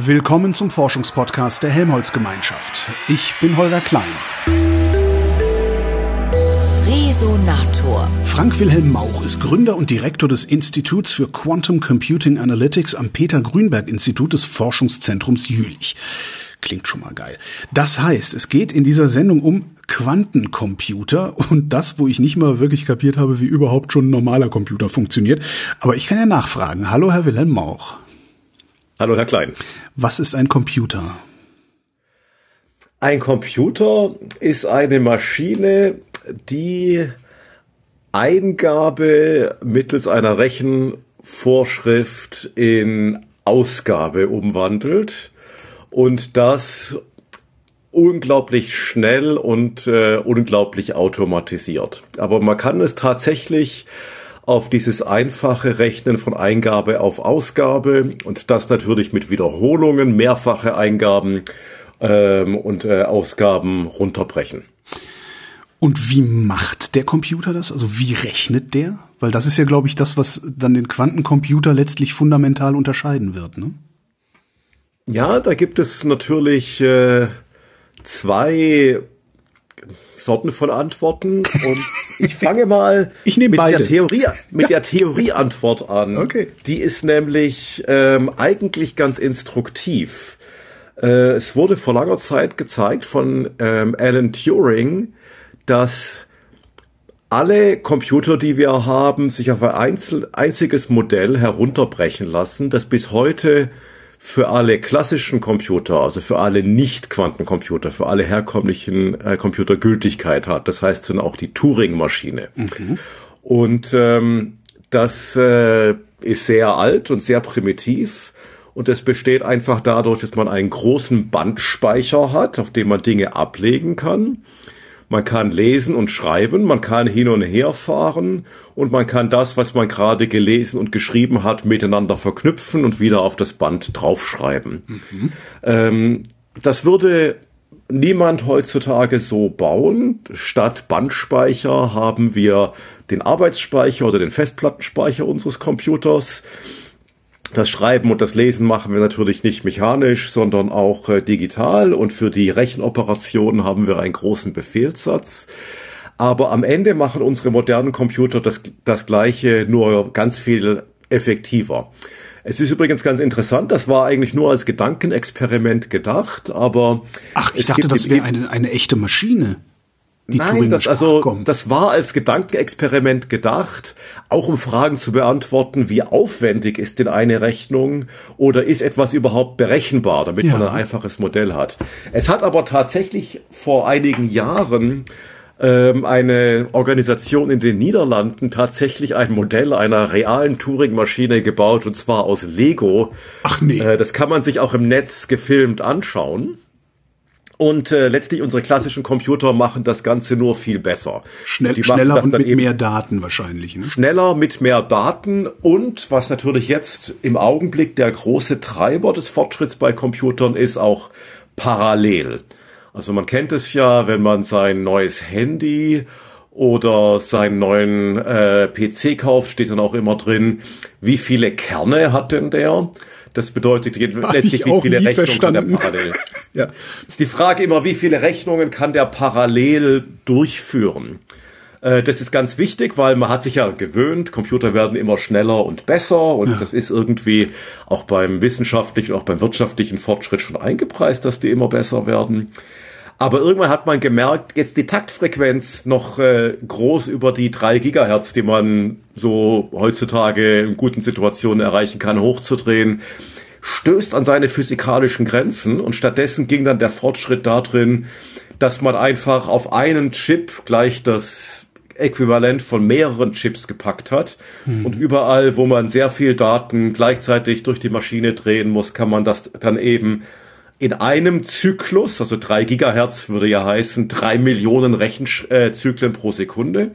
Willkommen zum Forschungspodcast der Helmholtz-Gemeinschaft. Ich bin Holger Klein. Resonator. Frank Wilhelm Mauch ist Gründer und Direktor des Instituts für Quantum Computing Analytics am Peter Grünberg Institut des Forschungszentrums Jülich. Klingt schon mal geil. Das heißt, es geht in dieser Sendung um Quantencomputer und das, wo ich nicht mal wirklich kapiert habe, wie überhaupt schon ein normaler Computer funktioniert. Aber ich kann ja nachfragen. Hallo, Herr Wilhelm Mauch. Hallo, Herr Klein. Was ist ein Computer? Ein Computer ist eine Maschine, die Eingabe mittels einer Rechenvorschrift in Ausgabe umwandelt und das unglaublich schnell und äh, unglaublich automatisiert. Aber man kann es tatsächlich auf dieses einfache Rechnen von Eingabe auf Ausgabe und das natürlich mit Wiederholungen, mehrfache Eingaben ähm, und äh, Ausgaben runterbrechen. Und wie macht der Computer das? Also wie rechnet der? Weil das ist ja, glaube ich, das, was dann den Quantencomputer letztlich fundamental unterscheiden wird. Ne? Ja, da gibt es natürlich äh, zwei Sorten von Antworten und ich fange mal ich mit beide. der Theorie mit ja. der Theorieantwort an. Okay. Die ist nämlich ähm, eigentlich ganz instruktiv. Äh, es wurde vor langer Zeit gezeigt von ähm, Alan Turing, dass alle Computer, die wir haben, sich auf ein einziges Modell herunterbrechen lassen, das bis heute für alle klassischen Computer, also für alle Nicht-Quantencomputer, für alle herkömmlichen äh, Computer Gültigkeit hat. Das heißt dann auch die Turing-Maschine. Mhm. Und ähm, das äh, ist sehr alt und sehr primitiv. Und es besteht einfach dadurch, dass man einen großen Bandspeicher hat, auf dem man Dinge ablegen kann. Man kann lesen und schreiben, man kann hin und her fahren und man kann das, was man gerade gelesen und geschrieben hat, miteinander verknüpfen und wieder auf das Band draufschreiben. Mhm. Ähm, das würde niemand heutzutage so bauen. Statt Bandspeicher haben wir den Arbeitsspeicher oder den Festplattenspeicher unseres Computers. Das Schreiben und das Lesen machen wir natürlich nicht mechanisch, sondern auch äh, digital. Und für die Rechenoperationen haben wir einen großen Befehlssatz. Aber am Ende machen unsere modernen Computer das, das Gleiche, nur ganz viel effektiver. Es ist übrigens ganz interessant, das war eigentlich nur als Gedankenexperiment gedacht, aber. Ach, ich dachte, das wäre eine, eine echte Maschine. Nein, das, also, das war als Gedankenexperiment gedacht, auch um Fragen zu beantworten, wie aufwendig ist denn eine Rechnung oder ist etwas überhaupt berechenbar, damit ja. man ein einfaches Modell hat. Es hat aber tatsächlich vor einigen Jahren ähm, eine Organisation in den Niederlanden tatsächlich ein Modell einer realen Turing-Maschine gebaut und zwar aus Lego. Ach nee. Äh, das kann man sich auch im Netz gefilmt anschauen. Und äh, letztlich unsere klassischen Computer machen das Ganze nur viel besser. Schnell, schneller und mit mehr Daten wahrscheinlich. Ne? Schneller mit mehr Daten und was natürlich jetzt im Augenblick der große Treiber des Fortschritts bei Computern ist, auch parallel. Also man kennt es ja, wenn man sein neues Handy oder seinen neuen äh, PC kauft, steht dann auch immer drin, wie viele Kerne hat denn der? Das bedeutet letztlich, wie viele Rechnungen verstanden. kann der parallel. ja. Ist die Frage immer, wie viele Rechnungen kann der parallel durchführen? Äh, das ist ganz wichtig, weil man hat sich ja gewöhnt, Computer werden immer schneller und besser und ja. das ist irgendwie auch beim wissenschaftlichen, auch beim wirtschaftlichen Fortschritt schon eingepreist, dass die immer besser werden. Aber irgendwann hat man gemerkt, jetzt die Taktfrequenz noch äh, groß über die drei Gigahertz, die man so heutzutage in guten Situationen erreichen kann, hochzudrehen, stößt an seine physikalischen Grenzen und stattdessen ging dann der Fortschritt darin, dass man einfach auf einen Chip gleich das Äquivalent von mehreren Chips gepackt hat. Hm. Und überall, wo man sehr viel Daten gleichzeitig durch die Maschine drehen muss, kann man das dann eben in einem Zyklus, also drei Gigahertz würde ja heißen, drei Millionen Rechenzyklen pro Sekunde.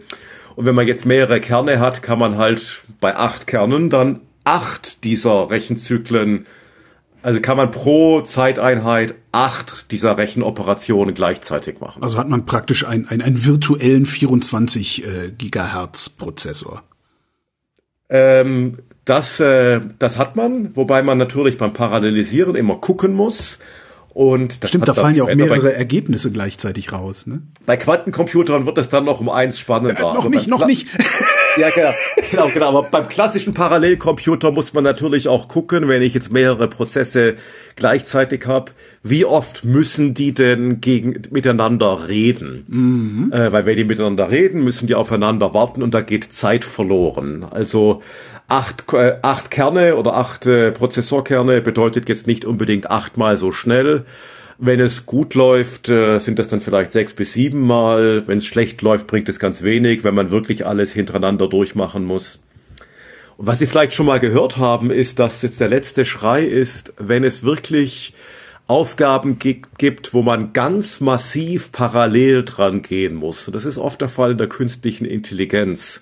Und wenn man jetzt mehrere Kerne hat, kann man halt bei acht Kernen dann acht dieser Rechenzyklen, also kann man pro Zeiteinheit acht dieser Rechenoperationen gleichzeitig machen. Also hat man praktisch einen, einen, einen virtuellen 24 äh, Gigahertz Prozessor. Ähm, das, äh, das hat man, wobei man natürlich beim Parallelisieren immer gucken muss. Und das Stimmt, da fallen ja auch mehrere bei, Ergebnisse gleichzeitig raus. Ne? Bei Quantencomputern wird es dann noch um eins spannender. Äh, noch also nicht, noch nicht. ja, genau, genau, genau. Aber beim klassischen Parallelcomputer muss man natürlich auch gucken, wenn ich jetzt mehrere Prozesse gleichzeitig habe, wie oft müssen die denn gegen miteinander reden? Mhm. Äh, weil wenn die miteinander reden, müssen die aufeinander warten und da geht Zeit verloren. Also acht, äh, acht Kerne oder acht äh, Prozessorkerne bedeutet jetzt nicht unbedingt achtmal so schnell. Wenn es gut läuft, äh, sind das dann vielleicht sechs bis sieben Mal. Wenn es schlecht läuft, bringt es ganz wenig, wenn man wirklich alles hintereinander durchmachen muss. Und was Sie vielleicht schon mal gehört haben, ist, dass jetzt der letzte Schrei ist, wenn es wirklich Aufgaben gibt, wo man ganz massiv parallel dran gehen muss. Und das ist oft der Fall in der künstlichen Intelligenz.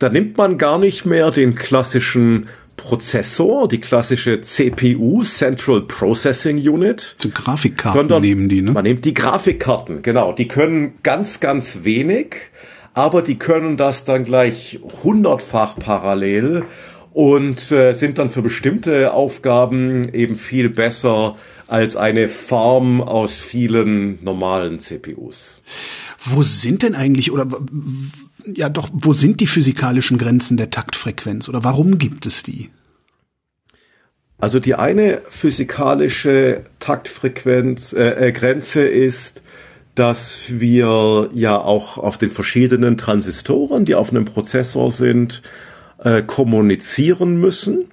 Da nimmt man gar nicht mehr den klassischen Prozessor, die klassische CPU, Central Processing Unit. Zu Grafikkarten sondern nehmen die, ne? Man nimmt die Grafikkarten, genau. Die können ganz, ganz wenig, aber die können das dann gleich hundertfach parallel und äh, sind dann für bestimmte Aufgaben eben viel besser als eine Farm aus vielen normalen CPUs. Wo sind denn eigentlich oder ja doch, wo sind die physikalischen Grenzen der Taktfrequenz oder warum gibt es die? Also die eine physikalische Taktfrequenz äh, äh, Grenze ist, dass wir ja auch auf den verschiedenen Transistoren, die auf einem Prozessor sind, äh, kommunizieren müssen.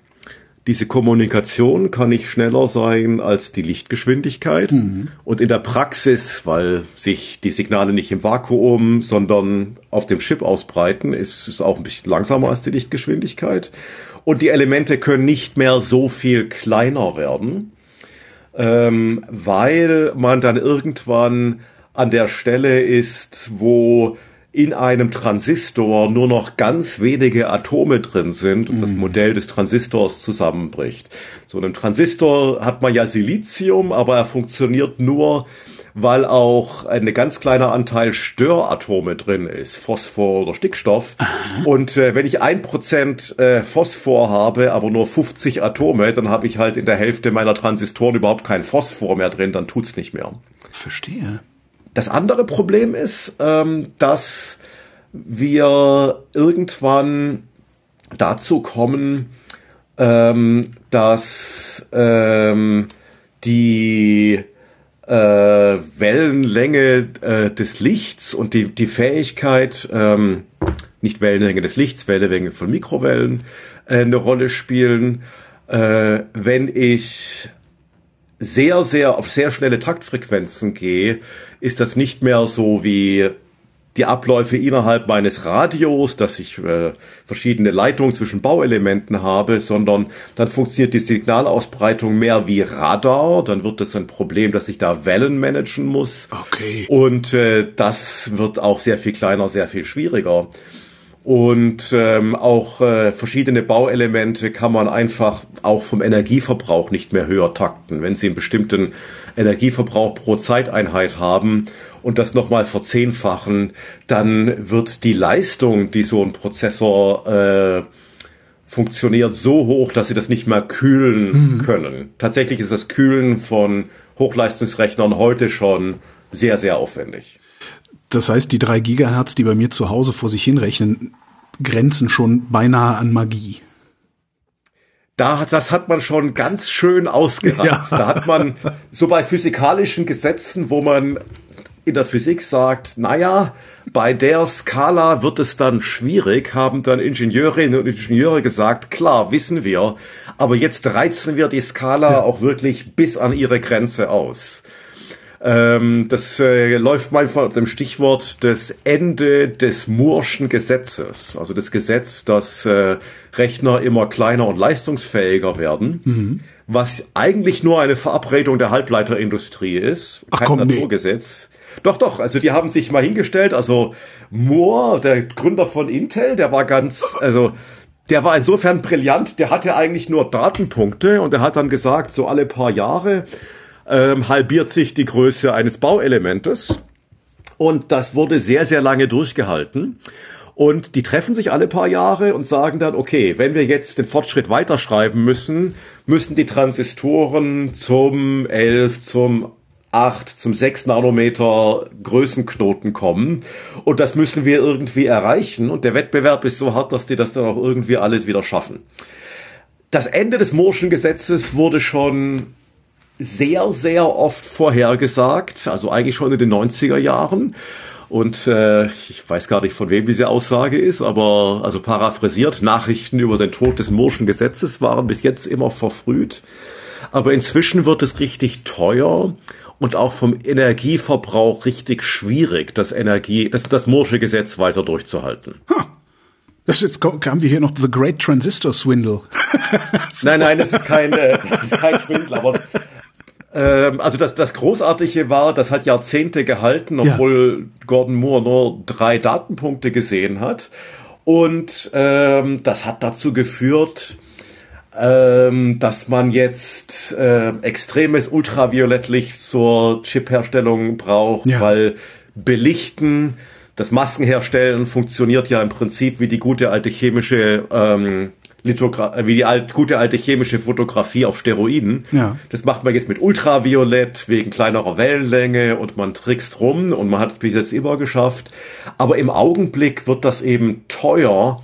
Diese Kommunikation kann nicht schneller sein als die Lichtgeschwindigkeit. Mhm. Und in der Praxis, weil sich die Signale nicht im Vakuum, sondern auf dem Chip ausbreiten, ist es auch ein bisschen langsamer als die Lichtgeschwindigkeit. Und die Elemente können nicht mehr so viel kleiner werden, ähm, weil man dann irgendwann an der Stelle ist, wo in einem Transistor nur noch ganz wenige Atome drin sind und mm. das mhm. Modell des Transistors zusammenbricht. So einem Transistor hat man ja Silizium, aber er funktioniert nur, weil auch ein ganz kleiner Anteil Störatome drin ist, Phosphor oder Stickstoff. Aha. Und äh, wenn ich ein Prozent äh, Phosphor habe, aber nur 50 Atome, dann habe ich halt in der Hälfte meiner Transistoren überhaupt kein Phosphor mehr drin, dann tut's nicht mehr. Verstehe. Das andere Problem ist, ähm, dass wir irgendwann dazu kommen, ähm, dass ähm, die äh, Wellenlänge äh, des Lichts und die, die Fähigkeit, ähm, nicht Wellenlänge des Lichts, Wellenlänge von Mikrowellen, äh, eine Rolle spielen. Äh, wenn ich sehr, sehr auf sehr schnelle Taktfrequenzen gehe, ist das nicht mehr so wie die Abläufe innerhalb meines Radios, dass ich äh, verschiedene Leitungen zwischen Bauelementen habe, sondern dann funktioniert die Signalausbreitung mehr wie Radar. Dann wird es ein Problem, dass ich da Wellen managen muss. Okay. Und äh, das wird auch sehr viel kleiner, sehr viel schwieriger. Und ähm, auch äh, verschiedene Bauelemente kann man einfach auch vom Energieverbrauch nicht mehr höher takten. Wenn Sie einen bestimmten Energieverbrauch pro Zeiteinheit haben und das nochmal verzehnfachen, dann wird die Leistung, die so ein Prozessor äh, funktioniert, so hoch, dass Sie das nicht mehr kühlen mhm. können. Tatsächlich ist das Kühlen von Hochleistungsrechnern heute schon sehr, sehr aufwendig. Das heißt, die drei Gigahertz, die bei mir zu Hause vor sich hinrechnen, grenzen schon beinahe an Magie. Da, das hat man schon ganz schön ausgereizt. Ja. Da hat man so bei physikalischen Gesetzen, wo man in der Physik sagt, naja, bei der Skala wird es dann schwierig, haben dann Ingenieurinnen und Ingenieure gesagt, klar, wissen wir, aber jetzt reizen wir die Skala auch wirklich bis an ihre Grenze aus. Ähm, das äh, läuft manchmal unter dem Stichwort des Ende des Moorschen Gesetzes. Also das Gesetz, dass äh, Rechner immer kleiner und leistungsfähiger werden. Mhm. Was eigentlich nur eine Verabredung der Halbleiterindustrie ist. Ach, kein komm, Naturgesetz. Nee. Doch, doch, also die haben sich mal hingestellt, also Moore, der Gründer von Intel, der war ganz, also der war insofern brillant, der hatte eigentlich nur Datenpunkte und er hat dann gesagt, so alle paar Jahre ähm, halbiert sich die Größe eines Bauelementes. Und das wurde sehr, sehr lange durchgehalten. Und die treffen sich alle paar Jahre und sagen dann, okay, wenn wir jetzt den Fortschritt weiterschreiben müssen, müssen die Transistoren zum 11, zum 8, zum 6 Nanometer Größenknoten kommen. Und das müssen wir irgendwie erreichen. Und der Wettbewerb ist so hart, dass die das dann auch irgendwie alles wieder schaffen. Das Ende des Moore'schen Gesetzes wurde schon sehr, sehr oft vorhergesagt, also eigentlich schon in den 90er Jahren. Und äh, ich weiß gar nicht, von wem diese Aussage ist, aber also paraphrasiert, Nachrichten über den Tod des Moore'schen Gesetzes waren bis jetzt immer verfrüht. Aber inzwischen wird es richtig teuer und auch vom Energieverbrauch richtig schwierig, das Energie, das, das Moore'sche Gesetz weiter durchzuhalten. Huh. Das jetzt haben wir hier noch The Great Transistor Swindle. nein, nein, das ist kein, äh, das ist kein Schwindel, aber ähm, also das, das Großartige war, das hat Jahrzehnte gehalten, obwohl ja. Gordon Moore nur drei Datenpunkte gesehen hat. Und ähm, das hat dazu geführt, ähm, dass man jetzt äh, extremes Ultraviolettlicht zur Chipherstellung braucht, ja. weil Belichten, das Maskenherstellen funktioniert ja im Prinzip wie die gute alte chemische ähm, Lithogra äh, wie die alt, gute alte chemische Fotografie auf Steroiden. Ja. Das macht man jetzt mit Ultraviolett wegen kleinerer Wellenlänge und man trickst rum und man hat es bis jetzt immer geschafft. Aber im Augenblick wird das eben teuer,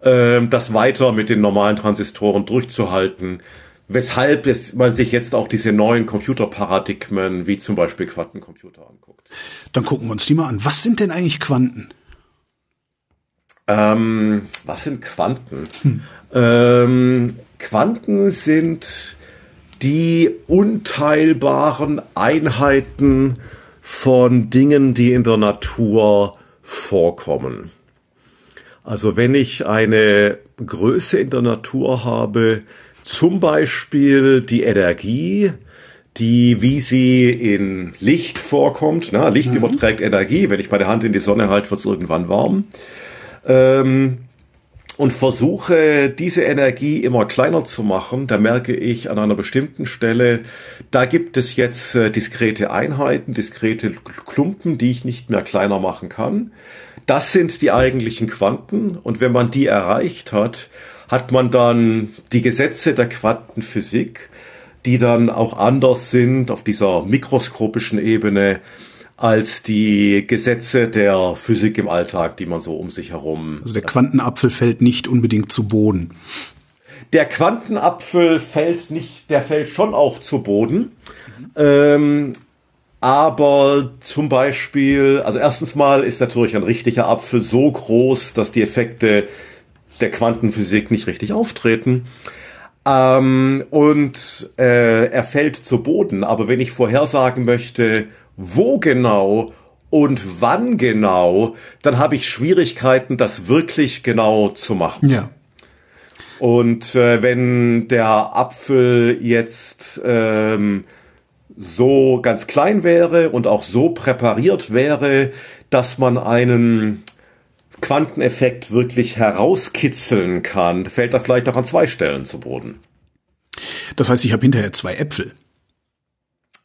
äh, das weiter mit den normalen Transistoren durchzuhalten. Weshalb es, man sich jetzt auch diese neuen Computerparadigmen wie zum Beispiel Quantencomputer anguckt. Dann gucken wir uns die mal an. Was sind denn eigentlich Quanten? Ähm, was sind Quanten? Hm. Ähm, Quanten sind die unteilbaren Einheiten von Dingen, die in der Natur vorkommen. Also wenn ich eine Größe in der Natur habe, zum Beispiel die Energie, die, wie sie in Licht vorkommt, na, Licht mhm. überträgt Energie, wenn ich meine Hand in die Sonne halte, wird es irgendwann warm ähm, und versuche diese Energie immer kleiner zu machen, da merke ich an einer bestimmten Stelle, da gibt es jetzt äh, diskrete Einheiten, diskrete Klumpen, die ich nicht mehr kleiner machen kann. Das sind die eigentlichen Quanten. Und wenn man die erreicht hat, hat man dann die Gesetze der Quantenphysik, die dann auch anders sind auf dieser mikroskopischen Ebene als die Gesetze der Physik im Alltag, die man so um sich herum. Also der Quantenapfel fällt nicht unbedingt zu Boden. Der Quantenapfel fällt nicht, der fällt schon auch zu Boden. Mhm. Ähm, aber zum Beispiel, also erstens mal ist natürlich ein richtiger Apfel so groß, dass die Effekte der Quantenphysik nicht richtig auftreten. Ähm, und äh, er fällt zu Boden. Aber wenn ich vorhersagen möchte, wo genau und wann genau, dann habe ich Schwierigkeiten, das wirklich genau zu machen. Ja. Und äh, wenn der Apfel jetzt ähm, so ganz klein wäre und auch so präpariert wäre, dass man einen Quanteneffekt wirklich herauskitzeln kann, fällt er vielleicht auch an zwei Stellen zu Boden. Das heißt, ich habe hinterher zwei Äpfel.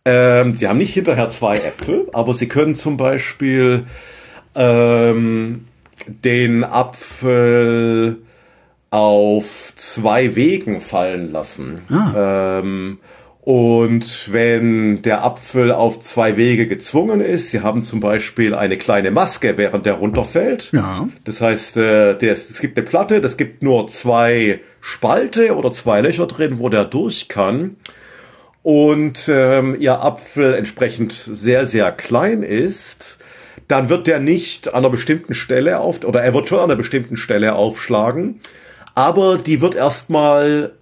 Ähm, sie haben nicht hinterher zwei Äpfel, aber sie können zum Beispiel ähm, den Apfel auf zwei Wegen fallen lassen. Ah. Ähm, und wenn der Apfel auf zwei Wege gezwungen ist, Sie haben zum Beispiel eine kleine Maske, während der runterfällt. Ja. Das heißt, äh, der, es gibt eine Platte, das gibt nur zwei Spalte oder zwei Löcher drin, wo der durch kann und ähm, ihr Apfel entsprechend sehr, sehr klein ist, dann wird der nicht an einer bestimmten Stelle auf, oder er wird schon an einer bestimmten Stelle aufschlagen, aber die wird erstmal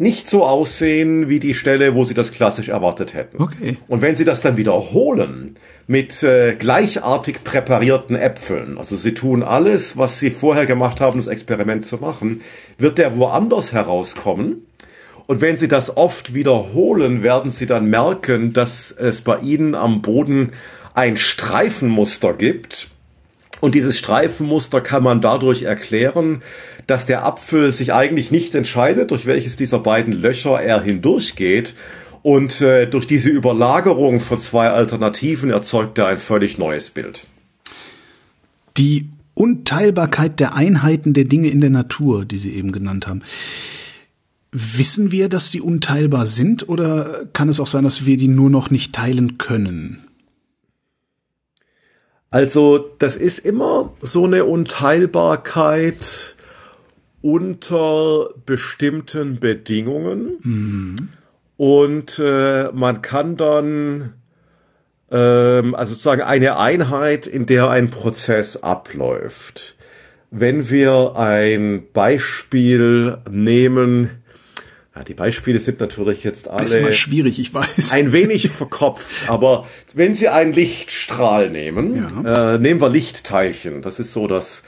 nicht so aussehen wie die Stelle, wo sie das klassisch erwartet hätten. Okay. Und wenn sie das dann wiederholen mit äh, gleichartig präparierten Äpfeln, also sie tun alles, was sie vorher gemacht haben, das Experiment zu machen, wird der woanders herauskommen und wenn Sie das oft wiederholen, werden Sie dann merken, dass es bei Ihnen am Boden ein Streifenmuster gibt. Und dieses Streifenmuster kann man dadurch erklären, dass der Apfel sich eigentlich nicht entscheidet, durch welches dieser beiden Löcher er hindurchgeht. Und äh, durch diese Überlagerung von zwei Alternativen erzeugt er ein völlig neues Bild. Die Unteilbarkeit der Einheiten der Dinge in der Natur, die Sie eben genannt haben. Wissen wir, dass die unteilbar sind oder kann es auch sein, dass wir die nur noch nicht teilen können? Also das ist immer so eine Unteilbarkeit unter bestimmten Bedingungen. Mhm. Und äh, man kann dann ähm, also sozusagen eine Einheit, in der ein Prozess abläuft. Wenn wir ein Beispiel nehmen, ja, die Beispiele sind natürlich jetzt alle. Das ist schwierig, ich weiß. Ein wenig verkopft, aber wenn Sie einen Lichtstrahl nehmen, ja. äh, nehmen wir Lichtteilchen. Das ist so das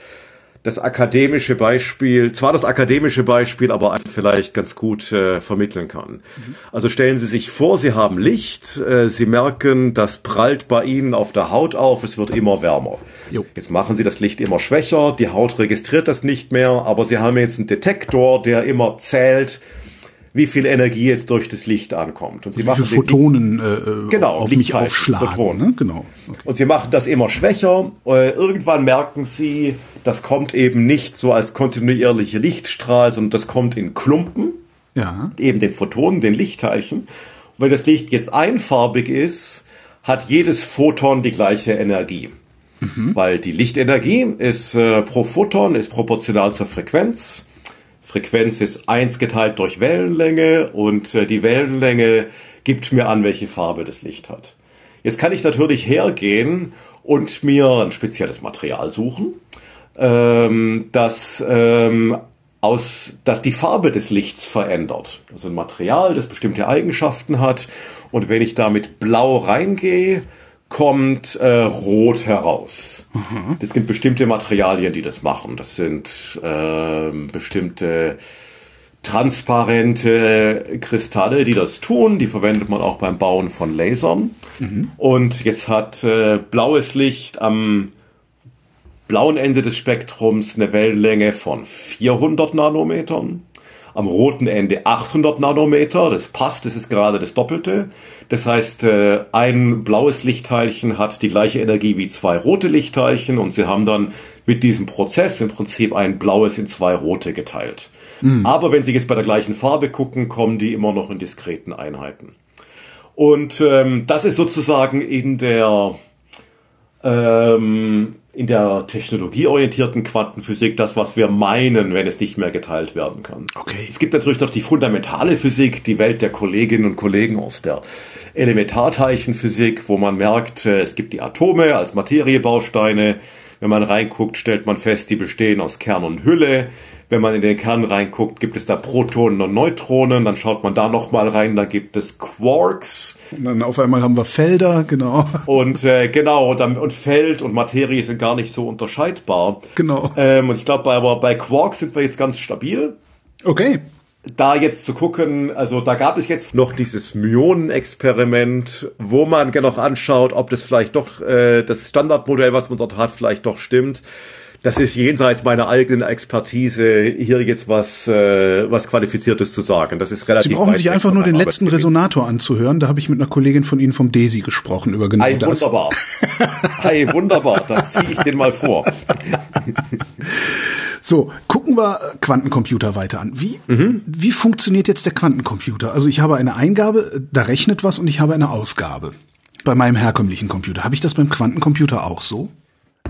das akademische Beispiel, zwar das akademische Beispiel, aber vielleicht ganz gut äh, vermitteln kann. Mhm. Also stellen Sie sich vor, Sie haben Licht, äh, Sie merken, das prallt bei Ihnen auf der Haut auf, es wird immer wärmer. Jo. Jetzt machen Sie das Licht immer schwächer, die Haut registriert das nicht mehr, aber Sie haben jetzt einen Detektor, der immer zählt, wie viel Energie jetzt durch das Licht ankommt. Und sie machen Photonen äh, genau, auf mich aufschlagen. Ne? Genau. Okay. Und sie machen das immer schwächer. Äh, irgendwann merken sie, das kommt eben nicht so als kontinuierliche Lichtstrahl, sondern das kommt in Klumpen. Ja. Eben den Photonen, den Lichtteilchen. Und wenn das Licht jetzt einfarbig ist, hat jedes Photon die gleiche Energie. Mhm. Weil die Lichtenergie ist äh, pro Photon ist proportional zur Frequenz. Frequenz ist eins geteilt durch Wellenlänge und äh, die Wellenlänge gibt mir an, welche Farbe das Licht hat. Jetzt kann ich natürlich hergehen und mir ein spezielles Material suchen, ähm, das ähm, aus, dass die Farbe des Lichts verändert. Also ein Material, das bestimmte Eigenschaften hat. Und wenn ich da mit Blau reingehe, kommt äh, rot heraus. Mhm. Das sind bestimmte Materialien, die das machen. Das sind äh, bestimmte transparente Kristalle, die das tun. Die verwendet man auch beim Bauen von Lasern. Mhm. Und jetzt hat äh, blaues Licht am blauen Ende des Spektrums eine Wellenlänge von 400 Nanometern am roten Ende 800 Nanometer. Das passt, das ist gerade das Doppelte. Das heißt, äh, ein blaues Lichtteilchen hat die gleiche Energie wie zwei rote Lichtteilchen und sie haben dann mit diesem Prozess im Prinzip ein blaues in zwei rote geteilt. Mhm. Aber wenn Sie jetzt bei der gleichen Farbe gucken, kommen die immer noch in diskreten Einheiten. Und ähm, das ist sozusagen in der ähm, in der technologieorientierten Quantenphysik das, was wir meinen, wenn es nicht mehr geteilt werden kann. Okay. Es gibt natürlich noch die fundamentale Physik, die Welt der Kolleginnen und Kollegen aus der Elementarteilchenphysik, wo man merkt, äh, es gibt die Atome als Materiebausteine. Wenn man reinguckt, stellt man fest, die bestehen aus Kern und Hülle. Wenn man in den Kern reinguckt, gibt es da Protonen und Neutronen. Dann schaut man da nochmal rein, da gibt es Quarks. Und dann auf einmal haben wir Felder, genau. Und äh, genau, und, und Feld und Materie sind gar nicht so unterscheidbar. Genau. Ähm, und ich glaube, bei, bei Quarks sind wir jetzt ganz stabil. Okay da jetzt zu gucken, also da gab es jetzt noch dieses Myonen-Experiment, wo man noch anschaut, ob das vielleicht doch äh, das Standardmodell, was man dort hat, vielleicht doch stimmt das ist jenseits meiner eigenen Expertise, hier jetzt was, äh, was Qualifiziertes zu sagen. Das ist relativ. Sie brauchen sich einfach nur den letzten Resonator anzuhören. Da habe ich mit einer Kollegin von Ihnen vom DESI gesprochen über genau Ei, das. Wunderbar. Ei, wunderbar. Da ziehe ich den mal vor. So, gucken wir Quantencomputer weiter an. Wie, mhm. wie funktioniert jetzt der Quantencomputer? Also ich habe eine Eingabe, da rechnet was und ich habe eine Ausgabe. Bei meinem herkömmlichen Computer. Habe ich das beim Quantencomputer auch so?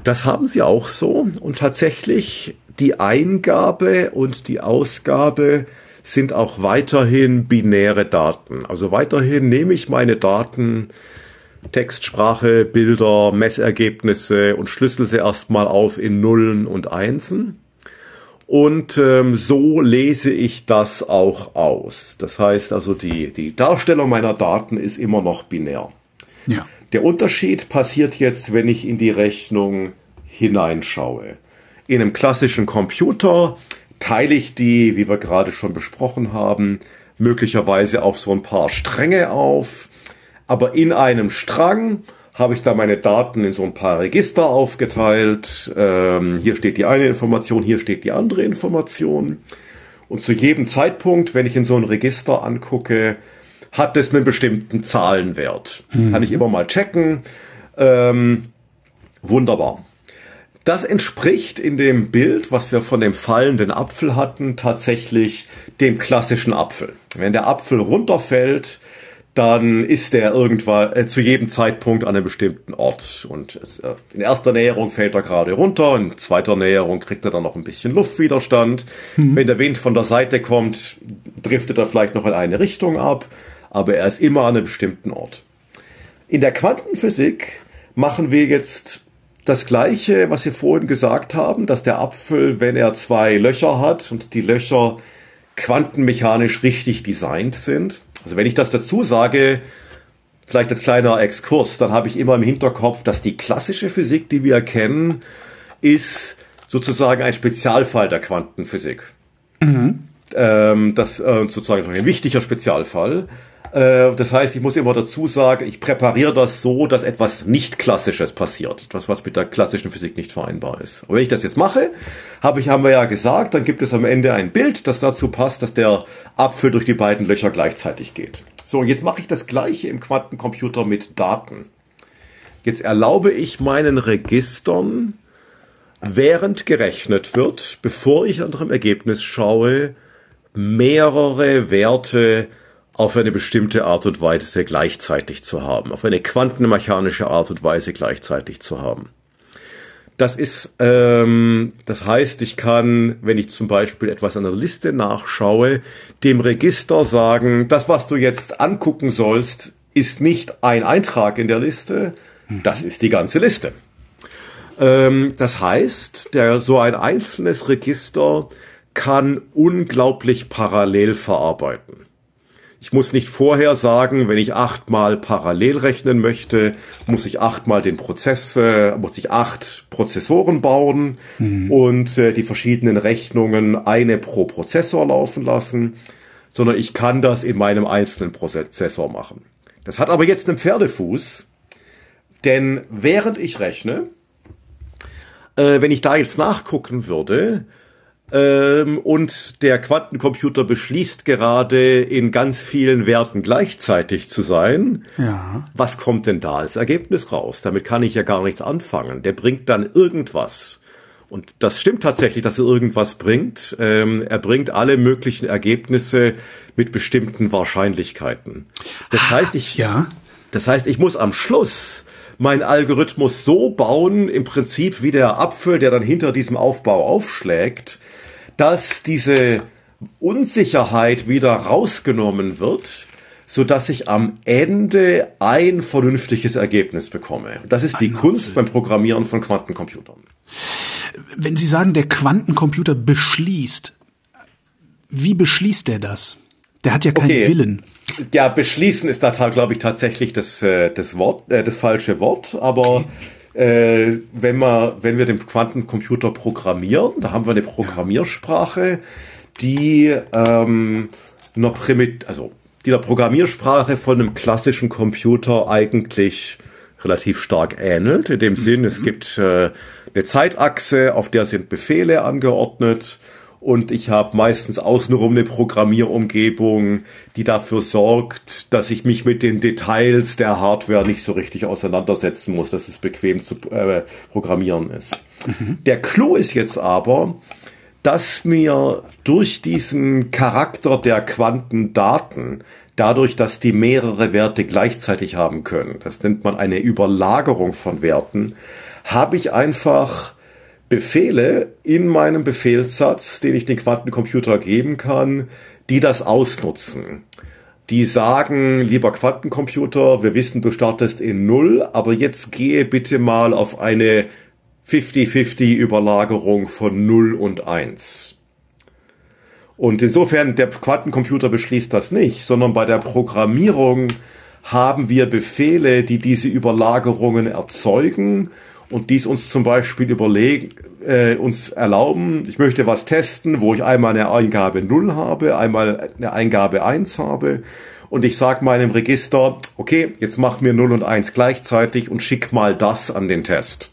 Das haben sie auch so und tatsächlich die Eingabe und die Ausgabe sind auch weiterhin binäre Daten. Also weiterhin nehme ich meine Daten, Text, Sprache, Bilder, Messergebnisse und schlüssel sie erstmal auf in Nullen und Einsen. Und ähm, so lese ich das auch aus. Das heißt also, die, die Darstellung meiner Daten ist immer noch binär. Ja. Der Unterschied passiert jetzt, wenn ich in die Rechnung hineinschaue. In einem klassischen Computer teile ich die, wie wir gerade schon besprochen haben, möglicherweise auf so ein paar Stränge auf. Aber in einem Strang habe ich da meine Daten in so ein paar Register aufgeteilt. Ähm, hier steht die eine Information, hier steht die andere Information. Und zu jedem Zeitpunkt, wenn ich in so ein Register angucke, hat es einen bestimmten Zahlenwert. Mhm. Kann ich immer mal checken. Ähm, wunderbar. Das entspricht in dem Bild, was wir von dem fallenden Apfel hatten, tatsächlich dem klassischen Apfel. Wenn der Apfel runterfällt, dann ist der irgendwann äh, zu jedem Zeitpunkt an einem bestimmten Ort. Und es, äh, in erster Näherung fällt er gerade runter, in zweiter Näherung kriegt er dann noch ein bisschen Luftwiderstand. Mhm. Wenn der Wind von der Seite kommt, driftet er vielleicht noch in eine Richtung ab, aber er ist immer an einem bestimmten Ort. In der Quantenphysik machen wir jetzt das gleiche, was wir vorhin gesagt haben, dass der Apfel, wenn er zwei Löcher hat und die Löcher quantenmechanisch richtig designt sind, also wenn ich das dazu sage, vielleicht als kleiner Exkurs, dann habe ich immer im Hinterkopf, dass die klassische Physik, die wir kennen, ist sozusagen ein Spezialfall der Quantenphysik. Mhm. Ähm, das äh, sozusagen ein wichtiger Spezialfall. Äh, das heißt, ich muss immer dazu sagen, ich präpariere das so, dass etwas nicht Klassisches passiert. Etwas, was mit der klassischen Physik nicht vereinbar ist. Und wenn ich das jetzt mache, habe ich, haben wir ja gesagt, dann gibt es am Ende ein Bild, das dazu passt, dass der Apfel durch die beiden Löcher gleichzeitig geht. So, jetzt mache ich das gleiche im Quantencomputer mit Daten. Jetzt erlaube ich meinen Registern, während gerechnet wird, bevor ich an dem Ergebnis schaue, mehrere Werte auf eine bestimmte Art und Weise gleichzeitig zu haben, auf eine quantenmechanische Art und Weise gleichzeitig zu haben. Das ist, ähm, das heißt, ich kann, wenn ich zum Beispiel etwas an der Liste nachschaue, dem Register sagen, das, was du jetzt angucken sollst, ist nicht ein Eintrag in der Liste, das ist die ganze Liste. Ähm, das heißt, der, so ein einzelnes Register kann unglaublich parallel verarbeiten. Ich muss nicht vorher sagen, wenn ich achtmal parallel rechnen möchte, muss ich achtmal den Prozess, äh, muss ich acht Prozessoren bauen mhm. und äh, die verschiedenen Rechnungen eine pro Prozessor laufen lassen, sondern ich kann das in meinem einzelnen Prozessor machen. Das hat aber jetzt einen Pferdefuß, denn während ich rechne, äh, wenn ich da jetzt nachgucken würde, ähm, und der Quantencomputer beschließt gerade in ganz vielen Werten gleichzeitig zu sein. Ja. Was kommt denn da als Ergebnis raus? Damit kann ich ja gar nichts anfangen. Der bringt dann irgendwas. Und das stimmt tatsächlich, dass er irgendwas bringt. Ähm, er bringt alle möglichen Ergebnisse mit bestimmten Wahrscheinlichkeiten. Das ah, heißt, ich, ja. das heißt, ich muss am Schluss meinen Algorithmus so bauen, im Prinzip wie der Apfel, der dann hinter diesem Aufbau aufschlägt, dass diese Unsicherheit wieder rausgenommen wird, so dass ich am Ende ein vernünftiges Ergebnis bekomme. Das ist die ein Kunst beim Programmieren von Quantencomputern. Wenn Sie sagen, der Quantencomputer beschließt, wie beschließt er das? Der hat ja keinen okay. Willen. Ja, beschließen ist da, glaube ich, tatsächlich das, äh, das Wort, äh, das falsche Wort, aber okay äh, wenn, wir, wenn wir den Quantencomputer programmieren, da haben wir eine Programmiersprache, die ähm, einer Primit also die der Programmiersprache von einem klassischen Computer eigentlich relativ stark ähnelt. In dem Sinn, es mhm. gibt äh, eine Zeitachse, auf der sind Befehle angeordnet und ich habe meistens außenrum eine Programmierumgebung, die dafür sorgt, dass ich mich mit den Details der Hardware nicht so richtig auseinandersetzen muss, dass es bequem zu äh, programmieren ist. Mhm. Der Clou ist jetzt aber, dass mir durch diesen Charakter der Quantendaten, dadurch, dass die mehrere Werte gleichzeitig haben können, das nennt man eine Überlagerung von Werten, habe ich einfach Befehle in meinem Befehlssatz, den ich den Quantencomputer geben kann, die das ausnutzen. Die sagen, lieber Quantencomputer, wir wissen, du startest in Null, aber jetzt gehe bitte mal auf eine 50-50 Überlagerung von 0 und 1. Und insofern, der Quantencomputer beschließt das nicht, sondern bei der Programmierung haben wir Befehle, die diese Überlagerungen erzeugen und dies uns zum Beispiel überlegen, äh, uns erlauben, ich möchte was testen, wo ich einmal eine Eingabe 0 habe, einmal eine Eingabe 1 habe und ich sage meinem Register, okay, jetzt mach mir 0 und 1 gleichzeitig und schick mal das an den Test.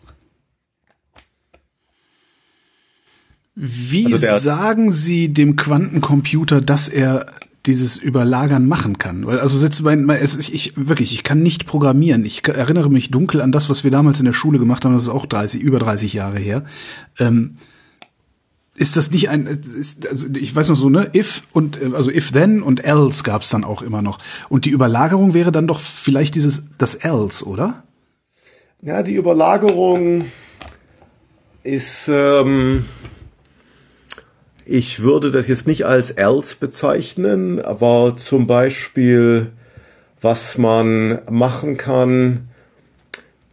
Wie also sagen Sie dem Quantencomputer, dass er dieses Überlagern machen kann. Weil also sitzt mein, es, ich, ich wirklich, ich kann nicht programmieren. Ich erinnere mich dunkel an das, was wir damals in der Schule gemacht haben. Das ist auch 30, über 30 Jahre her. Ähm, ist das nicht ein, ist, also ich weiß noch so, ne, if und also if then und else gab's dann auch immer noch. Und die Überlagerung wäre dann doch vielleicht dieses das else, oder? Ja, die Überlagerung ist, ähm, ich würde das jetzt nicht als else bezeichnen, aber zum Beispiel, was man machen kann,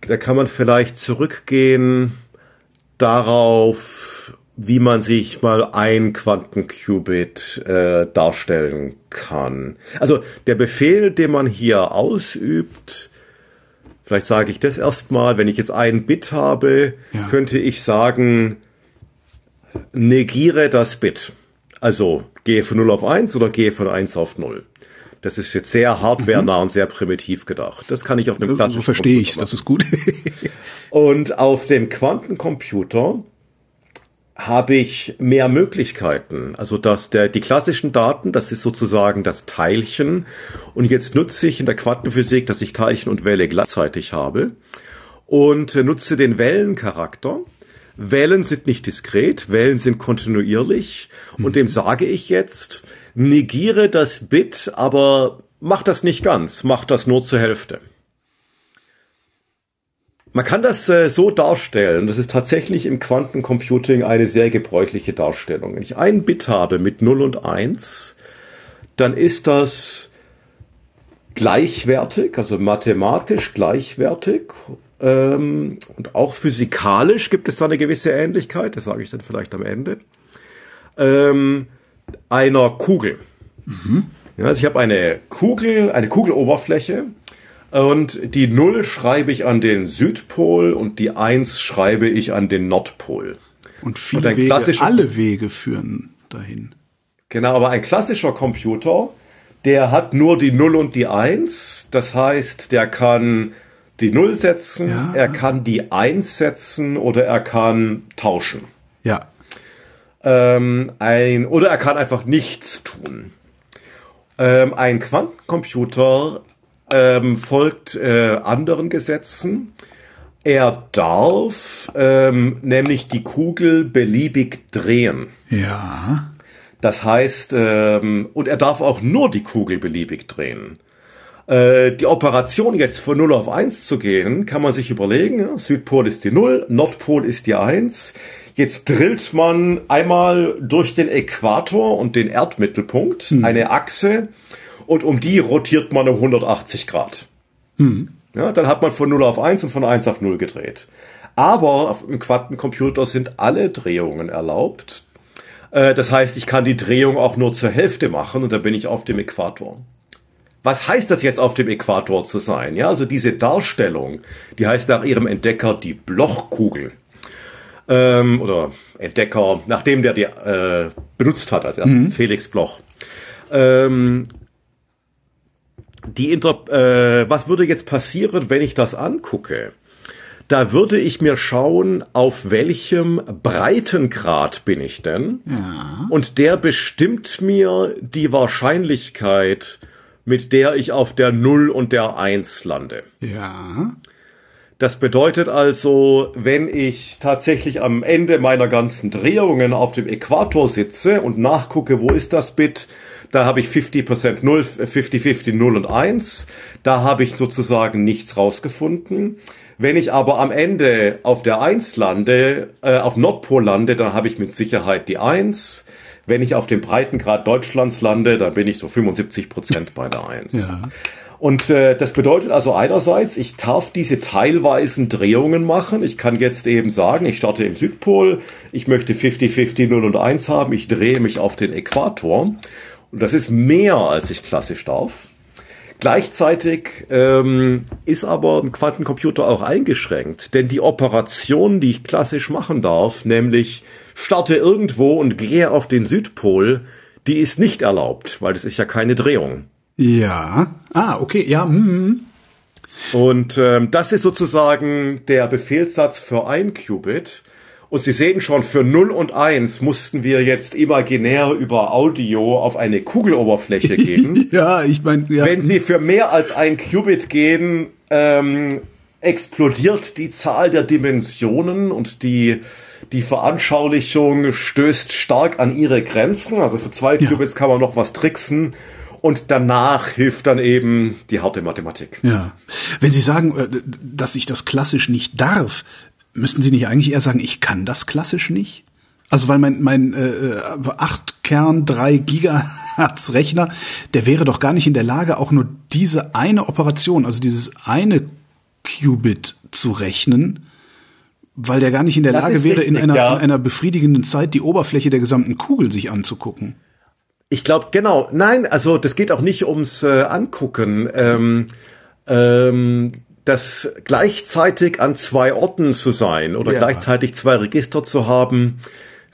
da kann man vielleicht zurückgehen darauf, wie man sich mal ein Quantenqubit äh, darstellen kann. Also der Befehl, den man hier ausübt, vielleicht sage ich das erstmal, wenn ich jetzt ein Bit habe, ja. könnte ich sagen, negiere das Bit. Also gehe von 0 auf 1 oder gehe von 1 auf 0. Das ist jetzt sehr hardwarenah mhm. und sehr primitiv gedacht. Das kann ich auf einem klassischen So verstehe ich das ist gut. und auf dem Quantencomputer habe ich mehr Möglichkeiten. Also dass der, die klassischen Daten, das ist sozusagen das Teilchen. Und jetzt nutze ich in der Quantenphysik, dass ich Teilchen und Welle gleichzeitig habe und nutze den Wellencharakter. Wellen sind nicht diskret, Wellen sind kontinuierlich und dem sage ich jetzt, negiere das Bit, aber mach das nicht ganz, mach das nur zur Hälfte. Man kann das äh, so darstellen, das ist tatsächlich im Quantencomputing eine sehr gebräuchliche Darstellung. Wenn ich ein Bit habe mit 0 und 1, dann ist das gleichwertig, also mathematisch gleichwertig. Ähm, und auch physikalisch gibt es da eine gewisse Ähnlichkeit, das sage ich dann vielleicht am Ende, ähm, einer Kugel. Mhm. Ja, also ich habe eine Kugel, eine Kugeloberfläche und die 0 schreibe ich an den Südpol und die 1 schreibe ich an den Nordpol. Und viele und Wege, alle Wege führen dahin. Genau, aber ein klassischer Computer, der hat nur die 0 und die 1. Das heißt, der kann die 0 setzen, ja. er kann die 1 setzen oder er kann tauschen. Ja. Ähm, ein, oder er kann einfach nichts tun. Ähm, ein Quantencomputer ähm, folgt äh, anderen Gesetzen. Er darf ähm, nämlich die Kugel beliebig drehen. Ja. Das heißt, ähm, und er darf auch nur die Kugel beliebig drehen. Äh, die Operation jetzt von 0 auf 1 zu gehen, kann man sich überlegen. Ja? Südpol ist die 0, Nordpol ist die 1. Jetzt drillt man einmal durch den Äquator und den Erdmittelpunkt hm. eine Achse und um die rotiert man um 180 Grad. Hm. Ja, dann hat man von 0 auf 1 und von 1 auf 0 gedreht. Aber im Quantencomputer sind alle Drehungen erlaubt. Äh, das heißt, ich kann die Drehung auch nur zur Hälfte machen und da bin ich auf dem Äquator. Was heißt das jetzt auf dem Äquator zu sein? Ja, also diese Darstellung, die heißt nach ihrem Entdecker die Blochkugel. Ähm, oder Entdecker, nachdem der die äh, benutzt hat, also mhm. Felix Bloch. Ähm, die Inter äh, was würde jetzt passieren, wenn ich das angucke? Da würde ich mir schauen, auf welchem Breitengrad bin ich denn? Ja. Und der bestimmt mir die Wahrscheinlichkeit, mit der ich auf der 0 und der 1 lande. Ja. Das bedeutet also, wenn ich tatsächlich am Ende meiner ganzen Drehungen auf dem Äquator sitze und nachgucke, wo ist das Bit, da habe ich 50% 0, 50-50, 0 und 1. Da habe ich sozusagen nichts rausgefunden. Wenn ich aber am Ende auf der 1 lande, äh, auf Nordpol lande, dann habe ich mit Sicherheit die 1. Wenn ich auf dem Breitengrad Deutschlands lande, dann bin ich so 75% bei der 1. Ja. Und äh, das bedeutet also einerseits, ich darf diese teilweisen Drehungen machen. Ich kann jetzt eben sagen, ich starte im Südpol, ich möchte 50-50, 0 und 1 haben, ich drehe mich auf den Äquator. Und das ist mehr, als ich klassisch darf. Gleichzeitig ähm, ist aber ein Quantencomputer auch eingeschränkt, denn die Operation, die ich klassisch machen darf, nämlich starte irgendwo und gehe auf den Südpol, die ist nicht erlaubt, weil das ist ja keine Drehung. Ja. Ah, okay, ja. Mm. Und ähm, das ist sozusagen der Befehlssatz für ein Qubit. Und Sie sehen schon, für 0 und 1 mussten wir jetzt imaginär über Audio auf eine Kugeloberfläche gehen. ja, ich meine, ja. Wenn Sie für mehr als ein Qubit gehen, ähm, explodiert die Zahl der Dimensionen und die die Veranschaulichung stößt stark an ihre Grenzen. Also für zwei ja. Qubits kann man noch was tricksen. Und danach hilft dann eben die harte Mathematik. Ja. Wenn Sie sagen, äh, dass ich das klassisch nicht darf, müssten Sie nicht eigentlich eher sagen, ich kann das klassisch nicht? Also weil mein mein äh, 8 Kern 3 Gigahertz Rechner, der wäre doch gar nicht in der Lage, auch nur diese eine Operation, also dieses eine Qubit zu rechnen, weil der gar nicht in der das Lage wäre, richtig, in, einer, ja. in einer befriedigenden Zeit die Oberfläche der gesamten Kugel sich anzugucken. Ich glaube, genau. Nein, also das geht auch nicht ums äh, Angucken. Ähm, ähm, das gleichzeitig an zwei Orten zu sein oder ja. gleichzeitig zwei Register zu haben,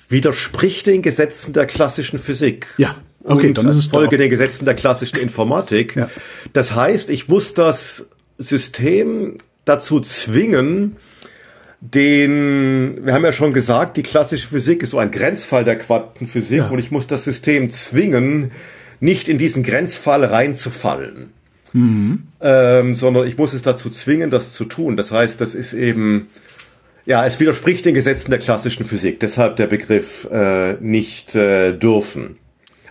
widerspricht den Gesetzen der klassischen Physik. Ja. Okay, und dann ist es Folge den Gesetzen der klassischen Informatik. ja. Das heißt, ich muss das System dazu zwingen, den, wir haben ja schon gesagt, die klassische Physik ist so ein Grenzfall der Quantenphysik ja. und ich muss das System zwingen, nicht in diesen Grenzfall reinzufallen. Mhm. Ähm, sondern ich muss es dazu zwingen, das zu tun. Das heißt, das ist eben, ja, es widerspricht den Gesetzen der klassischen Physik. Deshalb der Begriff äh, nicht äh, dürfen.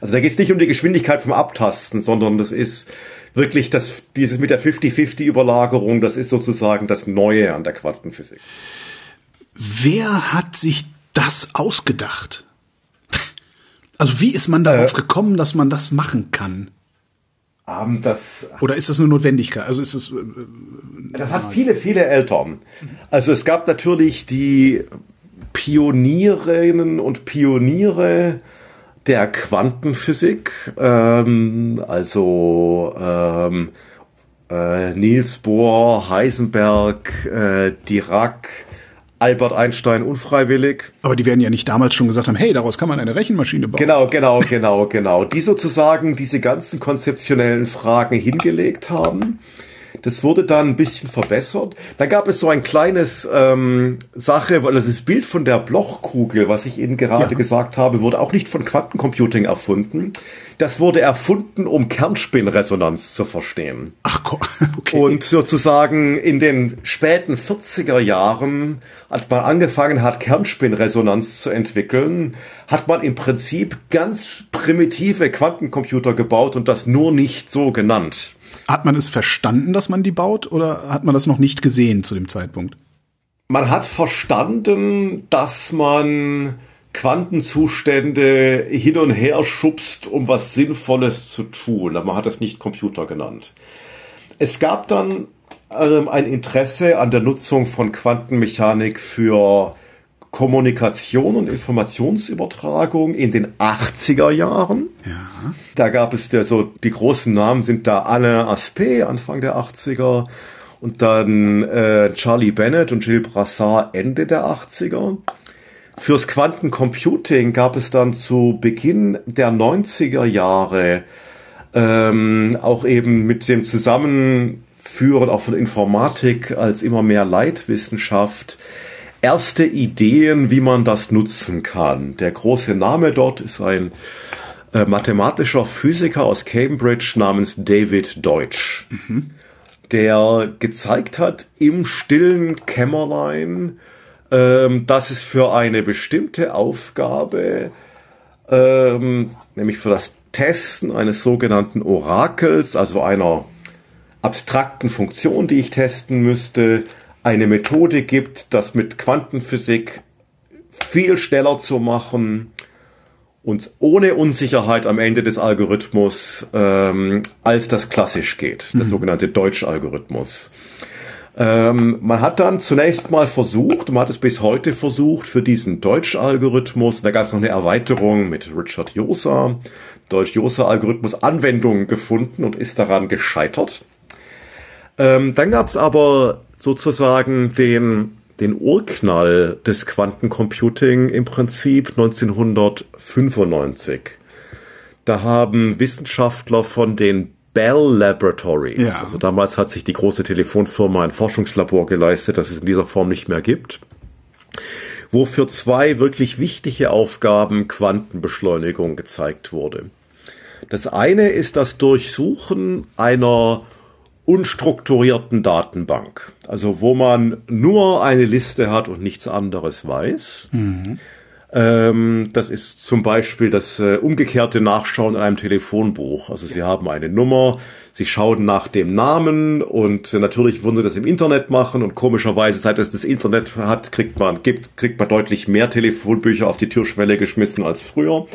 Also da geht es nicht um die Geschwindigkeit vom Abtasten, sondern das ist wirklich das, dieses mit der 50-50-Überlagerung, das ist sozusagen das Neue an der Quantenphysik. Wer hat sich das ausgedacht? Also wie ist man darauf äh, gekommen, dass man das machen kann? Ähm, das, Oder ist das eine Notwendigkeit? Also ist es. Äh, das hat viele, viele Eltern. Also es gab natürlich die Pionierinnen und Pioniere der Quantenphysik, ähm, also ähm, äh, Niels Bohr, Heisenberg, äh, Dirac, Albert Einstein unfreiwillig. Aber die werden ja nicht damals schon gesagt haben, hey, daraus kann man eine Rechenmaschine bauen. Genau, genau, genau, genau. Die sozusagen diese ganzen konzeptionellen Fragen hingelegt haben. Das wurde dann ein bisschen verbessert. Dann gab es so ein kleines ähm, Sache, weil das Bild von der Blochkugel, was ich Ihnen gerade ja. gesagt habe, wurde auch nicht von Quantencomputing erfunden. Das wurde erfunden, um Kernspinnresonanz zu verstehen. Ach, okay. Und sozusagen in den späten 40er Jahren, als man angefangen hat, Kernspinnresonanz zu entwickeln, hat man im Prinzip ganz primitive Quantencomputer gebaut und das nur nicht so genannt. Hat man es verstanden, dass man die baut, oder hat man das noch nicht gesehen zu dem Zeitpunkt? Man hat verstanden, dass man Quantenzustände hin und her schubst, um was Sinnvolles zu tun. Aber man hat es nicht Computer genannt. Es gab dann ähm, ein Interesse an der Nutzung von Quantenmechanik für Kommunikation und Informationsübertragung in den 80er Jahren. Ja. Da gab es der so, die großen Namen sind da Alain Aspect, Anfang der 80er, und dann äh, Charlie Bennett und Gilles Brassard Ende der 80er. Fürs Quantencomputing gab es dann zu Beginn der 90er Jahre ähm, auch eben mit dem Zusammenführen auch von Informatik als immer mehr Leitwissenschaft erste Ideen, wie man das nutzen kann. Der große Name dort ist ein äh, mathematischer Physiker aus Cambridge namens David Deutsch, mhm. der gezeigt hat im stillen Kämmerlein, ähm, dass es für eine bestimmte Aufgabe, ähm, nämlich für das Testen eines sogenannten Orakels, also einer abstrakten Funktion, die ich testen müsste, eine Methode gibt, das mit Quantenphysik viel schneller zu machen und ohne Unsicherheit am Ende des Algorithmus, ähm, als das klassisch geht, der mhm. sogenannte Deutsch-Algorithmus. Ähm, man hat dann zunächst mal versucht, man hat es bis heute versucht, für diesen Deutsch-Algorithmus, da gab es noch eine Erweiterung mit Richard Josa, Deutsch-Josa-Algorithmus Anwendungen gefunden und ist daran gescheitert. Ähm, dann gab es aber sozusagen den, den Urknall des Quantencomputing im Prinzip 1995. Da haben Wissenschaftler von den Bell Laboratories, ja. also damals hat sich die große Telefonfirma ein Forschungslabor geleistet, das es in dieser Form nicht mehr gibt, wo für zwei wirklich wichtige Aufgaben Quantenbeschleunigung gezeigt wurde. Das eine ist das Durchsuchen einer unstrukturierten Datenbank, also wo man nur eine Liste hat und nichts anderes weiß. Mhm. Ähm, das ist zum Beispiel das äh, umgekehrte Nachschauen in einem Telefonbuch. Also Sie haben eine Nummer, Sie schauen nach dem Namen und äh, natürlich würden Sie das im Internet machen und komischerweise, seit es das Internet hat, kriegt man, gibt, kriegt man deutlich mehr Telefonbücher auf die Türschwelle geschmissen als früher.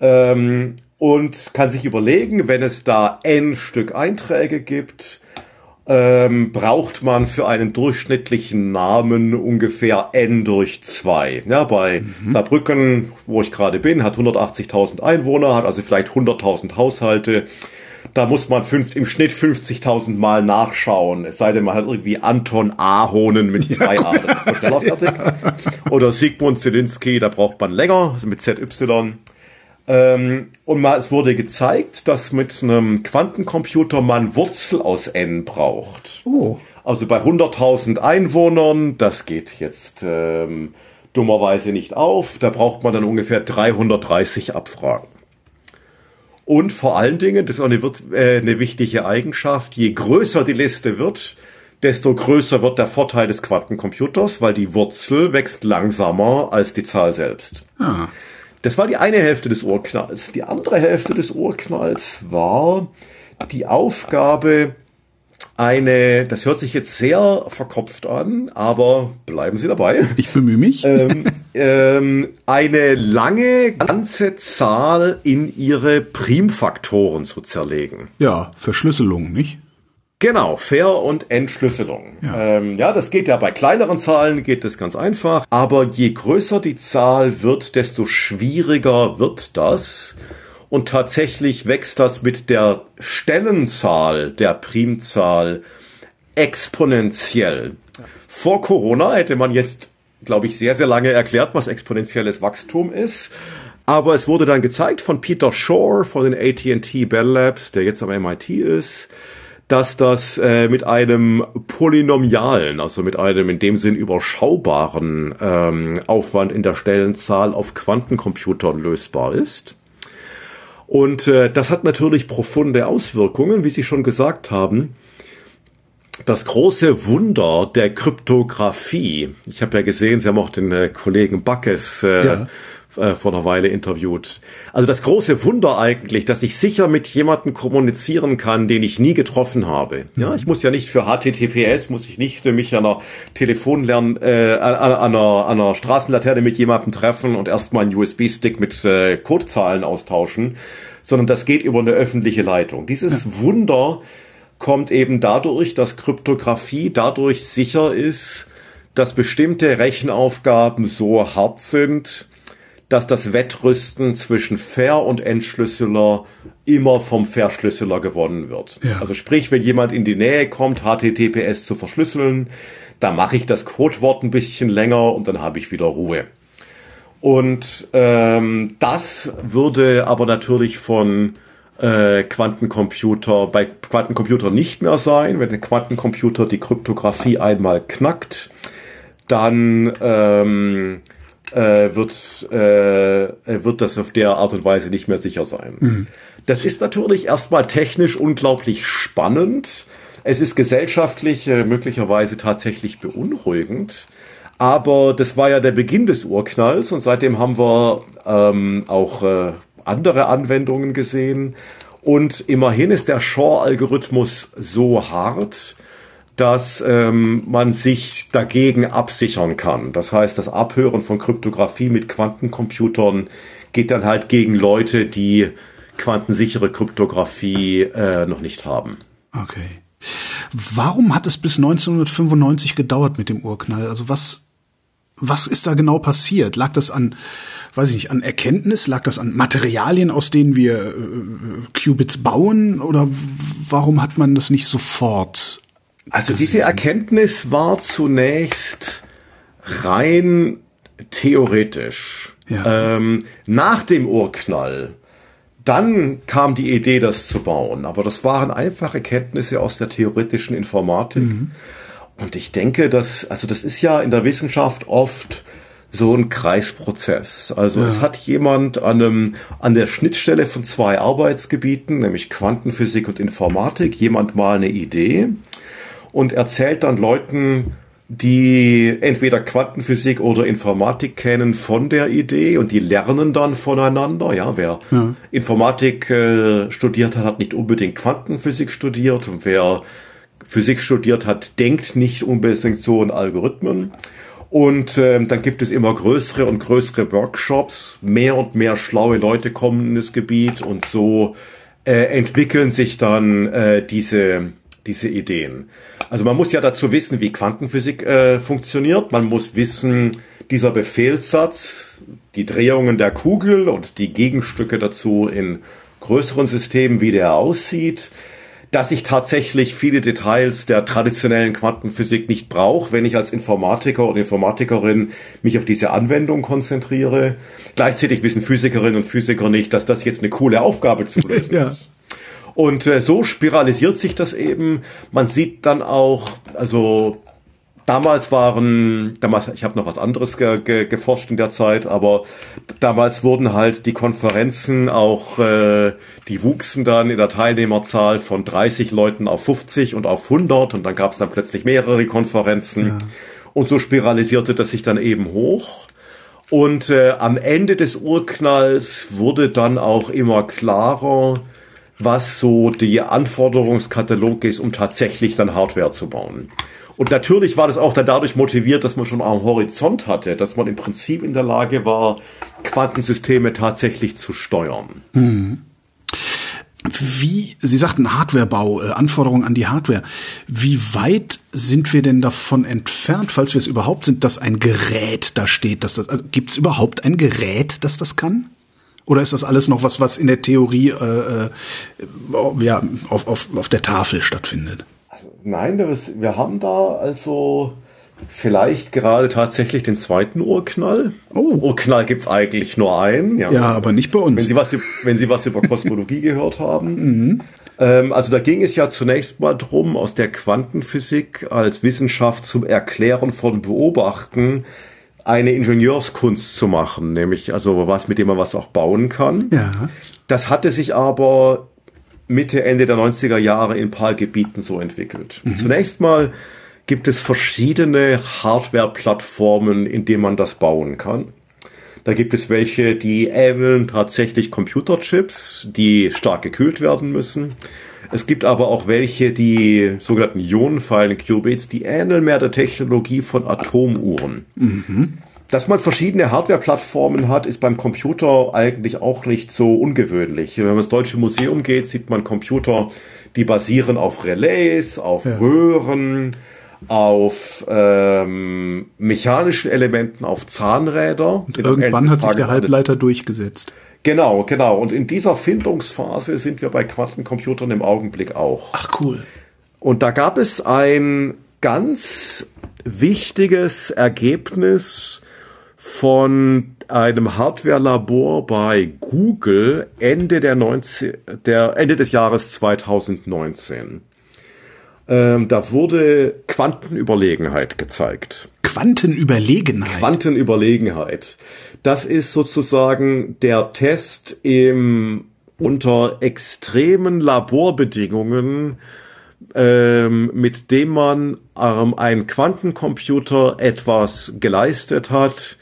Ähm, und kann sich überlegen, wenn es da n Stück Einträge gibt, ähm, braucht man für einen durchschnittlichen Namen ungefähr n durch 2. Ja, bei mhm. Saarbrücken, wo ich gerade bin, hat 180.000 Einwohner, hat also vielleicht 100.000 Haushalte. Da muss man fünf, im Schnitt 50.000 Mal nachschauen. Es sei denn, man hat irgendwie Anton Ahonen mit zwei A, das ist man schneller fertig. Oder Sigmund Zielinski, da braucht man länger, also mit ZY. Ähm, und mal, es wurde gezeigt, dass mit einem Quantencomputer man Wurzel aus n braucht. Oh. Also bei 100.000 Einwohnern, das geht jetzt ähm, dummerweise nicht auf. Da braucht man dann ungefähr 330 Abfragen. Und vor allen Dingen, das ist auch eine, äh, eine wichtige Eigenschaft, je größer die Liste wird, desto größer wird der Vorteil des Quantencomputers, weil die Wurzel wächst langsamer als die Zahl selbst. Ah. Das war die eine Hälfte des Urknalls. Die andere Hälfte des Urknalls war die Aufgabe, eine, das hört sich jetzt sehr verkopft an, aber bleiben Sie dabei. Ich bemühe mich. Ähm, ähm, eine lange ganze Zahl in ihre Primfaktoren zu zerlegen. Ja, Verschlüsselung, nicht? Genau, Fair- und Entschlüsselung. Ja. Ähm, ja, das geht ja bei kleineren Zahlen, geht das ganz einfach. Aber je größer die Zahl wird, desto schwieriger wird das. Und tatsächlich wächst das mit der Stellenzahl der Primzahl exponentiell. Vor Corona hätte man jetzt, glaube ich, sehr, sehr lange erklärt, was exponentielles Wachstum ist. Aber es wurde dann gezeigt von Peter Shore von den AT&T Bell Labs, der jetzt am MIT ist, dass das äh, mit einem polynomialen, also mit einem in dem Sinn überschaubaren ähm, Aufwand in der Stellenzahl auf Quantencomputern lösbar ist. Und äh, das hat natürlich profunde Auswirkungen, wie Sie schon gesagt haben. Das große Wunder der Kryptographie. Ich habe ja gesehen, Sie haben auch den äh, Kollegen Backes äh, ja äh, vor einer Weile interviewt. Also das große Wunder eigentlich, dass ich sicher mit jemandem kommunizieren kann, den ich nie getroffen habe. Ja, ich muss ja nicht für HTTPS, muss ich nicht mich an einer Telefonlern, äh, an, an, einer, an einer Straßenlaterne mit jemandem treffen und erstmal einen USB-Stick mit äh, Codezahlen austauschen, sondern das geht über eine öffentliche Leitung. Dieses ja. Wunder kommt eben dadurch, dass Kryptographie dadurch sicher ist, dass bestimmte Rechenaufgaben so hart sind, dass das Wettrüsten zwischen Ver- und Entschlüsseler immer vom Verschlüsseler gewonnen wird. Ja. Also sprich, wenn jemand in die Nähe kommt, HTTPS zu verschlüsseln, da mache ich das Codewort ein bisschen länger und dann habe ich wieder Ruhe. Und ähm, das würde aber natürlich von äh, Quantencomputer bei Quantencomputer nicht mehr sein. Wenn der Quantencomputer die Kryptographie einmal knackt, dann ähm, äh, wird, äh, wird das auf der Art und Weise nicht mehr sicher sein. Mhm. Das ist natürlich erstmal technisch unglaublich spannend. Es ist gesellschaftlich äh, möglicherweise tatsächlich beunruhigend. Aber das war ja der Beginn des Urknalls und seitdem haben wir ähm, auch äh, andere Anwendungen gesehen. Und immerhin ist der Shor-Algorithmus so hart, dass ähm, man sich dagegen absichern kann. Das heißt, das Abhören von Kryptographie mit Quantencomputern geht dann halt gegen Leute, die quantensichere Kryptographie äh, noch nicht haben. Okay. Warum hat es bis 1995 gedauert mit dem Urknall? Also was, was ist da genau passiert? Lag das an, weiß ich nicht, an Erkenntnis? Lag das an Materialien, aus denen wir äh, Qubits bauen? Oder warum hat man das nicht sofort also diese Erkenntnis war zunächst rein theoretisch. Ja. Ähm, nach dem Urknall, dann kam die Idee, das zu bauen. Aber das waren einfache Kenntnisse aus der theoretischen Informatik. Mhm. Und ich denke, dass, also das ist ja in der Wissenschaft oft so ein Kreisprozess. Also ja. es hat jemand an, einem, an der Schnittstelle von zwei Arbeitsgebieten, nämlich Quantenphysik und Informatik, jemand mal eine Idee und erzählt dann Leuten, die entweder Quantenphysik oder Informatik kennen von der Idee und die lernen dann voneinander. Ja, wer ja. Informatik äh, studiert hat, hat nicht unbedingt Quantenphysik studiert und wer Physik studiert hat, denkt nicht unbedingt so in Algorithmen. Und ähm, dann gibt es immer größere und größere Workshops. Mehr und mehr schlaue Leute kommen in das Gebiet und so äh, entwickeln sich dann äh, diese, diese Ideen. Also man muss ja dazu wissen, wie Quantenphysik äh, funktioniert. Man muss wissen, dieser Befehlssatz, die Drehungen der Kugel und die Gegenstücke dazu in größeren Systemen, wie der aussieht dass ich tatsächlich viele Details der traditionellen Quantenphysik nicht brauche, wenn ich als Informatiker oder Informatikerin mich auf diese Anwendung konzentriere. Gleichzeitig wissen Physikerinnen und Physiker nicht, dass das jetzt eine coole Aufgabe zu lösen ja. ist. Und äh, so spiralisiert sich das eben. Man sieht dann auch, also damals waren, damals, ich habe noch was anderes ge, ge, geforscht in der Zeit, aber damals wurden halt die Konferenzen auch, äh, die wuchsen dann in der Teilnehmerzahl von 30 Leuten auf 50 und auf 100 und dann gab es dann plötzlich mehrere Konferenzen ja. und so spiralisierte das sich dann eben hoch. Und äh, am Ende des Urknalls wurde dann auch immer klarer, was so die Anforderungskatalog ist, um tatsächlich dann Hardware zu bauen. Und natürlich war das auch dann dadurch motiviert, dass man schon am Horizont hatte, dass man im Prinzip in der Lage war, Quantensysteme tatsächlich zu steuern. Mhm. Wie, Sie sagten Hardwarebau, äh, Anforderungen an die Hardware. Wie weit sind wir denn davon entfernt, falls wir es überhaupt sind, dass ein Gerät da steht? Dass das, also gibt es überhaupt ein Gerät, das das kann? Oder ist das alles noch was, was in der Theorie äh, äh, ja, auf, auf, auf der Tafel stattfindet? Nein, das, wir haben da also vielleicht gerade tatsächlich den zweiten Urknall. Oh. Urknall gibt's eigentlich nur einen. Ja. ja, aber nicht bei uns. Wenn Sie was, wenn Sie was über Kosmologie gehört haben. Mhm. Ähm, also da ging es ja zunächst mal drum, aus der Quantenphysik als Wissenschaft zum Erklären von Beobachten eine Ingenieurskunst zu machen, nämlich also was, mit dem man was auch bauen kann. Ja. Das hatte sich aber Mitte, Ende der 90er Jahre in ein paar Gebieten so entwickelt. Mhm. Zunächst mal gibt es verschiedene Hardware-Plattformen, in denen man das bauen kann. Da gibt es welche, die ähneln tatsächlich Computerchips, die stark gekühlt werden müssen. Es gibt aber auch welche, die sogenannten Ionenpfeilen Qubits, die ähneln mehr der Technologie von Atomuhren. Mhm. Dass man verschiedene Hardware-Plattformen hat, ist beim Computer eigentlich auch nicht so ungewöhnlich. Wenn man ins Deutsche Museum geht, sieht man Computer, die basieren auf Relais, auf ja. Röhren, auf ähm, mechanischen Elementen, auf Zahnräder. Und irgendwann hat sich der Halbleiter durchgesetzt. Genau, genau. Und in dieser Findungsphase sind wir bei Quantencomputern im Augenblick auch. Ach cool. Und da gab es ein ganz wichtiges Ergebnis von einem Hardware-Labor bei Google Ende, der 19, der, Ende des Jahres 2019. Ähm, da wurde Quantenüberlegenheit gezeigt. Quantenüberlegenheit? Quantenüberlegenheit. Das ist sozusagen der Test im, unter extremen Laborbedingungen ähm, mit dem man ähm, ein Quantencomputer etwas geleistet hat,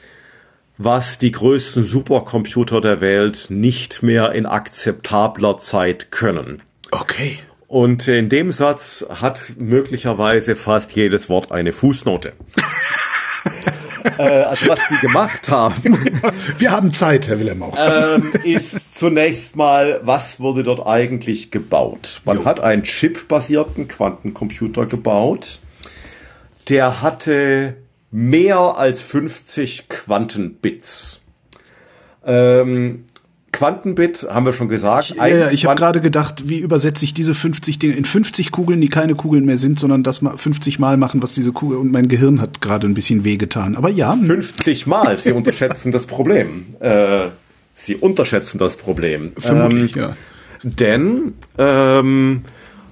was die größten Supercomputer der Welt nicht mehr in akzeptabler Zeit können. Okay. Und in dem Satz hat möglicherweise fast jedes Wort eine Fußnote. Äh, also was die gemacht haben. Wir haben Zeit, Herr Wilhelm auch. Ähm, ist zunächst mal, was wurde dort eigentlich gebaut? Man jo. hat einen chipbasierten Quantencomputer gebaut. Der hatte mehr als 50 Quantenbits. Ähm, Quantenbit haben wir schon gesagt. Ich, ja, ich habe gerade gedacht, wie übersetze ich diese 50 Dinge in 50 Kugeln, die keine Kugeln mehr sind, sondern das mal 50 Mal machen, was diese Kugel und mein Gehirn hat gerade ein bisschen wehgetan. Aber ja. 50 Mal. Sie unterschätzen das Problem. Äh, Sie unterschätzen das Problem. Vermutlich, ähm, ja. Denn ähm,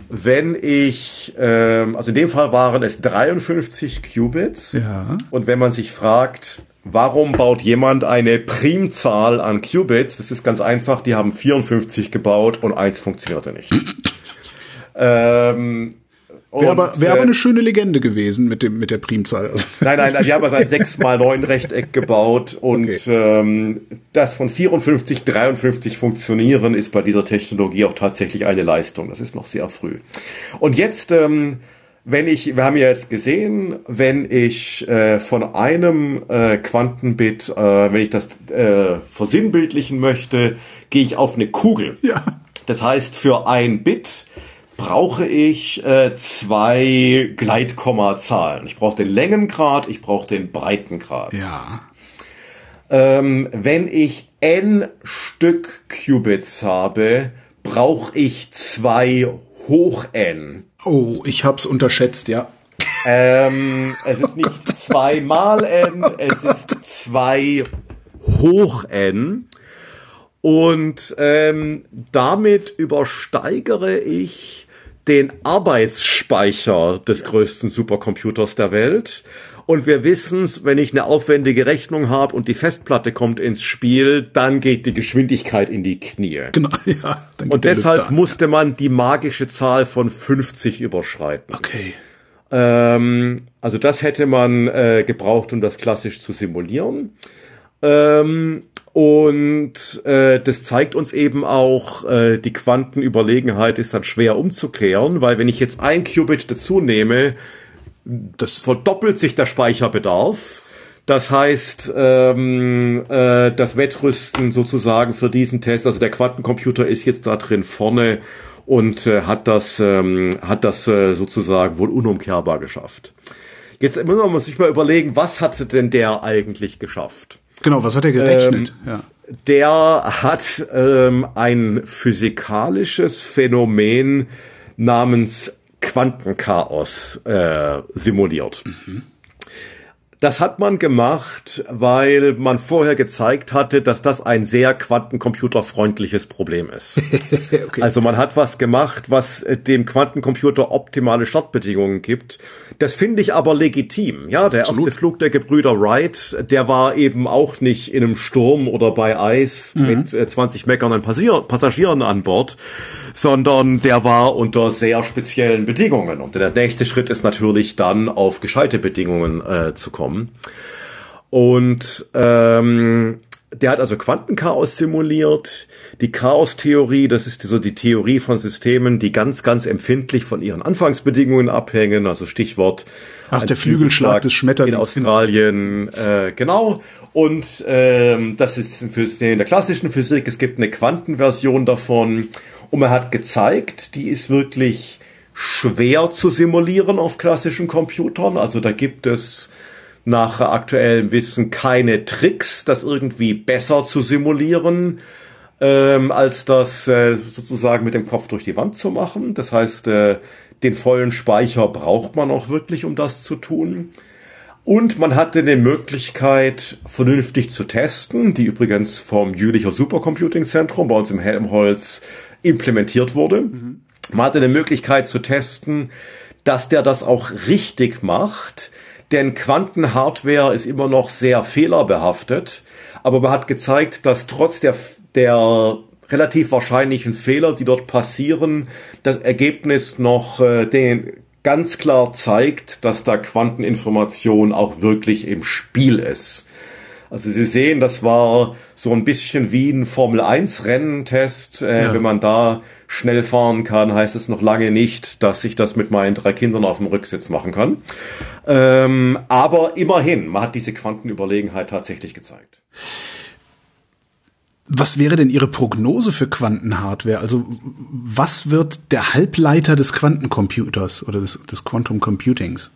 wenn ich, ähm, also in dem Fall waren es 53 Qubits. Ja. Und wenn man sich fragt, warum baut jemand eine Primzahl an Qubits? Das ist ganz einfach, die haben 54 gebaut und eins funktionierte nicht. ähm, Wäre aber, wär aber äh, eine schöne Legende gewesen mit, dem, mit der Primzahl. Nein, nein, die haben also ein 6 mal 9 Rechteck gebaut und okay. ähm, das von 54, 53 funktionieren ist bei dieser Technologie auch tatsächlich eine Leistung. Das ist noch sehr früh. Und jetzt, ähm, wenn ich, wir haben ja jetzt gesehen, wenn ich äh, von einem äh, Quantenbit, äh, wenn ich das äh, versinnbildlichen möchte, gehe ich auf eine Kugel. Ja. Das heißt, für ein Bit brauche ich äh, zwei Gleitkommazahlen. Ich brauche den Längengrad, ich brauche den Breitengrad. Ja. Ähm, wenn ich n Stück Qubits habe, brauche ich zwei hoch n. Oh, ich hab's unterschätzt, ja. Ähm, es ist nicht zwei mal n, es ist zwei hoch n. Und ähm, damit übersteigere ich den Arbeitsspeicher des größten Supercomputers der Welt. Und wir wissen, wenn ich eine aufwendige Rechnung habe und die Festplatte kommt ins Spiel, dann geht die Geschwindigkeit in die Knie. Genau, ja. und deshalb musste man die magische Zahl von 50 überschreiten. Okay. Ähm, also das hätte man äh, gebraucht, um das klassisch zu simulieren. Ähm, und äh, das zeigt uns eben auch, äh, die Quantenüberlegenheit ist dann schwer umzuklären, weil wenn ich jetzt ein Qubit dazu nehme, das verdoppelt sich der Speicherbedarf. Das heißt, ähm, äh, das Wettrüsten sozusagen für diesen Test, also der Quantencomputer ist jetzt da drin vorne und äh, hat das, ähm, hat das äh, sozusagen wohl unumkehrbar geschafft. Jetzt muss man sich mal überlegen, was hatte denn der eigentlich geschafft? Genau, was hat er gerechnet? Ähm, ja. Der hat ähm, ein physikalisches Phänomen namens Quantenchaos äh, simuliert. Mhm. Das hat man gemacht, weil man vorher gezeigt hatte, dass das ein sehr quantencomputerfreundliches Problem ist. okay. Also man hat was gemacht, was äh, dem Quantencomputer optimale Startbedingungen gibt. Das finde ich aber legitim. Ja, der Absolut. erste Flug der Gebrüder Wright, der war eben auch nicht in einem Sturm oder bei Eis mhm. mit 20 äh, meckernden Passagieren an Bord, sondern der war unter sehr speziellen Bedingungen. Und der nächste Schritt ist natürlich dann auf gescheite Bedingungen äh, zu kommen. Und ähm, der hat also Quantenchaos simuliert. Die Chaos-Theorie, das ist so die Theorie von Systemen, die ganz, ganz empfindlich von ihren Anfangsbedingungen abhängen. Also Stichwort. Ach, der Flügelschlag des Schmetterlings. In Australien, äh, genau. Und ähm, das ist in der klassischen Physik. Es gibt eine Quantenversion davon. Und man hat gezeigt, die ist wirklich schwer zu simulieren auf klassischen Computern. Also da gibt es nach aktuellem Wissen keine Tricks, das irgendwie besser zu simulieren, ähm, als das äh, sozusagen mit dem Kopf durch die Wand zu machen. Das heißt, äh, den vollen Speicher braucht man auch wirklich, um das zu tun. Und man hatte eine Möglichkeit, vernünftig zu testen, die übrigens vom Jülicher Supercomputing Zentrum bei uns im Helmholtz implementiert wurde. Mhm. Man hatte eine Möglichkeit zu testen, dass der das auch richtig macht, denn Quantenhardware ist immer noch sehr fehlerbehaftet, aber man hat gezeigt, dass trotz der, der relativ wahrscheinlichen Fehler, die dort passieren, das Ergebnis noch äh, den ganz klar zeigt, dass da Quanteninformation auch wirklich im Spiel ist. Also Sie sehen, das war so ein bisschen wie ein Formel 1 Rennentest. Äh, ja. Wenn man da schnell fahren kann, heißt es noch lange nicht, dass ich das mit meinen drei Kindern auf dem Rücksitz machen kann. Ähm, aber immerhin, man hat diese Quantenüberlegenheit tatsächlich gezeigt. Was wäre denn Ihre Prognose für Quantenhardware? Also was wird der Halbleiter des Quantencomputers oder des, des Quantum Computings?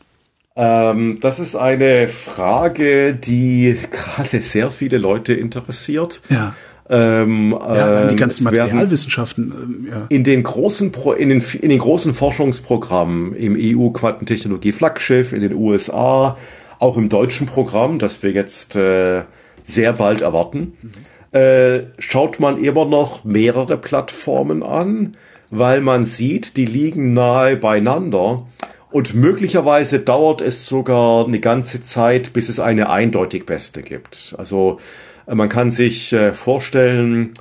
Ähm, das ist eine Frage, die gerade sehr viele Leute interessiert. Ja. Ähm, ja, die ganzen Materialwissenschaften. Ähm, ja. In den großen Pro, in den in den großen Forschungsprogrammen im EU Quantentechnologie Flaggschiff in den USA, auch im deutschen Programm, das wir jetzt äh, sehr bald erwarten, mhm. äh, schaut man immer noch mehrere Plattformen an, weil man sieht, die liegen nahe beieinander Und möglicherweise dauert es sogar eine ganze Zeit, bis es eine eindeutig beste gibt. Also äh, man kann sich äh, vorstellen,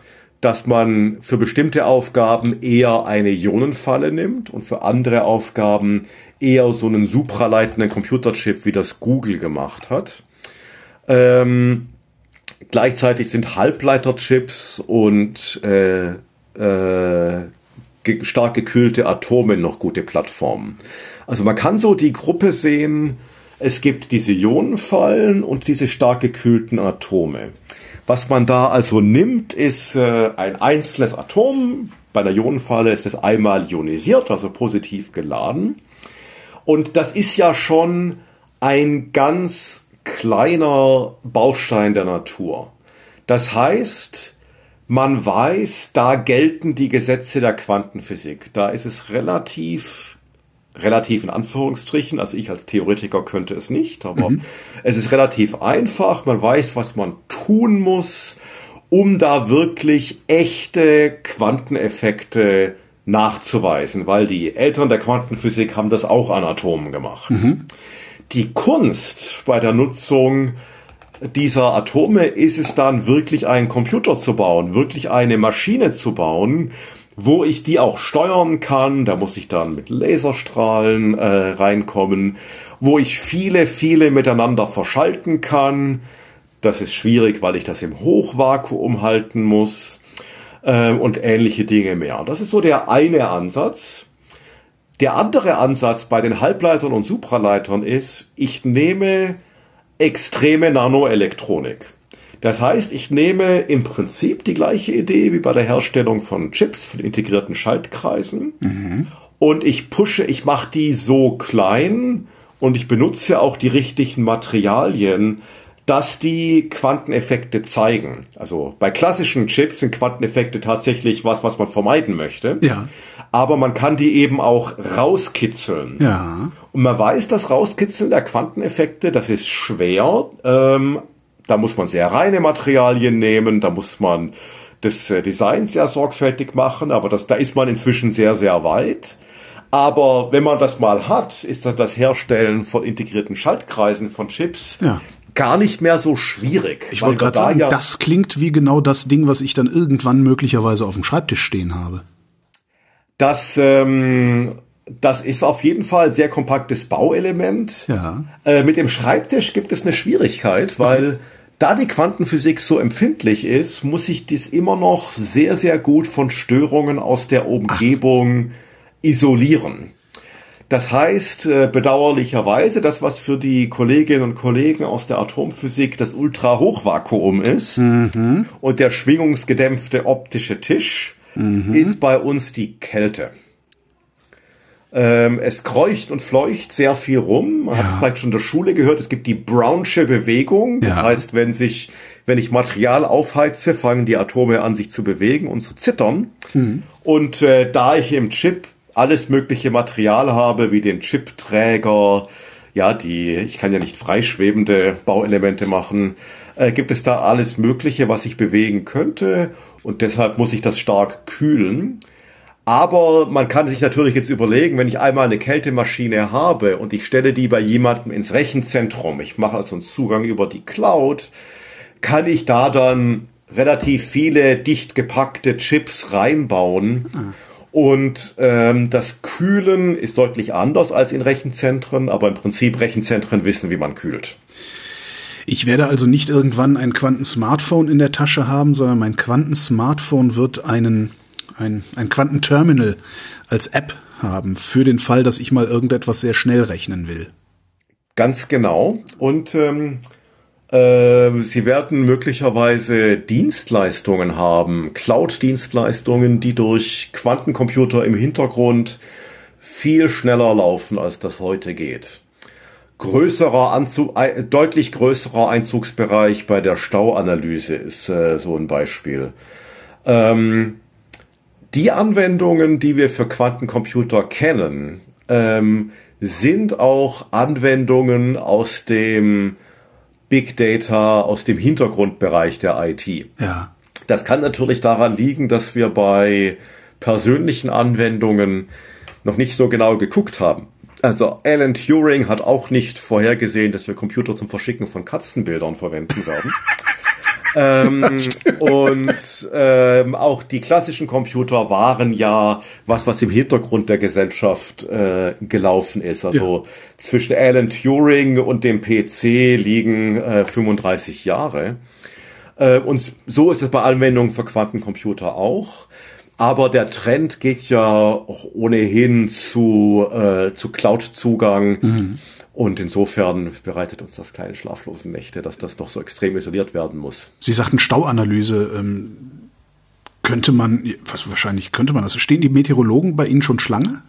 dass man für bestimmte Aufgaben eher eine Ionenfalle nimmt und für andere Aufgaben eher so einen supraleitenden Computerchip, wie das Google gemacht hat. Ähm, gleichzeitig sind Halbleiterchips und äh, äh, stark gekühlte Atome noch gute Plattformen. Also man kann so die Gruppe sehen, es gibt diese Ionenfallen und diese stark gekühlten Atome. Was man da also nimmt, ist äh, ein einzelnes Atom. Bei der Ionenfalle ist es einmal ionisiert, also positiv geladen. Und das ist ja schon ein ganz kleiner Baustein der Natur. Das heißt, man weiß, da gelten die Gesetze der Quantenphysik. Da ist es relativ, relativ in Anführungsstrichen, also ich als Theoretiker könnte es nicht, aber mhm. es ist relativ einfach. Man weiß, was man tun muss, um da wirklich echte Quanteneffekte nachzuweisen, weil die Eltern der Quantenphysik haben das auch an Atomen gemacht. Mhm. Die Kunst bei der Nutzung dieser Atome ist es dann wirklich einen Computer zu bauen, wirklich eine Maschine zu bauen, wo ich die auch steuern kann. Da muss ich dann mit Laserstrahlen äh, reinkommen, wo ich viele, viele miteinander verschalten kann. Das ist schwierig, weil ich das im Hochvakuum halten muss äh, und ähnliche Dinge mehr. Das ist so der eine Ansatz. Der andere Ansatz bei den Halbleitern und Supraleitern ist, ich nehme extreme Nanoelektronik. Das heißt, ich nehme im Prinzip die gleiche Idee wie bei der Herstellung von Chips, von integrierten Schaltkreisen. Mhm. Und ich pushe, ich mache die so klein und ich benutze auch die richtigen Materialien, dass die Quanteneffekte zeigen. Also bei klassischen Chips sind Quanteneffekte tatsächlich was, was man vermeiden möchte. Ja. Aber man kann die eben auch rauskitzeln. Ja. Und man weiß, dass Rauskitzeln der Quanteneffekte, das ist schwer. Ähm, da muss man sehr reine Materialien nehmen, da muss man das äh, Design sehr sorgfältig machen, aber das, da ist man inzwischen sehr, sehr weit. Aber wenn man das mal hat, ist dann das Herstellen von integrierten Schaltkreisen von Chips ja. gar nicht mehr so schwierig. Ich wollte gerade sagen, ja das klingt wie genau das Ding, was ich dann irgendwann möglicherweise auf dem Schreibtisch stehen habe. Das ähm, das ist auf jeden Fall ein sehr kompaktes Bauelement. Ja. Äh, mit dem Schreibtisch gibt es eine Schwierigkeit, weil okay. Da die Quantenphysik so empfindlich ist, muss ich dies immer noch sehr, sehr gut von Störungen aus der Umgebung Ach. isolieren. Das heißt, äh, bedauerlicherweise, das, was für die Kolleginnen und Kollegen aus der Atomphysik das Ultrahochvakuum ist mhm. und der schwingungsgedämpfte optische Tisch, mhm. ist bei uns die Kälte. Ähm, es kreucht und fleucht sehr viel rum. Man ja. hat es vielleicht schon in der Schule gehört. Es gibt die Brownsche Bewegung. Das ja. heißt, wenn sich, wenn ich Material aufheize, fangen die Atome an, sich zu bewegen und zu zittern. Mhm. Und äh, da ich im Chip alles mögliche Material habe, wie den Chipträger, ja, die, ich kann ja nicht freischwebende Bauelemente machen, äh, gibt es da alles Mögliche, was ich bewegen könnte. Und deshalb muss ich das stark kühlen. Aber man kann sich natürlich jetzt überlegen, wenn ich einmal eine Kältemaschine habe und ich stelle die bei jemandem ins Rechenzentrum, ich mache also einen Zugang über die Cloud, kann ich da dann relativ viele dicht gepackte Chips reinbauen. Ah. Und ähm, das Kühlen ist deutlich anders als in Rechenzentren, aber im Prinzip Rechenzentren wissen, wie man kühlt. Ich werde also nicht irgendwann ein Quantensmartphone in der Tasche haben, sondern mein Quantensmartphone wird einen ein, ein Quantenterminal als App haben für den Fall, dass ich mal irgendetwas sehr schnell rechnen will. Ganz genau. Und ähm, äh, Sie werden möglicherweise Dienstleistungen haben, Cloud-Dienstleistungen, die durch Quantencomputer im Hintergrund viel schneller laufen, als das heute geht. Größerer Anzug, deutlich größerer Einzugsbereich bei der Stauanalyse ist äh, so ein Beispiel. Ähm, die Anwendungen, die wir für Quantencomputer kennen, ähm, sind auch Anwendungen aus dem Big Data, aus dem Hintergrundbereich der IT. Ja. Das kann natürlich daran liegen, dass wir bei persönlichen Anwendungen noch nicht so genau geguckt haben. Also Alan Turing hat auch nicht vorhergesehen, dass wir Computer zum Verschicken von Katzenbildern verwenden werden. ähm, und ähm, auch die klassischen Computer waren ja was, was im Hintergrund der Gesellschaft äh, gelaufen ist. Also ja. zwischen Alan Turing und dem PC liegen äh, 35 Jahre. Äh, und so ist es bei Anwendungen für Quantencomputer auch. Aber der Trend geht ja auch ohnehin zu, äh, zu Cloud-Zugang. Mhm. Und insofern bereitet uns das keine schlaflosen Nächte, dass das noch so extrem isoliert werden muss. Sie sagten Stauanalyse. Ähm, könnte man, was wahrscheinlich könnte man das? Stehen die Meteorologen bei Ihnen schon Schlange?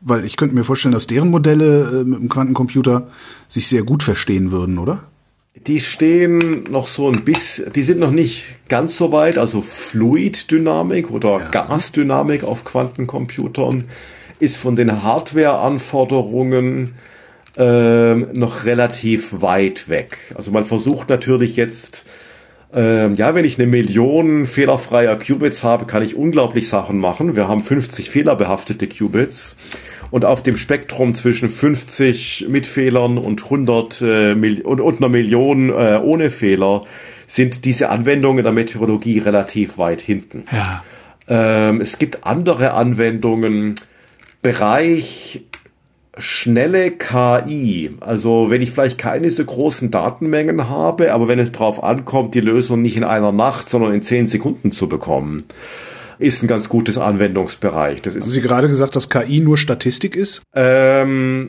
Weil ich könnte mir vorstellen, dass deren Modelle äh, mit dem Quantencomputer sich sehr gut verstehen würden, oder? Die stehen noch so ein bisschen, die sind noch nicht ganz so weit, also Fluiddynamik oder ja. Gasdynamik auf Quantencomputern ist von den Hardware-Anforderungen ähm, noch relativ weit weg. Also man versucht natürlich jetzt, ähm, ja, wenn ich eine Million fehlerfreier Qubits habe, kann ich unglaublich Sachen machen. Wir haben 50 fehlerbehaftete Qubits. Und auf dem Spektrum zwischen 50 mit Fehlern und 100 äh, und, und einer Million äh, ohne Fehler sind diese Anwendungen der Meteorologie relativ weit hinten. Ja. Ähm, es gibt andere Anwendungen, Bereich schnelle KI. Also wenn ich vielleicht keine so großen Datenmengen habe, aber wenn es darauf ankommt, die Lösung nicht in einer Nacht, sondern in zehn Sekunden zu bekommen ist ein ganz gutes Anwendungsbereich. Das ist Haben Sie gerade gesagt, dass KI nur Statistik ist? Ähm,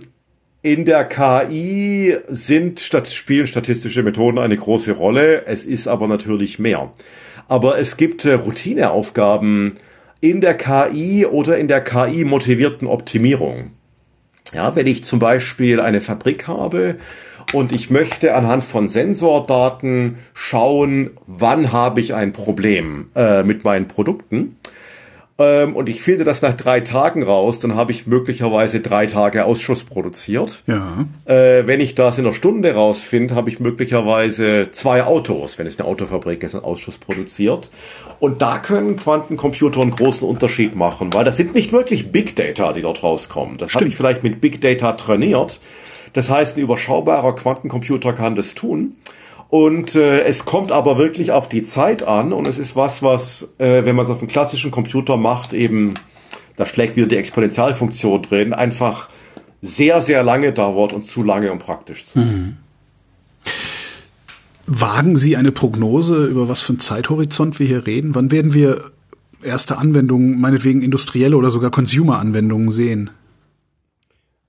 in der KI sind spielen statistische Methoden eine große Rolle. Es ist aber natürlich mehr. Aber es gibt äh, Routineaufgaben in der KI oder in der KI motivierten Optimierung. Ja, wenn ich zum Beispiel eine Fabrik habe und ich möchte anhand von Sensordaten schauen, wann habe ich ein Problem äh, mit meinen Produkten. Ähm, und ich finde das nach drei Tagen raus, dann habe ich möglicherweise drei Tage Ausschuss produziert. Ja. Äh, wenn ich das in einer Stunde rausfinde, habe ich möglicherweise zwei Autos, wenn es eine Autofabrik ist, einen Ausschuss produziert. Und da können Quantencomputer einen großen Unterschied machen, weil das sind nicht wirklich Big Data, die dort rauskommen. Das habe ich vielleicht mit Big Data trainiert. Das heißt, ein überschaubarer Quantencomputer kann das tun. Und äh, es kommt aber wirklich auf die Zeit an und es ist was, was, äh, wenn man es auf einem klassischen Computer macht, eben, da schlägt wieder die Exponentialfunktion drin, einfach sehr, sehr lange dauert und zu lange, um praktisch zu mhm. Wagen Sie eine Prognose, über was für einen Zeithorizont wir hier reden? Wann werden wir erste Anwendungen, meinetwegen industrielle oder sogar Consumer-Anwendungen sehen?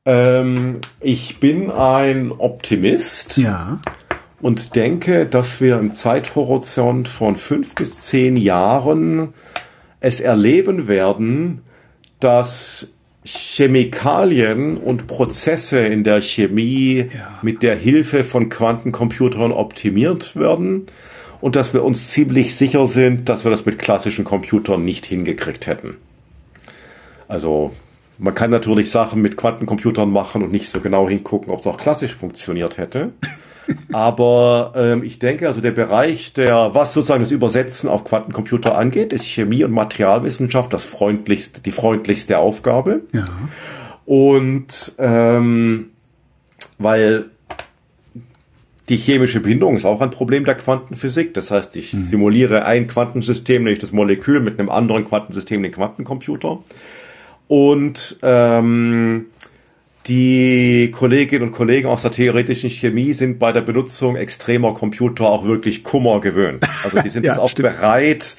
Ähm, ich bin ein Optimist. Ja. Und denke, dass wir im Zeithorizont von fünf bis zehn Jahren es erleben werden, dass Chemikalien und Prozesse in der Chemie ja. mit der Hilfe von Quantencomputern optimiert werden und dass wir uns ziemlich sicher sind, dass wir das mit klassischen Computern nicht hingekriegt hätten. Also man kann natürlich Sachen mit Quantencomputern machen und nicht so genau hingucken, ob es auch klassisch funktioniert hätte. Aber ähm, ich denke, also der Bereich, der, was sozusagen das Übersetzen auf Quantencomputer angeht, ist Chemie und Materialwissenschaft das freundlichste, die freundlichste Aufgabe. Ja. Und ähm, weil die chemische Bindung ist auch ein Problem der Quantenphysik. Das heißt, ich mhm. simuliere ein Quantensystem, nämlich das Molekül, mit einem anderen Quantensystem, den Quantencomputer. Und ähm, die Kolleginnen und Kollegen aus der theoretischen Chemie sind bei der Benutzung extremer Computer auch wirklich Kummer gewöhnt. Also die sind ja, auch stimmt. bereit,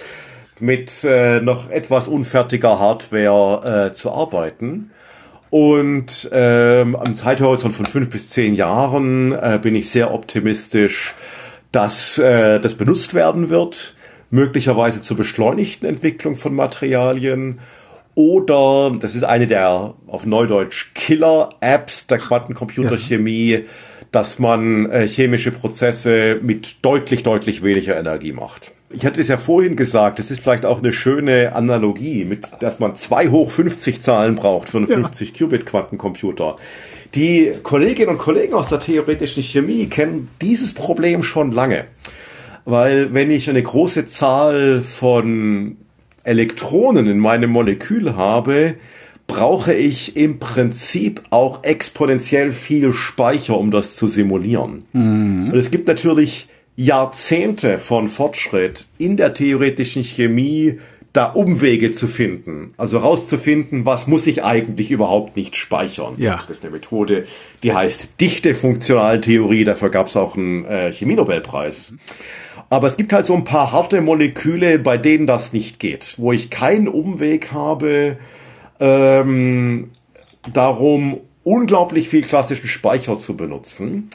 mit äh, noch etwas unfertiger Hardware äh, zu arbeiten. Und ähm, am Zeithorizont von fünf bis zehn Jahren äh, bin ich sehr optimistisch, dass äh, das benutzt werden wird, möglicherweise zur beschleunigten Entwicklung von Materialien oder, das ist eine der auf Neudeutsch Killer-Apps der Quantencomputerchemie, ja. dass man äh, chemische Prozesse mit deutlich, deutlich weniger Energie macht. Ich hatte es ja vorhin gesagt, das ist vielleicht auch eine schöne Analogie, mit, dass man zwei hoch 50 Zahlen braucht für einen ja. 50-Qubit-Quantencomputer. Die Kolleginnen und Kollegen aus der theoretischen Chemie kennen dieses Problem schon lange. Weil wenn ich eine große Zahl von Elektronen in meinem Molekül habe, brauche ich im Prinzip auch exponentiell viel Speicher, um das zu simulieren. Mhm. Und es gibt natürlich Jahrzehnte von Fortschritt in der theoretischen Chemie, da Umwege zu finden. Also rauszufinden, was muss ich eigentlich überhaupt nicht speichern. Ja. Das ist eine Methode, die heißt dichte Funktionaltheorie. Dafür gab es auch einen äh, Chemienobelpreis. Aber es gibt halt so ein paar harte Moleküle, bei denen das nicht geht, wo ich keinen Umweg habe, ähm, darum unglaublich viel klassischen Speicher zu benutzen.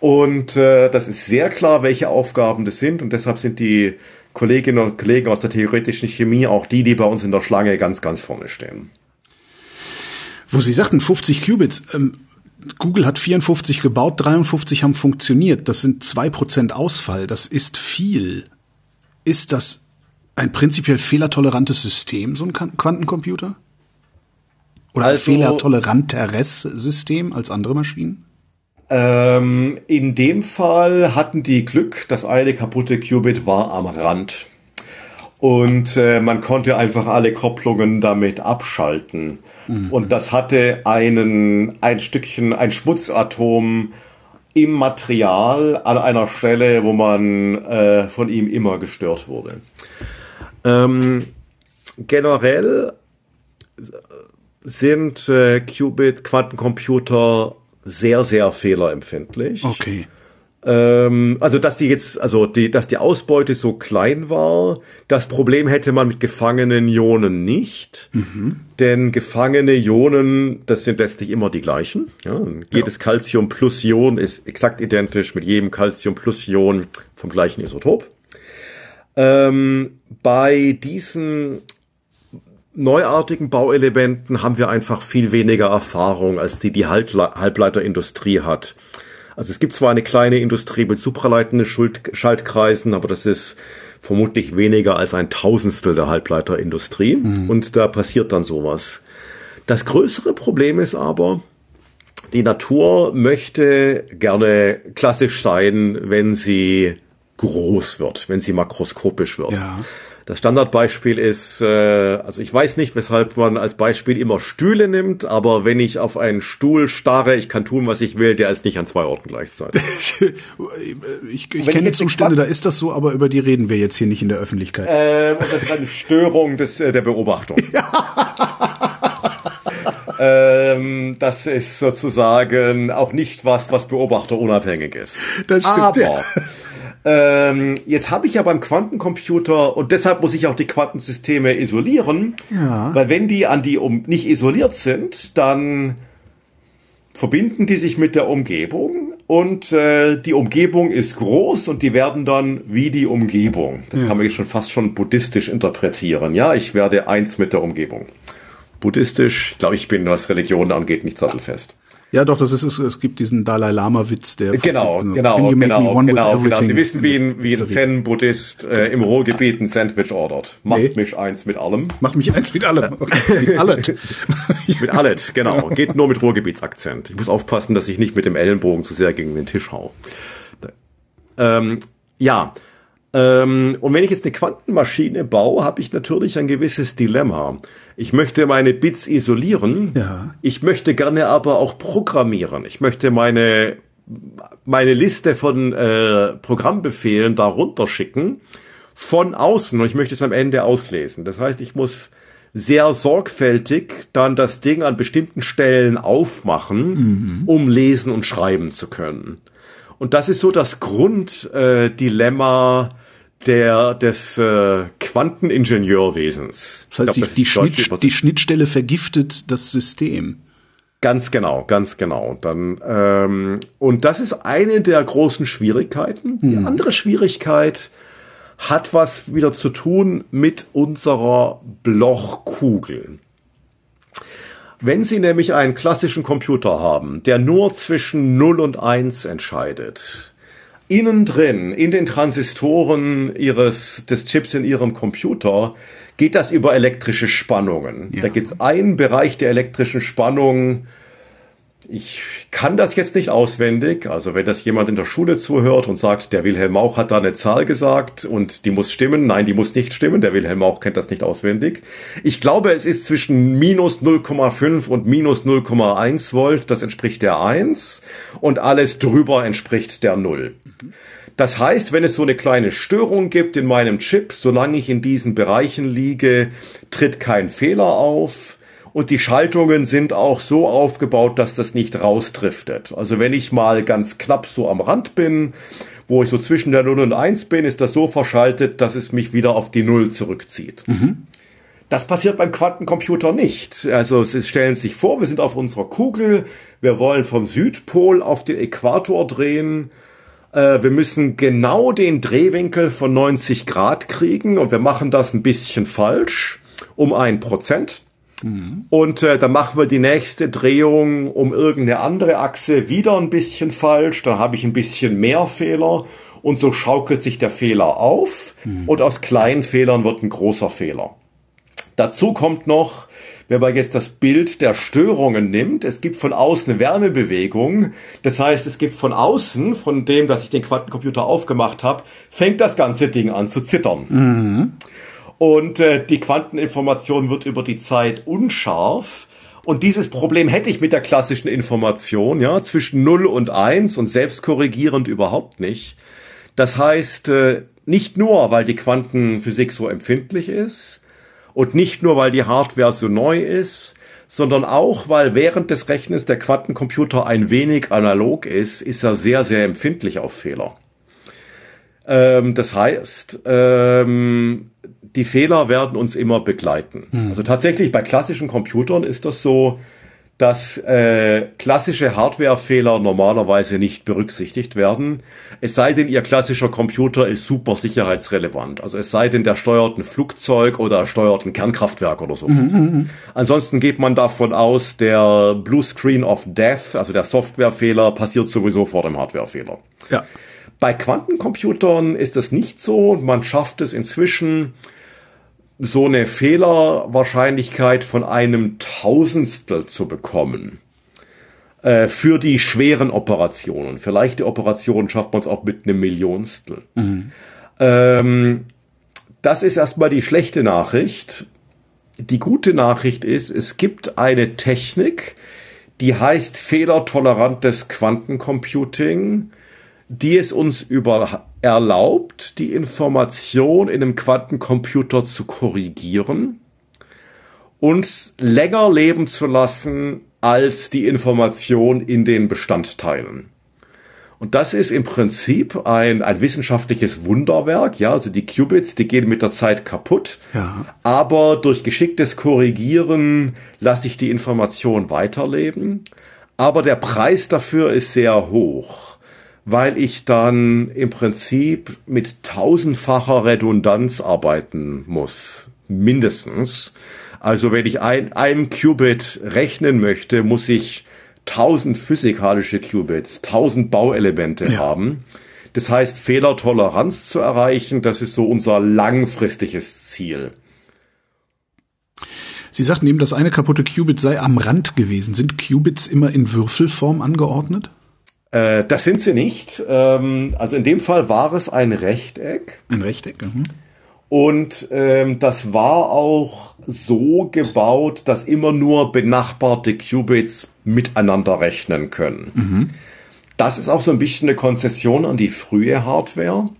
Und äh, das ist sehr klar, welche Aufgaben das sind. Und deshalb sind die Kolleginnen und Kollegen aus der theoretischen Chemie auch die, die bei uns in der Schlange ganz, ganz vorne stehen. Wo Sie sagten 50 Qubits, ähm, Google hat 54 gebaut, 53 haben funktioniert. Das sind zwei Prozent Ausfall. Das ist viel. Ist das ein prinzipiell fehlertolerantes System, so ein Quantencomputer? Oder also, ein fehlertoleranteres System als andere Maschinen? Ähm, in dem Fall hatten die Glück, das eine kaputte Qubit war am Rand. Und äh, man konnte einfach alle Kopplungen damit abschalten. Mhm. Und das hatte einen, ein Stückchen, ein Schmutzatom im Material an einer Stelle, wo man äh, von ihm immer gestört wurde. Ähm, generell sind äh, Qubit-Quantencomputer sehr, sehr fehlerempfindlich. Okay. Ähm, also, dass die jetzt, also die, dass die Ausbeute so klein war, das Problem hätte man mit gefangenen Ionen nicht. Mhm. Denn gefangene Ionen, das sind letztlich immer die gleichen. Ja, jedes ja. Calcium plus Ion ist exakt identisch mit jedem Calcium plus Ion vom gleichen Isotop. Ähm, bei diesen neuartigen Bauelementen haben wir einfach viel weniger Erfahrung, als die die Halbleiterindustrie hat. Also es gibt zwar eine kleine Industrie mit supraleitenden Schaltkreisen, aber das ist vermutlich weniger als ein Tausendstel der Halbleiterindustrie mhm. und da passiert dann sowas. Das größere Problem ist aber, die Natur möchte gerne klassisch sein, wenn sie groß wird, wenn sie makroskopisch wird. Ja. Das Standardbeispiel ist, äh, also ich weiß nicht, weshalb man als Beispiel immer Stühle nimmt, aber wenn ich auf einen Stuhl starre, ich kann tun, was ich will, der ist nicht an zwei Orten gleichzeitig. ich ich kenne Zustände, da ist das so, aber über die reden wir jetzt hier nicht in der Öffentlichkeit. Äh, das ist eine Störung des, äh, der Beobachtung. ähm, das ist sozusagen auch nicht was, was beobachterunabhängig ist. Das stimmt. Aber ja. Ähm, jetzt habe ich ja beim Quantencomputer und deshalb muss ich auch die Quantensysteme isolieren, ja. weil wenn die an die um nicht isoliert sind, dann verbinden die sich mit der Umgebung und äh, die Umgebung ist groß und die werden dann wie die Umgebung. Das ja. kann man jetzt schon fast schon buddhistisch interpretieren. Ja, ich werde eins mit der Umgebung. Buddhistisch, glaube ich, bin, was Religion angeht, nicht sattelfest. Ja, doch, das ist es. Es gibt diesen Dalai Lama Witz, der genau, genau, genau, genau, genau. Sie wissen, wie ein, wie ein Zen-Buddhist äh, im Ruhrgebiet ein Sandwich ordert. Macht nee. mich eins mit allem. Macht mich eins mit allem. Okay. mit allet. mit allet, genau. Geht nur mit Ruhrgebietsakzent. Ich muss aufpassen, dass ich nicht mit dem Ellenbogen zu sehr gegen den Tisch hau. Ähm, ja. Ähm, und wenn ich jetzt eine Quantenmaschine baue, habe ich natürlich ein gewisses Dilemma. Ich möchte meine Bits isolieren. Ja. Ich möchte gerne aber auch programmieren. Ich möchte meine meine Liste von äh, Programmbefehlen da runterschicken von außen und ich möchte es am Ende auslesen. Das heißt, ich muss sehr sorgfältig dann das Ding an bestimmten Stellen aufmachen, mhm. um lesen und schreiben zu können. Und das ist so das Grunddilemma äh, der des äh, Quanteningenieurwesens. Das heißt, glaub, das die, Schnitt, die Schnittstelle vergiftet das System. Ganz genau, ganz genau. Dann ähm, und das ist eine der großen Schwierigkeiten. Die hm. andere Schwierigkeit hat was wieder zu tun mit unserer Blochkugel. Wenn Sie nämlich einen klassischen Computer haben, der nur zwischen 0 und 1 entscheidet, innen drin, in den Transistoren ihres, des Chips in ihrem Computer, geht das über elektrische Spannungen. Ja. Da gibt es einen Bereich der elektrischen Spannung, Ich kann das jetzt nicht auswendig. Also wenn das jemand in der Schule zuhört und sagt, der Wilhelm Mauch hat da eine Zahl gesagt und die muss stimmen. Nein, die muss nicht stimmen. Der Wilhelm Mauch kennt das nicht auswendig. Ich glaube, es ist zwischen minus 0,5 und minus 0,1 Volt. Das entspricht der 1 und alles drüber entspricht der 0. Das heißt, wenn es so eine kleine Störung gibt in meinem Chip, solange ich in diesen Bereichen liege, tritt kein Fehler auf und die Schaltungen sind auch so aufgebaut, dass das nicht rausdriftet. Also wenn ich mal ganz knapp so am Rand bin, wo ich so zwischen der 0 und 1 bin, ist das so verschaltet, dass es mich wieder auf die 0 zurückzieht. Mhm. Das passiert beim Quantencomputer nicht. Also Sie stellen sich vor, wir sind auf unserer Kugel, wir wollen vom Südpol auf den Äquator drehen. Äh, wir müssen genau den Drehwinkel von 90 Grad kriegen und wir machen das ein bisschen falsch, um ein Prozent. Mhm. Und äh, dann machen wir die nächste Drehung um irgendeine andere Achse wieder ein bisschen falsch. Dann habe ich ein bisschen mehr Fehler. Und so schaukelt sich der Fehler auf. Mhm. Und aus kleinen Fehlern wird ein großer Fehler. Dazu kommt noch, wenn man jetzt das Bild der Störungen nimmt, es gibt von außen eine Wärmebewegung. Das heißt, es gibt von außen, von dem, dass ich den Quantencomputer aufgemacht habe, fängt das ganze Ding an zu zittern. Mhm. Und äh, die Quanteninformation wird über die Zeit unscharf. Und dieses Problem hätte ich mit der klassischen Information, ja, zwischen 0 und 1 und selbstkorrigierend überhaupt nicht. Das heißt, äh, nicht nur, weil die Quantenphysik so empfindlich ist und nicht nur, weil die Hardware so neu ist, sondern auch, weil während des Rechnens der Quantencomputer ein wenig analog ist, ist er sehr, sehr empfindlich auf Fehler. Ähm, das heißt, ähm, die Fehler werden uns immer begleiten. Hm. Also tatsächlich bei klassischen Computern ist das so, dass äh, klassische Hardwarefehler normalerweise nicht berücksichtigt werden. Es sei denn, Ihr klassischer Computer ist super sicherheitsrelevant. Also es sei denn, der steuert ein Flugzeug oder steuert ein Kernkraftwerk oder so. Mhm, mhm, Ansonsten geht man davon aus, der Blue Screen of Death, also der Softwarefehler, passiert sowieso vor dem Hardwarefehler. Ja. Bei Quantencomputern ist das nicht so und man schafft es inzwischen, so eine Fehlerwahrscheinlichkeit von einem Tausendstel zu bekommen äh, für die schweren Operationen. Für leichte Operationen schafft man es auch mit einem Millionstel. Mhm. Ähm, das ist erstmal die schlechte Nachricht. Die gute Nachricht ist, es gibt eine Technik, die heißt fehlertolerantes Quantencomputing, die es uns über erlaubt, die Information in einem Quantencomputer zu korrigieren und länger leben zu lassen als die Information in den Bestandteilen. Und das ist im Prinzip ein, ein wissenschaftliches Wunderwerk. Ja, also die Qubits, die gehen mit der Zeit kaputt. Ja. Aber durch geschicktes Korrigieren lasse ich die Information weiterleben. Aber der Preis dafür ist sehr hoch weil ich dann im Prinzip mit tausendfacher Redundanz arbeiten muss. Mindestens. Also wenn ich ein, einem Qubit rechnen möchte, muss ich tausend physikalische Qubits, tausend Bauelemente ja. haben. Das heißt, Fehlertoleranz zu erreichen, das ist so unser langfristiges Ziel. Sie sagten eben, das eine kaputte Qubit sei am Rand gewesen. Sind Qubits immer in Würfelform angeordnet? Äh, das sind sie nicht. Ähm, also in dem Fall war es ein Rechteck. Ein Rechteck, mhm. Und ähm, das war auch so gebaut, dass immer nur benachbarte Qubits miteinander rechnen können. Mhm. Das ist auch so ein bisschen eine Konzession an die frühe Hardware.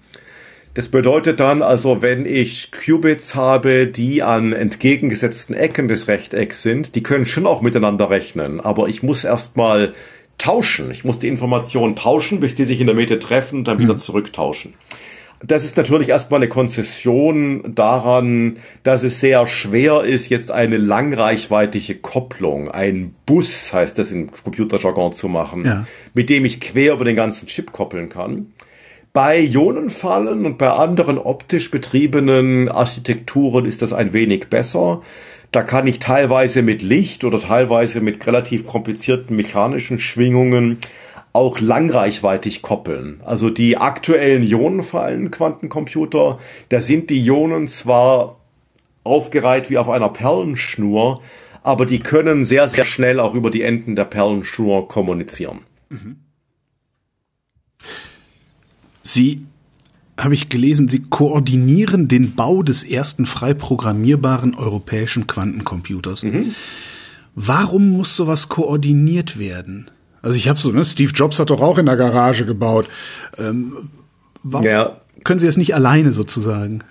Das bedeutet dann also, wenn ich Qubits habe, die an entgegengesetzten Ecken des Rechtecks sind, die können schon auch miteinander rechnen, aber ich muss erstmal tauschen. Ich muss die Informationen tauschen, bis die sich in der Mitte treffen und dann wieder mhm. zurücktauschen. Das ist natürlich erstmal eine Konzession daran, dass es sehr schwer ist, jetzt eine langreichweitige Kopplung, ein Bus heißt das in Computerjargon zu machen, ja. mit dem ich quer über den ganzen Chip koppeln kann. Bei Ionenfallen und bei anderen optisch betriebenen Architekturen ist das ein wenig besser. Da kann ich teilweise mit Licht oder teilweise mit relativ komplizierten mechanischen Schwingungen auch langreichweitig koppeln. Also die aktuellen Ionenfallen Quantencomputer, da sind die Ionen zwar aufgereiht wie auf einer Perlenschnur, aber die können sehr, sehr schnell auch über die Enden der Perlenschnur kommunizieren. Mhm. Sie, habe ich gelesen, Sie koordinieren den Bau des ersten frei programmierbaren europäischen Quantencomputers. Mhm. Warum muss sowas koordiniert werden? Also ich habe so, ne, Steve Jobs hat doch auch in der Garage gebaut. Ähm, warum ja. können Sie es nicht alleine sozusagen?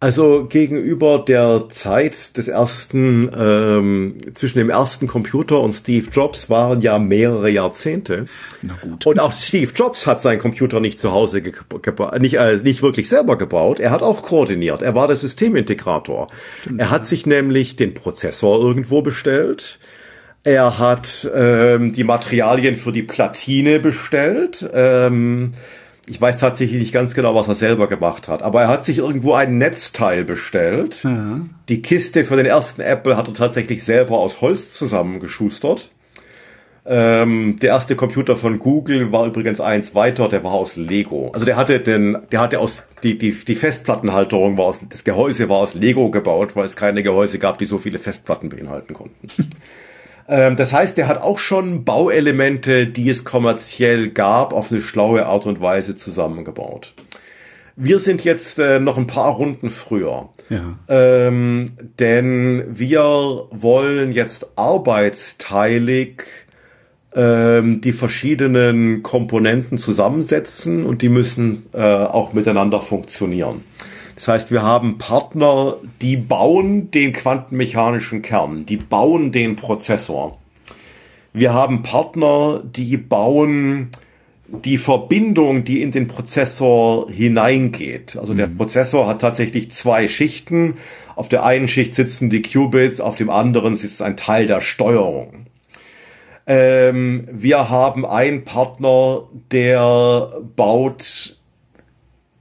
Also gegenüber der Zeit des ersten, ähm, zwischen dem ersten Computer und Steve Jobs waren ja mehrere Jahrzehnte. Na gut. Und auch Steve Jobs hat seinen Computer nicht zu Hause nicht, äh, nicht wirklich selber gebaut. Er hat auch koordiniert. Er war der Systemintegrator. Stimmt. Er hat sich nämlich den Prozessor irgendwo bestellt. Er hat ähm, die Materialien für die Platine bestellt. Ähm, ich weiß tatsächlich nicht ganz genau, was er selber gemacht hat, aber er hat sich irgendwo ein Netzteil bestellt. Ja. Die Kiste für den ersten Apple hat er tatsächlich selber aus Holz zusammengeschustert. Ähm, der erste Computer von Google war übrigens eins weiter, der war aus Lego. Also der hatte den, der hatte aus die die die Festplattenhalterung war aus das Gehäuse war aus Lego gebaut, weil es keine Gehäuse gab, die so viele Festplatten beinhalten konnten. Ähm, das heißt, er hat auch schon Bauelemente, die es kommerziell gab, auf eine schlaue Art und Weise zusammengebaut. Wir sind jetzt äh, noch ein paar Runden früher. Ja. Ähm, denn wir wollen jetzt arbeitsteilig ähm, die verschiedenen Komponenten zusammensetzen und die müssen äh, auch miteinander funktionieren. Das heißt, wir haben Partner, die bauen den quantenmechanischen Kern, die bauen den Prozessor. Wir haben Partner, die bauen die Verbindung, die in den Prozessor hineingeht. Also mhm. der Prozessor hat tatsächlich zwei Schichten. Auf der einen Schicht sitzen die Qubits, auf dem anderen sitzt ein Teil der Steuerung. Ähm, wir haben einen Partner, der baut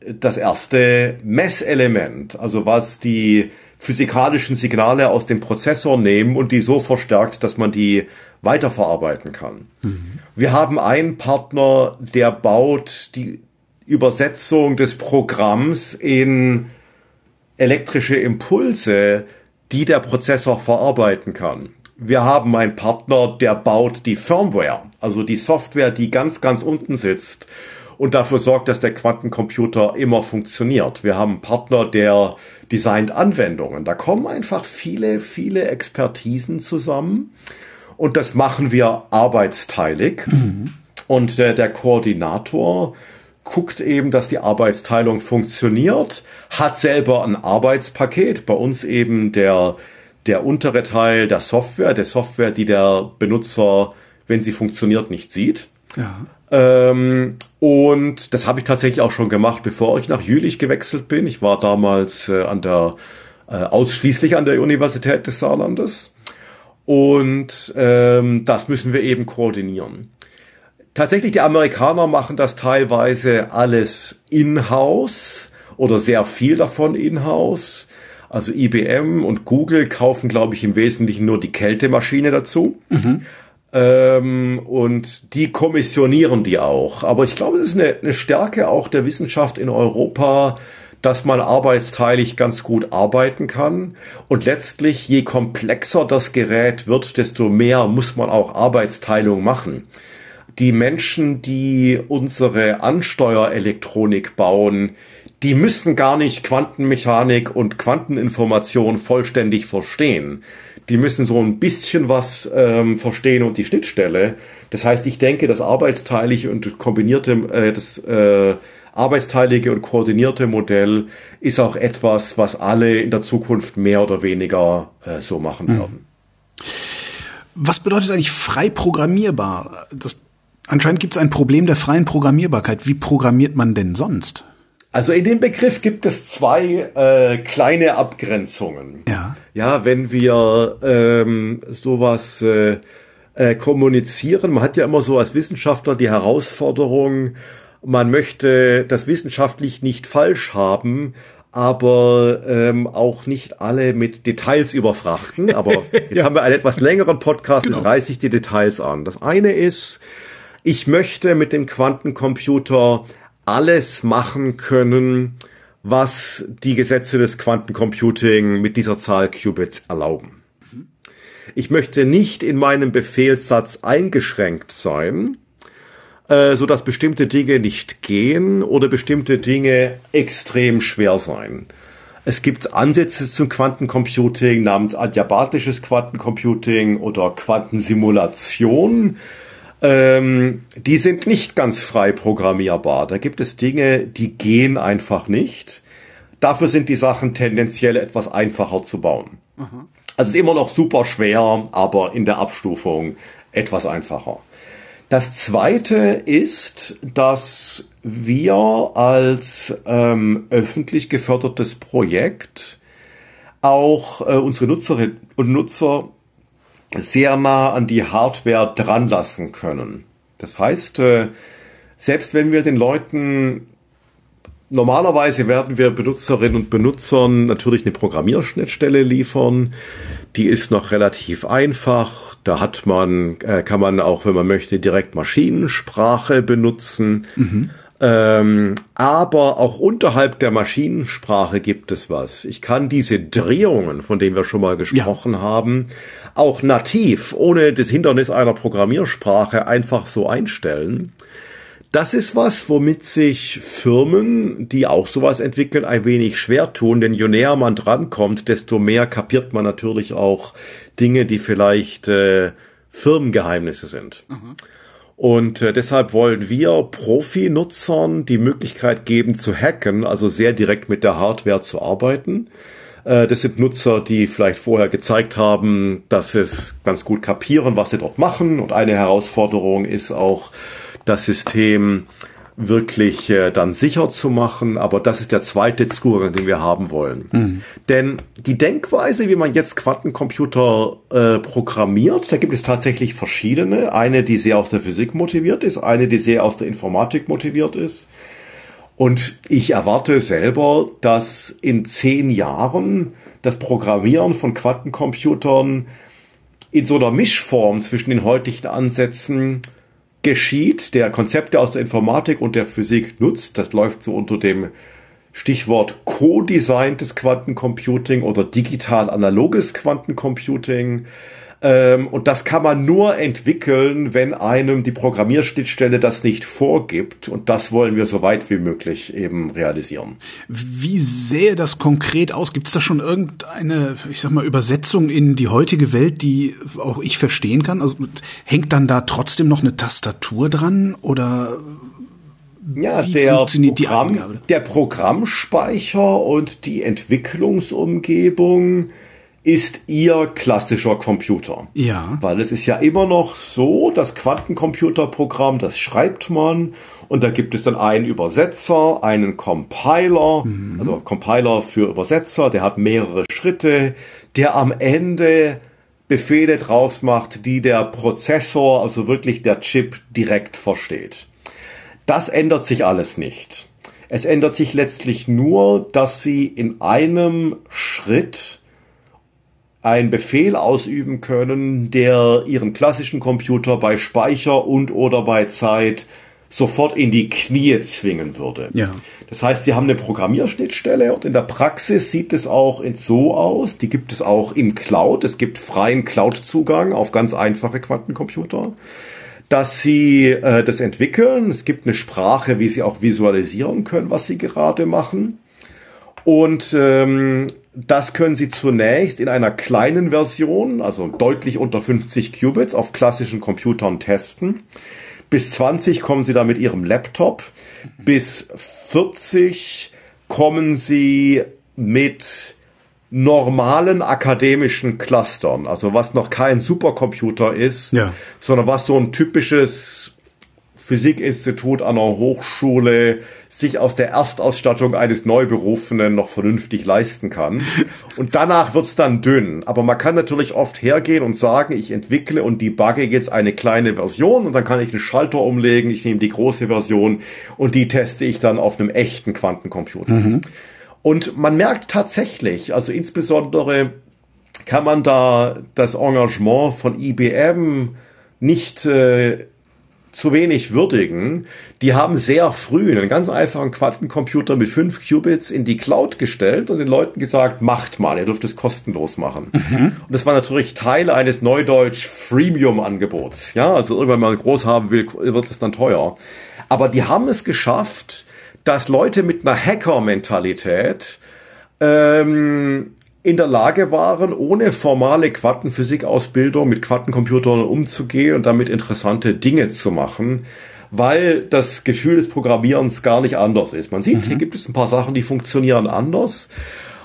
das erste Messelement, also was die physikalischen Signale aus dem Prozessor nehmen und die so verstärkt, dass man die weiterverarbeiten kann. Mhm. Wir haben einen Partner, der baut die Übersetzung des Programms in elektrische Impulse, die der Prozessor verarbeiten kann. Wir haben einen Partner, der baut die Firmware, also die Software, die ganz, ganz unten sitzt und dafür sorgt, dass der Quantencomputer immer funktioniert. Wir haben einen Partner, der designt Anwendungen. Da kommen einfach viele, viele Expertisen zusammen und das machen wir arbeitsteilig. Mhm. Und der, der Koordinator guckt eben, dass die Arbeitsteilung funktioniert, hat selber ein Arbeitspaket, bei uns eben der, der untere Teil der Software, der Software, die der Benutzer, wenn sie funktioniert, nicht sieht. Ja. Ähm, und das habe ich tatsächlich auch schon gemacht, bevor ich nach Jülich gewechselt bin. Ich war damals äh, an der äh, ausschließlich an der Universität des Saarlandes. Und ähm, das müssen wir eben koordinieren. Tatsächlich, die Amerikaner machen das teilweise alles in-house oder sehr viel davon in-house. Also IBM und Google kaufen, glaube ich, im Wesentlichen nur die Kältemaschine dazu. Mhm. Ähm, und die kommissionieren die auch. Aber ich glaube, es ist eine, eine Stärke auch der Wissenschaft in Europa, dass man arbeitsteilig ganz gut arbeiten kann. Und letztlich, je komplexer das Gerät wird, desto mehr muss man auch Arbeitsteilung machen. Die Menschen, die unsere Ansteuerelektronik bauen, die müssen gar nicht Quantenmechanik und Quanteninformation vollständig verstehen die müssen so ein bisschen was ähm, verstehen und die Schnittstelle. Das heißt, ich denke, das arbeitsteilige und kombinierte, äh, das äh, arbeitsteilige und koordinierte Modell ist auch etwas, was alle in der Zukunft mehr oder weniger äh, so machen hm. werden. Was bedeutet eigentlich frei programmierbar? Das, anscheinend gibt es ein Problem der freien Programmierbarkeit. Wie programmiert man denn sonst? Also in dem Begriff gibt es zwei äh, kleine Abgrenzungen. Ja. Ja, wenn wir ähm, sowas äh, äh, kommunizieren, man hat ja immer so als Wissenschaftler die Herausforderung, man möchte das wissenschaftlich nicht falsch haben, aber ähm, auch nicht alle mit Details überfrachten. Aber jetzt ja. haben wir einen etwas längeren Podcast, genau. reiße ich die Details an. Das eine ist, ich möchte mit dem Quantencomputer alles machen können, was die Gesetze des Quantencomputing mit dieser Zahl Qubits erlauben. Ich möchte nicht in meinem Befehlssatz eingeschränkt sein, äh, so dass bestimmte Dinge nicht gehen oder bestimmte Dinge extrem schwer sein. Es gibt Ansätze zum Quantencomputing namens adiabatisches Quantencomputing oder Quantensimulation. Ähm, die sind nicht ganz frei programmierbar. Da gibt es Dinge, die gehen einfach nicht. Dafür sind die Sachen tendenziell etwas einfacher zu bauen. Aha. Also es ist immer noch super schwer, aber in der Abstufung etwas einfacher. Das zweite ist, dass wir als ähm, öffentlich gefördertes Projekt auch äh, unsere Nutzerinnen und Nutzer sehr nah an die Hardware dran lassen können. Das heißt, äh, selbst wenn wir den Leuten normalerweise werden wir Benutzerinnen und Benutzern natürlich eine Programmierschnittstelle liefern. Die ist noch relativ einfach. Da hat man, äh, kann man auch, wenn man möchte, direkt Maschinensprache benutzen. Mhm. Ähm, aber auch unterhalb der Maschinensprache gibt es was. Ich kann diese Drehungen, von denen wir schon mal gesprochen ja. haben, auch nativ, ohne das Hindernis einer Programmiersprache einfach so einstellen. Das ist was, womit sich Firmen, die auch sowas entwickeln, ein wenig schwer tun, denn je näher man drankommt, desto mehr kapiert man natürlich auch Dinge, die vielleicht äh, Firmengeheimnisse sind. Mhm. Und äh, deshalb wollen wir Profi-Nutzern die Möglichkeit geben zu hacken, also sehr direkt mit der Hardware zu arbeiten. Äh, das sind Nutzer, die vielleicht vorher gezeigt haben, dass sie es ganz gut kapieren, was sie dort machen. Und eine Herausforderung ist auch, das System wirklich äh, dann sicher zu machen. Aber das ist der zweite Zugang, den wir haben wollen. Mhm. Denn die Denkweise, wie man jetzt Quantencomputer äh, programmiert, da gibt es tatsächlich verschiedene. Eine, die sehr aus der Physik motiviert ist, eine, die sehr aus der Informatik motiviert ist. Und ich erwarte selber, dass in zehn Jahren das Programmieren von Quantencomputern in so einer Mischform zwischen den heutigen Ansätzen geschieht, der Konzepte aus der Informatik und der Physik nutzt. Das läuft so unter dem Stichwort Co-Designtes Quantencomputing oder digital-analoges Quantencomputing. Ähm, und das kann man nur entwickeln, wenn einem die Programmierschnittstelle das nicht vorgibt. Und das wollen wir so weit wie möglich eben realisieren. Wie sähe das konkret aus? Gibt es da schon irgendeine, ich sag mal, Übersetzung in die heutige Welt, die auch ich verstehen kann? Also hängt dann da trotzdem noch eine Tastatur dran oder ja, der, Programm, der Programmspeicher und die Entwicklungsumgebung ist ihr klassischer Computer. Ja. Weil es ist ja immer noch so, das Quantencomputerprogramm, das schreibt man und da gibt es dann einen Übersetzer, einen Compiler, mhm. also Compiler für Übersetzer, der hat mehrere Schritte, der am Ende Befehle draus macht, die der Prozessor, also wirklich der Chip direkt versteht. Das ändert sich alles nicht. Es ändert sich letztlich nur, dass sie in einem Schritt einen Befehl ausüben können, der ihren klassischen Computer bei Speicher und oder bei Zeit sofort in die Knie zwingen würde. Ja. Das heißt, sie haben eine Programmierschnittstelle und in der Praxis sieht es auch so aus, die gibt es auch im Cloud, es gibt freien Cloud-Zugang auf ganz einfache Quantencomputer, dass sie äh, das entwickeln. Es gibt eine Sprache, wie sie auch visualisieren können, was sie gerade machen. Und ähm, das können Sie zunächst in einer kleinen Version, also deutlich unter 50 Qubits, auf klassischen Computern testen. Bis 20 kommen Sie da mit Ihrem Laptop. Bis 40 kommen Sie mit normalen akademischen Clustern, also was noch kein Supercomputer ist, ja. sondern was so ein typisches Physikinstitut an einer Hochschule sich aus der Erstausstattung eines Neuberufenen noch vernünftig leisten kann. Und danach wird's dann dünn. Aber man kann natürlich oft hergehen und sagen, ich entwickle und debugge jetzt eine kleine Version und dann kann ich einen Schalter umlegen, ich nehme die große Version und die teste ich dann auf einem echten Quantencomputer. Mhm. Und man merkt tatsächlich, also insbesondere kann man da das Engagement von IBM nicht äh, zu wenig würdigen. Die haben sehr früh einen ganz einfachen Quantencomputer mit fünf Qubits in die Cloud gestellt und den Leuten gesagt, macht mal, ihr dürft es kostenlos machen. Mhm. Und das war natürlich Teil eines Neudeutsch Freemium-Angebots. Ja, also irgendwann mal groß haben will, wird es dann teuer. Aber die haben es geschafft, dass Leute mit einer Hacker-Mentalität ähm, in der Lage waren, ohne formale Quantenphysikausbildung mit Quantencomputern umzugehen und damit interessante Dinge zu machen, weil das Gefühl des Programmierens gar nicht anders ist. Man sieht, mhm. hier gibt es ein paar Sachen, die funktionieren anders.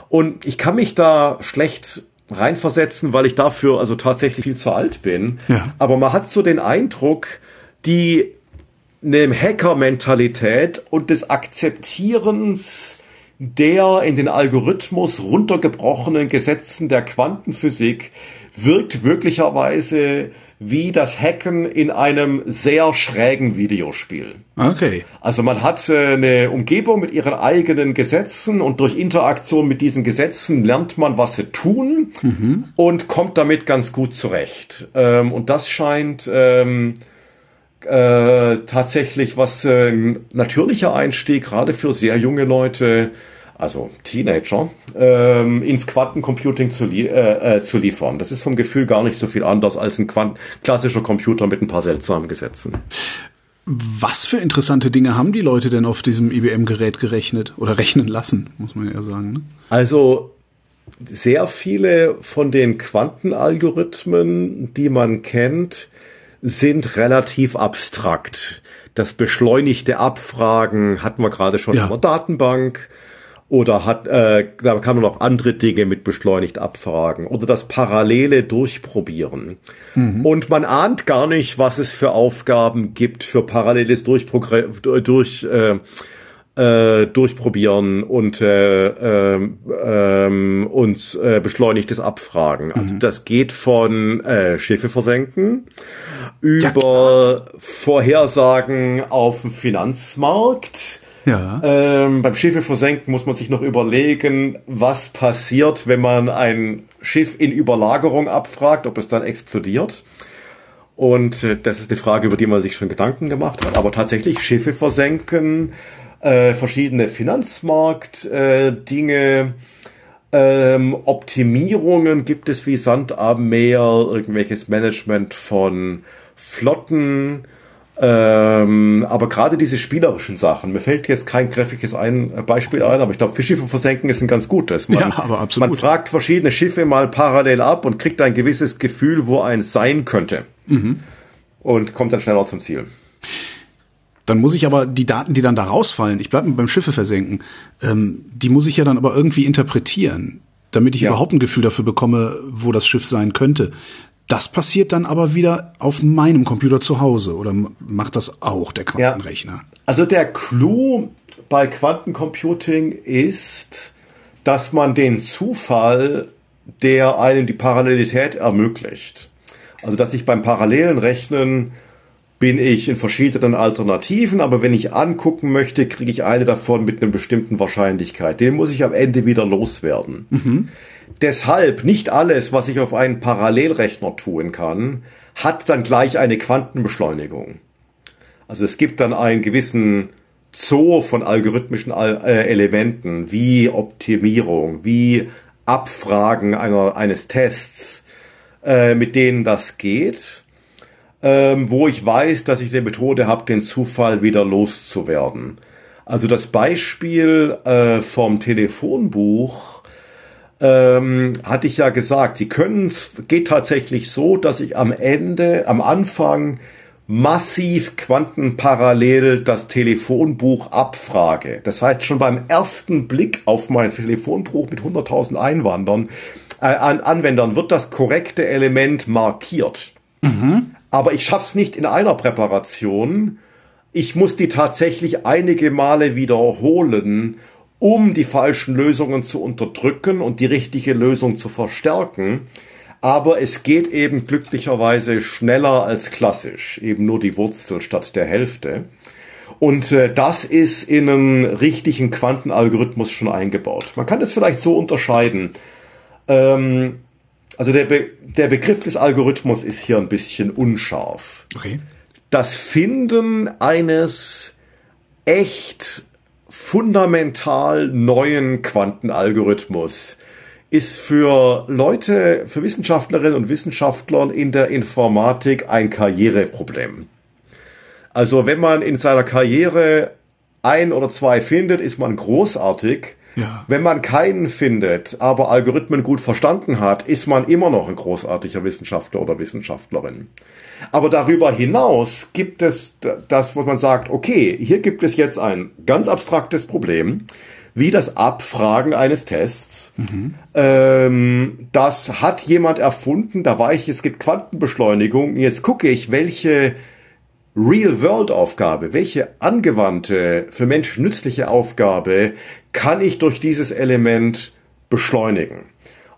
Und ich kann mich da schlecht reinversetzen, weil ich dafür also tatsächlich viel zu alt bin. Ja. Aber man hat so den Eindruck, die eine Hacker-Mentalität und des Akzeptierens der in den Algorithmus runtergebrochenen Gesetzen der Quantenphysik wirkt wirklicherweise wie das Hacken in einem sehr schrägen Videospiel. Okay. Also man hat äh, eine Umgebung mit ihren eigenen Gesetzen und durch Interaktion mit diesen Gesetzen lernt man, was sie tun mhm. und kommt damit ganz gut zurecht. Ähm, und das scheint ähm, äh, tatsächlich was äh, natürlicher Einstieg, gerade für sehr junge Leute, also Teenager, ähm, ins Quantencomputing zu, li äh, äh, zu liefern. Das ist vom Gefühl gar nicht so viel anders als ein Quant klassischer Computer mit ein paar seltsamen Gesetzen. Was für interessante Dinge haben die Leute denn auf diesem IBM-Gerät gerechnet oder rechnen lassen, muss man ja sagen. Ne? Also sehr viele von den Quantenalgorithmen, die man kennt, sind relativ abstrakt. Das beschleunigte Abfragen hatten wir gerade schon ja. in der Datenbank. Oder hat, äh, da kann man noch andere Dinge mit beschleunigt abfragen. Oder das parallele Durchprobieren. Mhm. Und man ahnt gar nicht, was es für Aufgaben gibt für paralleles Durchprogramm, durch, äh, äh, durchprobieren und äh, äh, äh, und äh, beschleunigtes Abfragen. Also mhm. das geht von äh, Schiffe versenken über ja, Vorhersagen auf dem Finanzmarkt. Ja. Ähm, beim Schiffe versenken muss man sich noch überlegen, was passiert, wenn man ein Schiff in Überlagerung abfragt, ob es dann explodiert. Und äh, das ist eine Frage, über die man sich schon Gedanken gemacht hat. Aber tatsächlich Schiffe versenken, äh, verschiedene Finanzmarkt-Dinge, äh, ähm, Optimierungen gibt es wie Sand am Meer, irgendwelches Management von Flotten, ähm, aber gerade diese spielerischen Sachen, mir fällt jetzt kein graphisches ein, äh, Beispiel ein, aber ich glaube, für Schiffe versenken ist ein ganz gutes. Man, ja, aber absolut. Man fragt verschiedene Schiffe mal parallel ab und kriegt ein gewisses Gefühl, wo eins sein könnte. Mhm. Und kommt dann schneller zum Ziel. Dann muss ich aber die Daten, die dann da rausfallen, ich bleibe beim Schiffe versenken, ähm, die muss ich ja dann aber irgendwie interpretieren, damit ich ja. überhaupt ein Gefühl dafür bekomme, wo das Schiff sein könnte. Das passiert dann aber wieder auf meinem Computer zu Hause oder macht das auch der Quantenrechner? Ja. Also der Clou bei Quantencomputing ist, dass man den Zufall, der einem die Parallelität ermöglicht, also dass ich beim parallelen Rechnen bin ich in verschiedenen Alternativen, aber wenn ich angucken möchte, kriege ich eine davon mit einer bestimmten Wahrscheinlichkeit. Den muss ich am Ende wieder loswerden. Mhm. Deshalb nicht alles, was ich auf einen Parallelrechner tun kann, hat dann gleich eine Quantenbeschleunigung. Also es gibt dann einen gewissen Zoo von algorithmischen äh, Elementen, wie Optimierung, wie Abfragen einer, eines Tests, äh, mit denen das geht, ähm, wo ich weiß, dass ich eine Methode habe, den Zufall wieder loszuwerden. Also das Beispiel äh, vom Telefonbuch ähm, hatte ich ja gesagt, sie können geht tatsächlich so, dass ich am Ende, am Anfang massiv quantenparallel das Telefonbuch abfrage. Das heißt, schon beim ersten Blick auf mein Telefonbuch mit 100.000 Einwandern, äh, an Anwendern wird das korrekte Element markiert. Mhm. Aber ich schaff's nicht in einer Präparation. Ich muss die tatsächlich einige Male wiederholen, um die falschen Lösungen zu unterdrücken und die richtige Lösung zu verstärken. Aber es geht eben glücklicherweise schneller als klassisch, eben nur die Wurzel statt der Hälfte. Und äh, das ist in einen richtigen Quantenalgorithmus schon eingebaut. Man kann das vielleicht so unterscheiden. Ähm, also der, Be der Begriff des Algorithmus ist hier ein bisschen unscharf. Okay. das Finden eines echt fundamental neuen Quantenalgorithmus ist für Leute, für Wissenschaftlerinnen und Wissenschaftler in der Informatik ein Karriereproblem. Also wenn man in seiner Karriere ein oder zwei findet, ist man großartig. Ja. Wenn man keinen findet, aber Algorithmen gut verstanden hat, ist man immer noch ein großartiger Wissenschaftler oder Wissenschaftlerin. Aber darüber hinaus gibt es das, wo man sagt, okay, hier gibt es jetzt ein ganz abstraktes Problem, wie das Abfragen eines Tests. Mhm. Ähm, das hat jemand erfunden, da weiß ich, es gibt Quantenbeschleunigung. Jetzt gucke ich, welche Real-World-Aufgabe, welche angewandte, für Menschen nützliche Aufgabe kann ich durch dieses Element beschleunigen.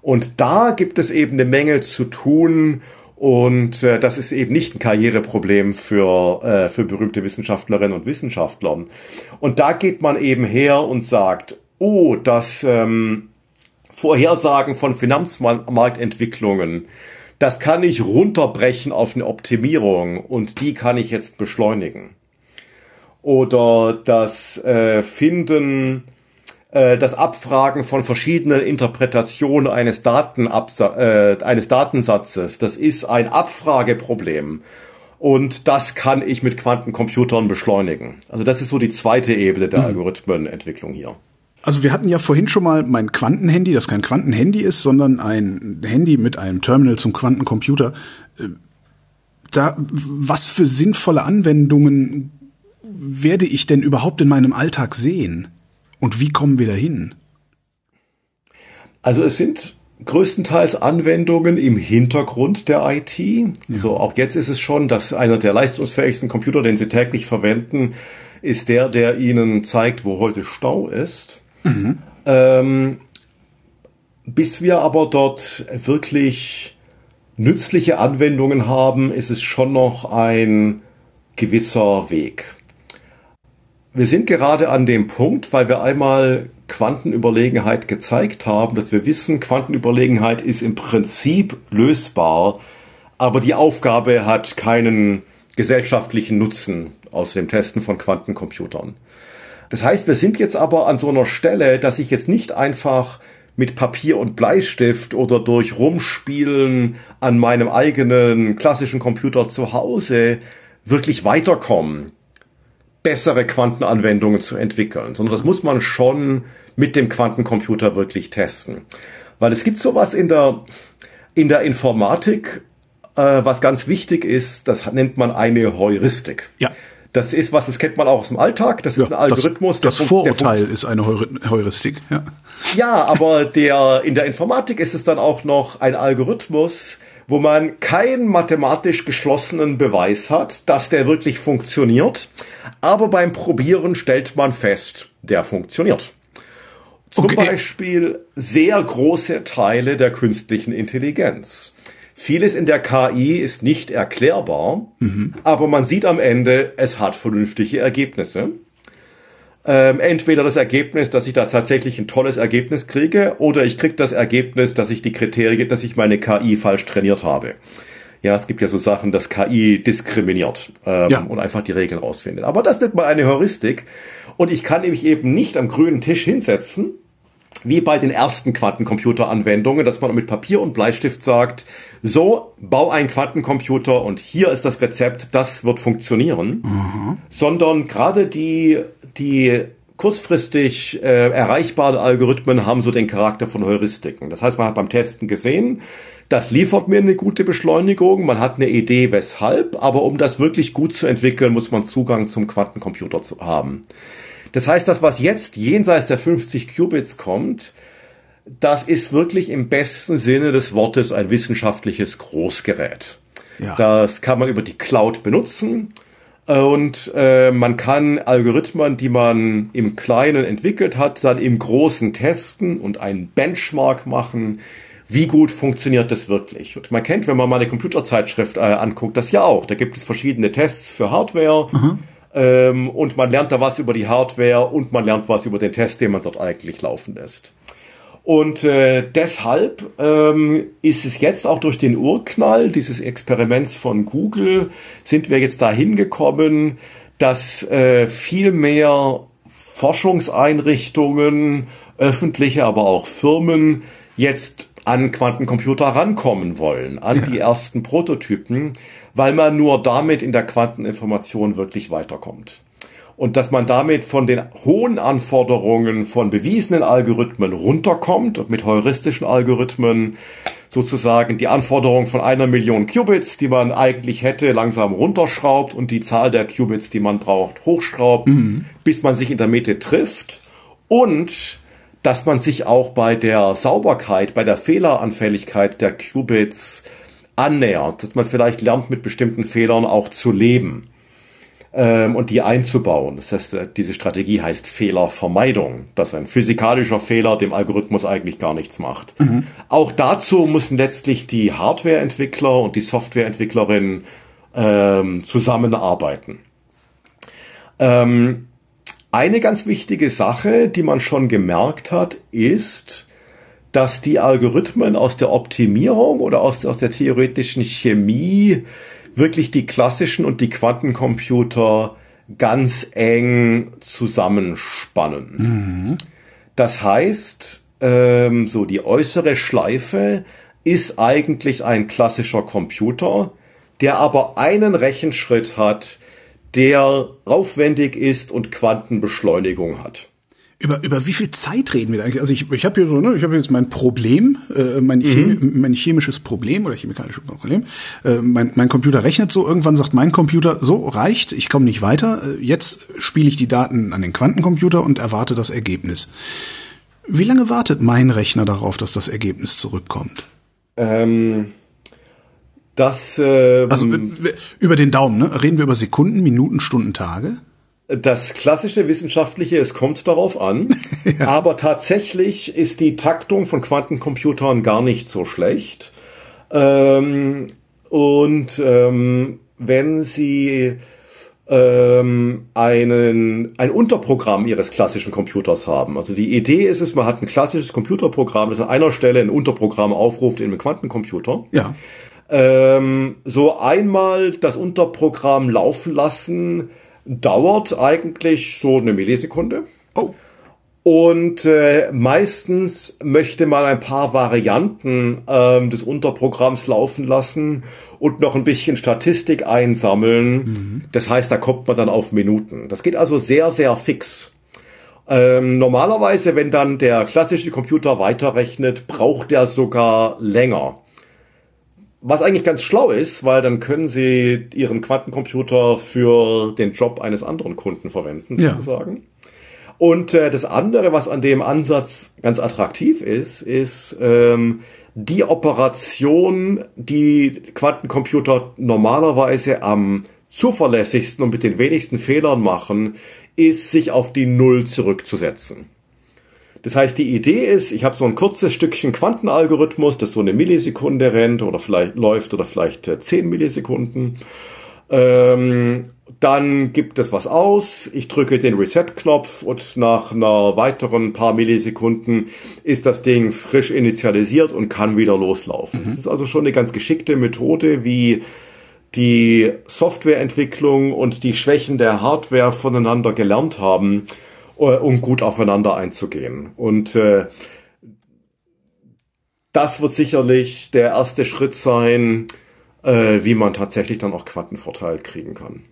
Und da gibt es eben eine Menge zu tun, und äh, das ist eben nicht ein Karriereproblem für, äh, für berühmte Wissenschaftlerinnen und Wissenschaftler. Und da geht man eben her und sagt, oh, das ähm, Vorhersagen von Finanzmarktentwicklungen, das kann ich runterbrechen auf eine Optimierung und die kann ich jetzt beschleunigen. Oder das äh, Finden äh, das Abfragen von verschiedenen Interpretationen eines, Datenabsa äh, eines Datensatzes, das ist ein Abfrageproblem. Und das kann ich mit Quantencomputern beschleunigen. Also das ist so die zweite Ebene der mhm. Algorithmenentwicklung hier. Also wir hatten ja vorhin schon mal mein Quantenhandy, das kein Quantenhandy ist, sondern ein Handy mit einem Terminal zum Quantencomputer. Äh, da, was für sinnvolle Anwendungen werde ich denn überhaupt in meinem Alltag sehen? Und wie kommen wir dahin? Also es sind größtenteils Anwendungen im Hintergrund der IT. Ja. So auch jetzt ist es schon, dass einer der leistungsfähigsten Computer, den Sie täglich verwenden, ist der, der Ihnen zeigt, wo heute Stau ist. Mhm. Ähm, bis wir aber dort wirklich nützliche Anwendungen haben, ist es schon noch ein gewisser Weg. Wir sind gerade an dem Punkt, weil wir einmal Quantenüberlegenheit gezeigt haben, dass wir wissen, Quantenüberlegenheit ist im Prinzip lösbar, aber die Aufgabe hat keinen gesellschaftlichen Nutzen aus dem Testen von Quantencomputern. Das heißt, wir sind jetzt aber an so einer Stelle, dass ich jetzt nicht einfach mit Papier und Bleistift oder durch Rumspielen an meinem eigenen klassischen Computer zu Hause wirklich weiterkomme bessere Quantenanwendungen zu entwickeln, sondern das muss man schon mit dem Quantencomputer wirklich testen. Weil es gibt sowas in der, in der Informatik, äh, was ganz wichtig ist, das nennt man eine Heuristik. Ja. Das ist was, das kennt man auch aus dem Alltag. Das ja, ist ein Algorithmus. Das, das Vorurteil ist eine Heuristik. Ja. ja, aber der in der Informatik ist es dann auch noch ein Algorithmus, wo man keinen mathematisch geschlossenen Beweis hat, dass der wirklich funktioniert. Aber beim Probieren stellt man fest, der funktioniert. Zum okay. Beispiel sehr große Teile der künstlichen Intelligenz. Vieles in der KI ist nicht erklärbar, mhm. aber man sieht am Ende, es hat vernünftige Ergebnisse ähm, entweder das Ergebnis, dass ich da tatsächlich ein tolles Ergebnis kriege, oder ich kriege das Ergebnis, dass ich die Kriterien, dass ich meine KI falsch trainiert habe. Ja, es gibt ja so Sachen, dass KI diskriminiert ähm, ja. und einfach die Regeln rausfindet. Aber das nennt man eine Heuristik. Und ich kann nämlich eben nicht am grünen Tisch hinsetzen, wie bei den ersten Quantencomputer-Anwendungen, dass man mit Papier und Bleistift sagt, so, bau einen Quantencomputer und hier ist das Rezept, das wird funktionieren. Mhm. Sondern gerade die die kurzfristig äh, erreichbaren Algorithmen haben so den Charakter von Heuristiken. Das heißt, man hat beim Testen gesehen, das liefert mir eine gute Beschleunigung, man hat eine Idee, weshalb, aber um das wirklich gut zu entwickeln, muss man Zugang zum Quantencomputer zu haben. Das heißt, das, was jetzt jenseits der 50 Qubits kommt, das ist wirklich im besten Sinne des Wortes ein wissenschaftliches Großgerät. Ja. Das kann man über die Cloud benutzen und äh, man kann Algorithmen, die man im Kleinen entwickelt hat, dann im Großen testen und einen Benchmark machen. Wie gut funktioniert das wirklich? Und man kennt, wenn man mal eine Computerzeitschrift äh, anguckt, das ja auch. Da gibt es verschiedene Tests für Hardware. Mhm. Ähm, und man lernt da was über die Hardware und man lernt was über den Test, den man dort eigentlich laufen lässt. Und äh, deshalb ähm, ist es jetzt auch durch den Urknall dieses Experiments von Google, sind wir jetzt dahin gekommen, dass äh, viel mehr Forschungseinrichtungen, öffentliche, aber auch Firmen jetzt an Quantencomputer rankommen wollen, an ja. die ersten Prototypen, weil man nur damit in der Quanteninformation wirklich weiterkommt. Und dass man damit von den hohen Anforderungen von bewiesenen Algorithmen runterkommt und mit heuristischen Algorithmen sozusagen die Anforderungen von einer Million Qubits, die man eigentlich hätte, langsam runterschraubt und die Zahl der Qubits, die man braucht, hochschraubt, mhm. bis man sich in der Mitte trifft. Und dass man sich auch bei der Sauberkeit, bei der Fehleranfälligkeit der Qubits annähert, dass man vielleicht lernt, mit bestimmten Fehlern auch zu leben ähm, und die einzubauen. Das heißt, äh, diese Strategie heißt Fehlervermeidung, dass ein physikalischer Fehler dem Algorithmus eigentlich gar nichts macht. Mhm. Auch dazu müssen letztlich die Hardwareentwickler und die Softwareentwicklerinnen ähm, zusammenarbeiten. Ähm, eine ganz wichtige Sache, die man schon gemerkt hat, ist, dass die Algorithmen aus der Optimierung oder aus, aus der theoretischen Chemie wirklich die klassischen und die Quantencomputer ganz eng zusammenspannen. Mhm. Das heißt, ähm, so die äußere Schleife ist eigentlich ein klassischer Computer, der aber einen Rechenschritt hat, der aufwendig ist und Quantenbeschleunigung hat. Über, über wie viel Zeit reden wir da eigentlich? Also ich, ich habe hier so, ne, ich habe jetzt mein Problem, äh, mein, Chemi mhm. mein chemisches Problem oder chemikalisches Problem. Äh, mein, mein Computer rechnet so, irgendwann sagt mein Computer, so reicht, ich komme nicht weiter. Äh, jetzt spiele ich die Daten an den Quantencomputer und erwarte das Ergebnis. Wie lange wartet mein Rechner darauf, dass das Ergebnis zurückkommt? Ähm das, äh, also über den Daumen, ne? Reden wir über Sekunden, Minuten, Stunden, Tage? Das klassische wissenschaftliche, es kommt darauf an, ja. aber tatsächlich ist die Taktung von Quantencomputern gar nicht so schlecht. Ähm, und ähm, wenn Sie ähm, einen, ein Unterprogramm Ihres klassischen Computers haben. Also die Idee ist es, man hat ein klassisches Computerprogramm, das an einer Stelle ein Unterprogramm aufruft in einem Quantencomputer. Ja ähm, so einmal das Unterprogramm laufen lassen, dauert eigentlich so eine Millisekunde. Oh. Und äh, meistens möchte man ein paar Varianten ähm, des Unterprogramms laufen lassen und noch ein bisschen Statistik einsammeln. Mhm. Das heißt, da kommt man dann auf Minuten. Das geht also sehr, sehr fix. Ähm, normalerweise, wenn dann der klassische Computer weiterrechnet, braucht er sogar länger. Was eigentlich ganz schlau ist, weil dann können sie ihren Quantencomputer für den Job eines anderen Kunden verwenden, sozusagen. Ja. Und äh, das andere, was an dem Ansatz ganz attraktiv ist, ist ähm, die Operation, die Quantencomputer normalerweise am zuverlässigsten und mit den wenigsten Fehlern machen, ist, sich auf die Null zurückzusetzen. Das heißt, die Idee ist, ich habe so ein kurzes Stückchen Quantenalgorithmus, das so eine Millisekunde rennt oder vielleicht läuft oder vielleicht äh, 10 Millisekunden. Ähm, dann gibt es was aus, ich drücke den Reset-Knopf und nach einer weiteren paar Millisekunden ist das Ding frisch initialisiert und kann wieder loslaufen. Mhm. Das ist also schon eine ganz geschickte Methode, wie die Softwareentwicklung und die Schwächen der Hardware voneinander gelernt haben äh, um gut aufeinander einzugehen. Und äh, das wird sicherlich der erste Schritt sein, äh, wie man tatsächlich dann auch Quantenvorteil kriegen kann.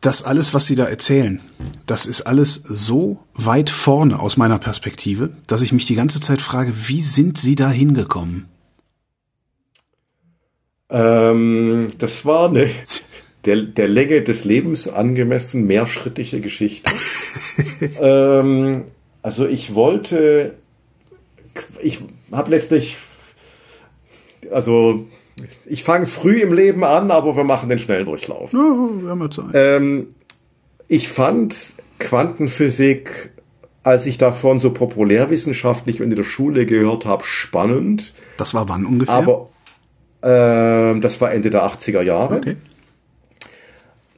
Das alles, was Sie da erzählen, das ist alles so weit vorne aus meiner Perspektive, dass ich mich die ganze Zeit frage, wie sind Sie da hingekommen? Ähm, das war eine der, der Länge des Lebens angemessen mehrschrittige Geschichte. ähm, also ich wollte, ich habe letztlich, also ich fange früh im Leben an, aber wir machen den Schnelldurchlauf. Ja, wir haben ja Zeit. Ähm, ich fand Quantenphysik, als ich davon so populärwissenschaftlich und in der Schule gehört habe, spannend. Das war wann ungefähr? Aber äh, das war Ende der 80er Jahre. Okay.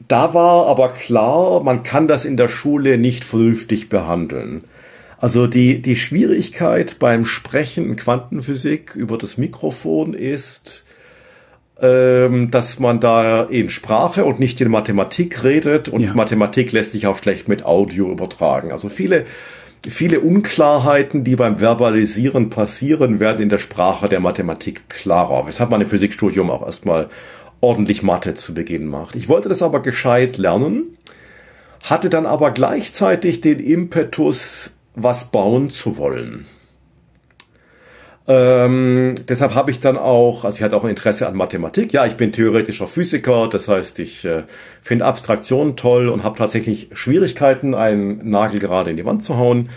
Da war aber klar, man kann das in der Schule nicht vernünftig behandeln. Also die, die Schwierigkeit beim Sprechen in Quantenphysik über das Mikrofon ist, ähm, dass man da in Sprache und nicht in Mathematik redet und ja. Mathematik lässt sich auch schlecht mit Audio übertragen. Also viele, viele Unklarheiten, die beim Verbalisieren passieren, werden in der Sprache der Mathematik klarer, weshalb man im Physikstudium auch erstmal ordentlich Mathe zu Beginn macht. Ich wollte das aber gescheit lernen, hatte dann aber gleichzeitig den Impetus, was bauen zu wollen. Ähm, deshalb habe ich dann auch, also ich hatte auch ein Interesse an Mathematik. Ja, ich bin theoretischer Physiker, das heißt, ich äh, finde Abstraktionen toll und habe tatsächlich Schwierigkeiten, einen Nagel gerade in die Wand zu hauen.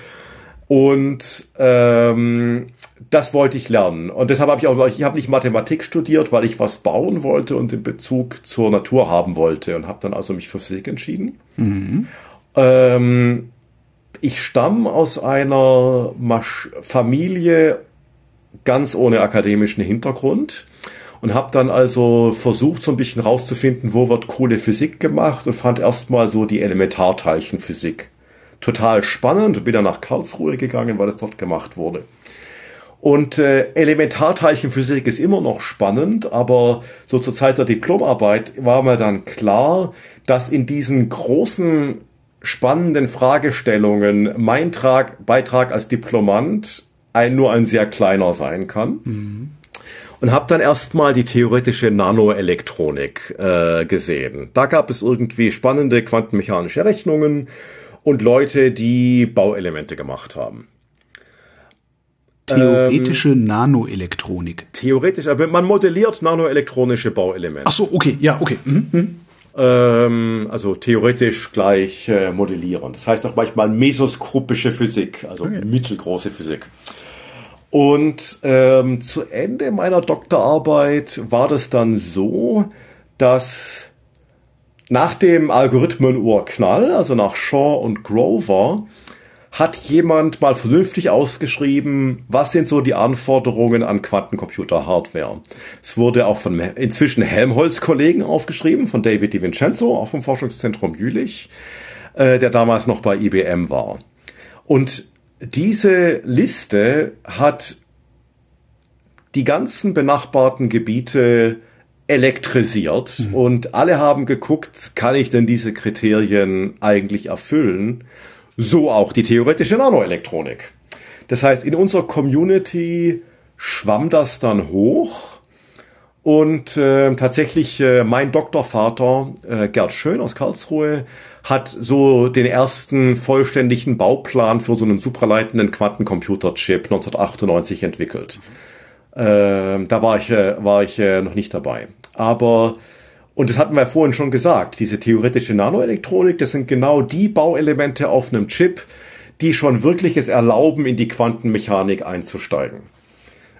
Und ähm, das wollte ich lernen. Und deshalb habe ich auch, ich habe nicht Mathematik studiert, weil ich was bauen wollte und den Bezug zur Natur haben wollte und habe dann also mich für Physik entschieden. Mhm. Ähm, ich stamme aus einer Masch Familie ganz ohne akademischen Hintergrund und habe dann also versucht, so ein bisschen rauszufinden, wo wird coole Physik gemacht und fand erstmal so die Elementarteilchenphysik total spannend und bin dann nach Karlsruhe gegangen, weil es dort gemacht wurde. Und äh, Elementarteilchenphysik ist immer noch spannend, aber so zur Zeit der Diplomarbeit war mir dann klar, dass in diesen großen spannenden Fragestellungen mein Trag, Beitrag als Diplomant ein, nur ein sehr kleiner sein kann. Mhm. Und habe dann erstmal die theoretische Nanoelektronik äh, gesehen. Da gab es irgendwie spannende quantenmechanische Rechnungen und Leute, die Bauelemente gemacht haben. Theoretische ähm, Nanoelektronik. Theoretisch, aber man modelliert nanoelektronische Bauelemente. Ach so, okay, ja, okay. Mhm. mhm. Ähm, also theoretisch gleich äh, modellieren. Das heißt auch manchmal mesoskopische Physik, also okay. mittelgroße Physik. Und ähm, zu Ende meiner Doktorarbeit war das dann so, dass nach dem Algorithmen-Urknall, also nach Shaw und Grover, hat jemand mal vernünftig ausgeschrieben, was sind so die Anforderungen an Quantencomputer-Hardware. Es wurde auch von inzwischen Helmholtz-Kollegen aufgeschrieben, von David DiVincenzo, auch vom Forschungszentrum Jülich, äh, der damals noch bei IBM war. Und diese Liste hat die ganzen benachbarten Gebiete elektrisiert mhm. und alle haben geguckt, kann ich denn diese Kriterien eigentlich erfüllen? So auch die theoretische Nanoelektronik. Das heißt, in unserer Community schwamm das dann hoch und äh, tatsächlich äh, mein Doktorvater äh, Gerd Schön aus Karlsruhe hat so den ersten vollständigen Bauplan für so einen supraleitenden Quantencomputer-Chip 1998 entwickelt. Äh, da war ich, äh, war ich äh, noch nicht dabei. Aber, und das hatten wir vorhin schon gesagt, diese theoretische Nanoelektronik, das sind genau die Bauelemente auf einem Chip, die schon wirklich es erlauben, in die Quantenmechanik einzusteigen.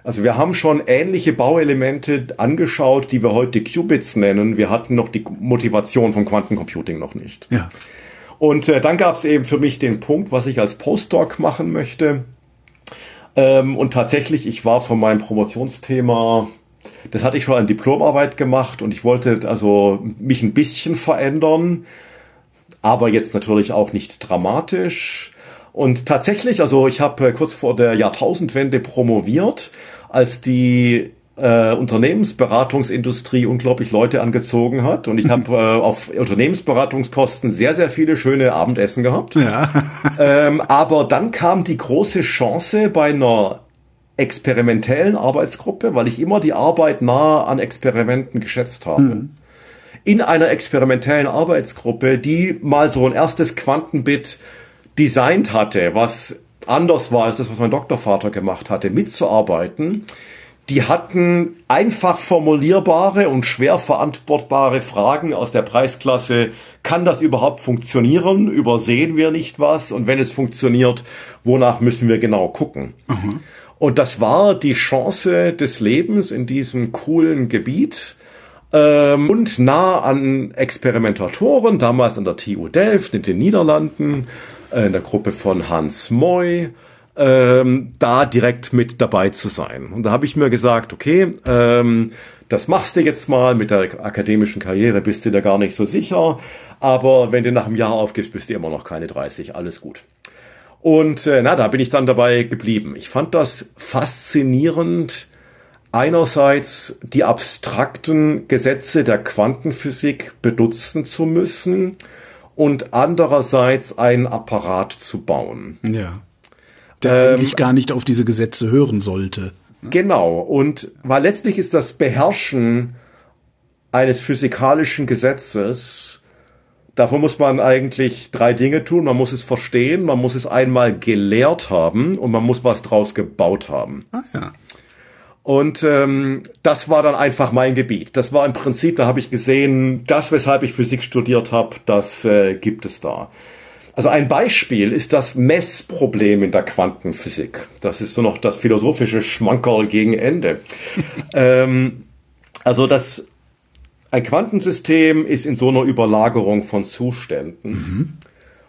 Also wir haben schon ähnliche Bauelemente angeschaut, die wir heute Qubits nennen. Wir hatten noch die Motivation von Quantencomputing noch nicht. Ja. Und äh, dann gab es eben für mich den Punkt, was ich als Postdoc machen möchte. Ähm, und tatsächlich, ich war von meinem Promotionsthema, das hatte ich schon an Diplomarbeit gemacht und ich wollte also mich ein bisschen verändern, aber jetzt natürlich auch nicht dramatisch. Und tatsächlich, also ich habe äh, kurz vor der Jahrtausendwende promoviert, als die äh, Unternehmensberatungsindustrie unglaublich Leute angezogen hat. Und ich habe äh, auf Unternehmensberatungskosten sehr, sehr viele schöne Abendessen gehabt. Ja. ähm, aber dann kam die große Chance bei einer experimentellen Arbeitsgruppe, weil ich immer die Arbeit nah an Experimenten geschätzt habe. Mhm. In einer experimentellen Arbeitsgruppe, die mal so ein erstes Quantenbit designt hatte, was anders war als das, was mein Doktorvater gemacht hatte, mitzuarbeiten, die hatten einfach formulierbare und schwer verantwortbare Fragen aus der Preisklasse, kann das überhaupt funktionieren? Übersehen wir nicht was? Und wenn es funktioniert, wonach müssen wir genau gucken? Mhm. Und das war die Chance des Lebens in diesem coolen Gebiet ähm, und nah an Experimentatoren, damals an der TU Delft in den Niederlanden äh, in der Gruppe von Hans Moy, ähm, da direkt mit dabei zu sein. Und da habe ich mir gesagt, okay, ähm, das machst du jetzt mal mit der akademischen Karriere, bist du da gar nicht so sicher, aber wenn du nach einem Jahr aufgibst, bist du immer noch keine 30, alles gut. Und äh, na, da bin ich dann dabei geblieben. Ich fand das faszinierend, einerseits die abstrakten Gesetze der Quantenphysik benutzen zu müssen und andererseits einen Apparat zu bauen. Ja. Der ähm, eigentlich gar nicht auf diese Gesetze hören sollte. Genau. Und weil letztlich ist das Beherrschen eines physikalischen Gesetzes, davon muss man eigentlich drei Dinge tun. Man muss es verstehen, man muss es einmal gelehrt haben und man muss was draus gebaut haben. Ah ja. Und ähm, das war dann einfach mein Gebiet. Das war im Prinzip, da habe ich gesehen, das, weshalb ich Physik studiert habe, das äh, gibt es da. Also ein Beispiel ist das Messproblem in der Quantenphysik. Das ist so noch das philosophische Schmankerl gegen Ende. ähm, also das, ein Quantensystem ist in so einer Überlagerung von Zuständen. Mhm.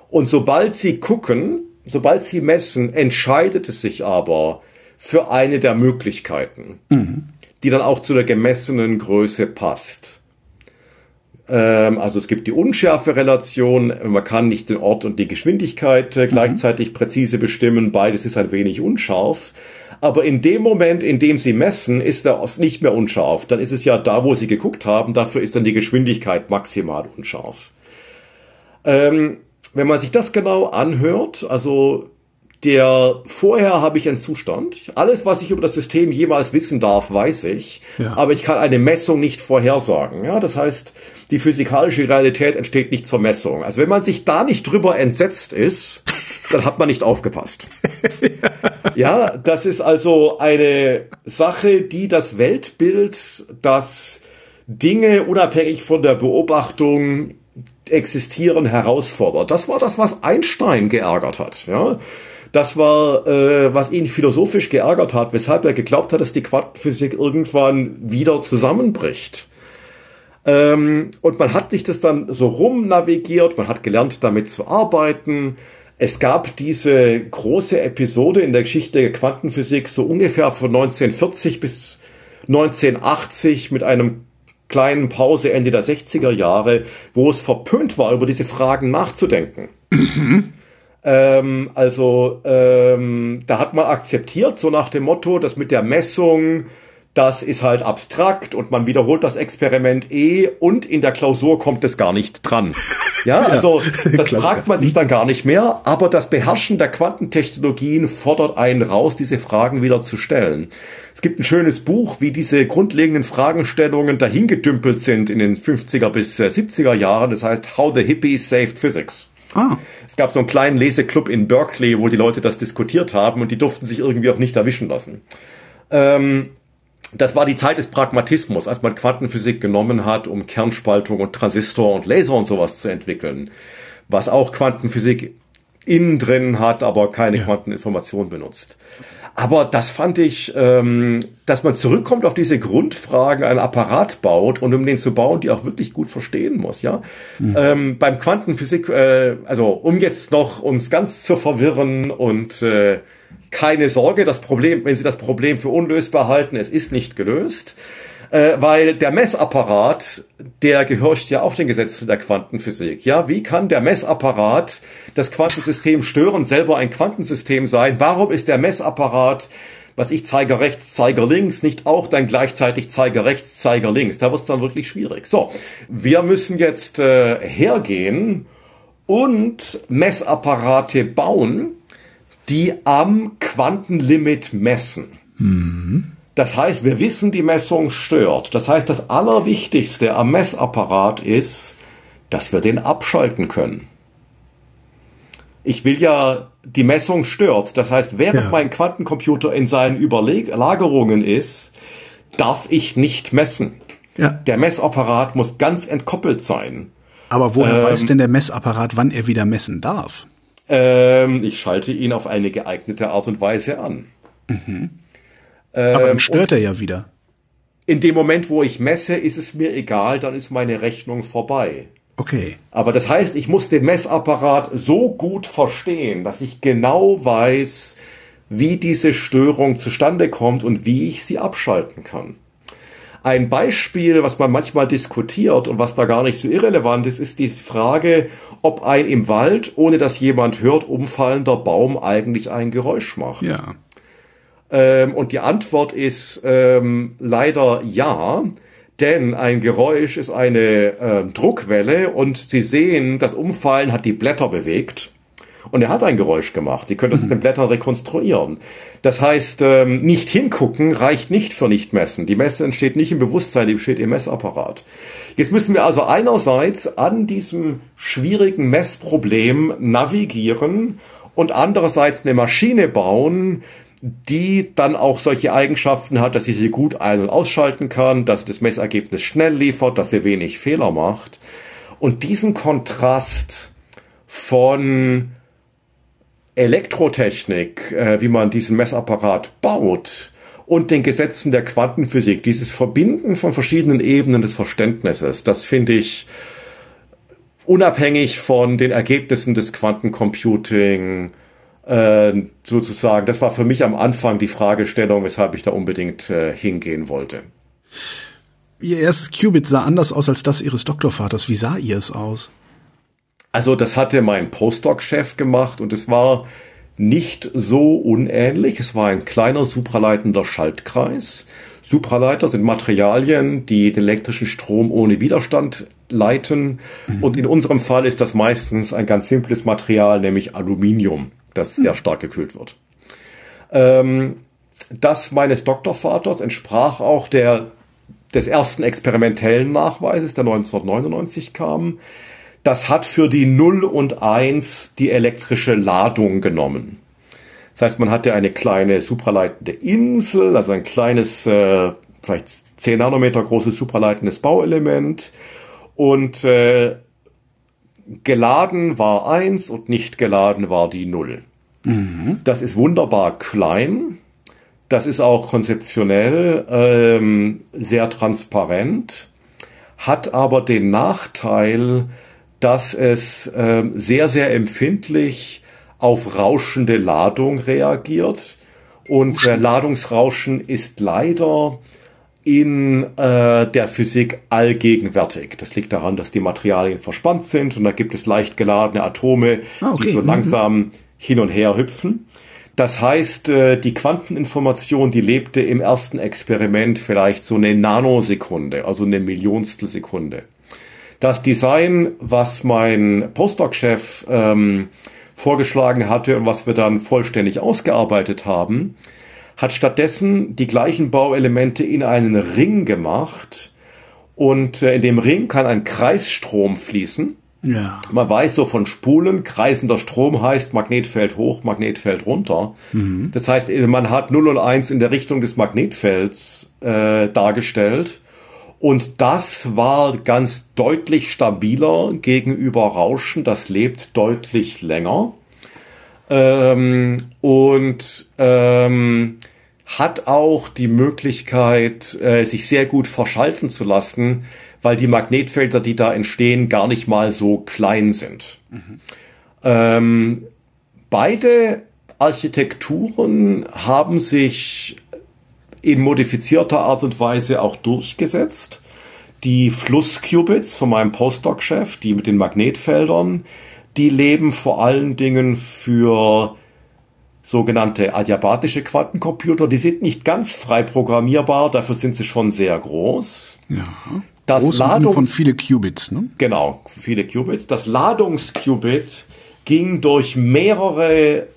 Und sobald Sie gucken, sobald Sie messen, entscheidet es sich aber, für eine der Möglichkeiten, mhm. die dann auch zu der gemessenen Größe passt. Ähm, also es gibt die Unschärfe-Relation, man kann nicht den Ort und die Geschwindigkeit äh, mhm. gleichzeitig präzise bestimmen, beides ist ein wenig unscharf. Aber in dem Moment, in dem Sie messen, ist der Ost nicht mehr unscharf. Dann ist es ja da, wo Sie geguckt haben, dafür ist dann die Geschwindigkeit maximal unscharf. Ähm, wenn man sich das genau anhört, also der vorher habe ich einen Zustand. Alles, was ich über das System jemals wissen darf, weiß ich. Ja. Aber ich kann eine Messung nicht vorhersagen. Ja, das heißt, die physikalische Realität entsteht nicht zur Messung. Also wenn man sich da nicht drüber entsetzt ist, dann hat man nicht aufgepasst. ja, das ist also eine Sache, die das Weltbild, das Dinge unabhängig von der Beobachtung existieren, herausfordert. Das war das, was Einstein geärgert hat. Ja, das war, äh, was ihn philosophisch geärgert hat, weshalb er geglaubt hat, dass die Quantenphysik irgendwann wieder zusammenbricht. Ähm, und man hat sich das dann so rumnavigiert, man hat gelernt, damit zu arbeiten. Es gab diese große Episode in der Geschichte der Quantenphysik, so ungefähr von 1940 bis 1980 mit einem kleinen Pause Ende der 60er Jahre, wo es verpönt war, über diese Fragen nachzudenken. Mhm. Ähm, also ähm, da hat man akzeptiert, so nach dem Motto, dass mit der Messung, das ist halt abstrakt und man wiederholt das Experiment eh und in der Klausur kommt es gar nicht dran. Ja, also das fragt man sich dann gar nicht mehr, aber das Beherrschen der Quantentechnologien fordert einen raus, diese Fragen wieder zu stellen. Es gibt ein schönes Buch, wie diese grundlegenden Fragestellungen dahingedümpelt sind in den 50er bis 70er äh, Jahren. Das heißt How the Hippies Saved Physics. Ah. Es gab so einen kleinen Leseclub in Berkeley, wo die Leute das diskutiert haben und die durften sich irgendwie auch nicht erwischen lassen. Ähm, das war die Zeit des Pragmatismus, als man Quantenphysik genommen hat, um Kernspaltung und Transistor und Laser und sowas zu entwickeln. Was auch Quantenphysik innen drin hat, aber keine ja. Quanteninformation benutzt. Aber das fand ich, ähm, dass man zurückkommt auf diese Grundfragen, einen Apparat baut und um den zu bauen, die auch wirklich gut verstehen muss, ja. Mhm. Ähm, beim Quantenphysik, äh, also um jetzt noch uns ganz zu verwirren und äh, keine Sorge, das Problem, wenn Sie das Problem für unlösbar halten, es ist nicht gelöst äh, weil der Messapparat, der gehorcht ja auch den Gesetzen der Quantenphysik. Ja, wie kann der Messapparat das Quantensystem stören, selber ein Quantensystem sein? Warum ist der Messapparat was ich Zeiger rechts, Zeiger links, nicht auch dann gleichzeitig Zeiger rechts, Zeiger links. Da wird es dann wirklich schwierig. So, wir müssen jetzt äh, hergehen und Messapparate bauen, die am Quantenlimit messen. Mhm. Das heißt, wir wissen, die Messung stört. Das heißt, das Allerwichtigste am Messapparat ist, dass wir den abschalten können. Ich will ja, die Messung stört. Das heißt, während ja. mein Quantencomputer in seinen Überlagerungen ist, darf ich nicht messen. Ja. Der Messapparat muss ganz entkoppelt sein. Aber woher ähm, weiß denn der Messapparat, wann er wieder messen darf? Ähm, ich schalte ihn auf eine geeignete Art und Weise an. Mhm. Ähm, Aber dann stört er ja wieder. In dem Moment, wo ich messe, ist es mir egal, dann ist meine Rechnung vorbei. Okay. Aber das heißt, ich muss den Messapparat so gut verstehen, dass ich genau weiß, wie diese Störung zustande kommt und wie ich sie abschalten kann. Ein Beispiel, was man manchmal diskutiert und was da gar nicht so irrelevant ist, ist die Frage, ob ein im Wald, ohne dass jemand hört, umfallender Baum eigentlich ein Geräusch macht. Ja. Ähm, und die Antwort ist ähm, leider ja. Denn ein Geräusch ist eine äh, Druckwelle und Sie sehen, das Umfallen hat die Blätter bewegt. Und er hat ein Geräusch gemacht. Sie können das mit den Blättern rekonstruieren. Das heißt, ähm, nicht hingucken reicht nicht für Nichtmessen. Die Messe entsteht nicht im Bewusstsein, die besteht im Messapparat. Jetzt müssen wir also einerseits an diesem schwierigen Messproblem navigieren und andererseits eine Maschine bauen, die dann auch solche Eigenschaften hat, dass sie sie gut ein- und ausschalten kann, dass sie das Messergebnis schnell liefert, dass sie wenig Fehler macht. Und diesen Kontrast von Elektrotechnik, äh, wie man diesen Messapparat baut, und den Gesetzen der Quantenphysik, dieses Verbinden von verschiedenen Ebenen des Verständnisses, das finde ich unabhängig von den Ergebnissen des Quantencomputing äh, sozusagen, das war für mich am Anfang die Fragestellung, weshalb ich da unbedingt äh, hingehen wollte. Ihr erstes Qubit sah anders aus als das Ihres Doktorvaters. Wie sah ihr es aus? Also das hatte mein Postdoc-Chef gemacht und es war nicht so unähnlich. Es war ein kleiner supraleitender Schaltkreis. Supraleiter sind Materialien, die den elektrischen Strom ohne Widerstand leiten. Mhm. Und in unserem Fall ist das meistens ein ganz simples Material, nämlich Aluminium, das sehr stark gekühlt wird. Ähm, das meines Doktorvaters entsprach auch der, des ersten experimentellen Nachweises, der 1999 kam. Das hat für die 0 und 1 die elektrische Ladung genommen. Das heißt, man hatte eine kleine supraleitende Insel, also ein kleines, äh, vielleicht 10 Nanometer großes supraleitendes Bauelement und äh, geladen war 1 und nicht geladen war die 0. Mhm. Das ist wunderbar klein. Das ist auch konzeptionell ähm, sehr transparent, hat aber den Nachteil, dass es äh, sehr, sehr empfindlich auf rauschende Ladung reagiert. Und äh, Ladungsrauschen ist leider in äh, der Physik allgegenwärtig. Das liegt daran, dass die Materialien verspannt sind und da gibt es leicht geladene Atome, ah, okay. die so mhm. langsam hin und her hüpfen. Das heißt, äh, die Quanteninformation, die lebte im ersten Experiment vielleicht so eine Nanosekunde, also eine Millionstel Sekunde. Das Design, was mein Postdoc-Chef ähm, vorgeschlagen hatte und was wir dann vollständig ausgearbeitet haben, hat stattdessen die gleichen Bauelemente in einen Ring gemacht und äh, in dem Ring kann ein Kreisstrom fließen. Ja. Man weiß so von Spulen, kreisender Strom heißt Magnetfeld hoch, Magnetfeld runter. Mhm. Das heißt, man hat 0 und 1 in der Richtung des Magnetfelds äh, dargestellt und das war ganz deutlich stabiler gegenüber Rauschen. Das lebt deutlich länger. Ähm, und ähm, hat auch die Möglichkeit, äh, sich sehr gut verschalten zu lassen, weil die Magnetfelder, die da entstehen, gar nicht mal so klein sind. Mhm. Ähm, beide Architekturen haben sich in modifizierter Art und Weise auch durchgesetzt. Die Flussqubits von meinem Postdoc-Chef, die mit den Magnetfeldern, die leben vor allen Dingen für sogenannte adiabatische Quantencomputer. Die sind nicht ganz frei programmierbar, dafür sind sie schon sehr groß. Ja. Das groß Ladungs von viele Qubits, ne? Genau, viele Qubits. Das Ladungsqubit ging durch mehrere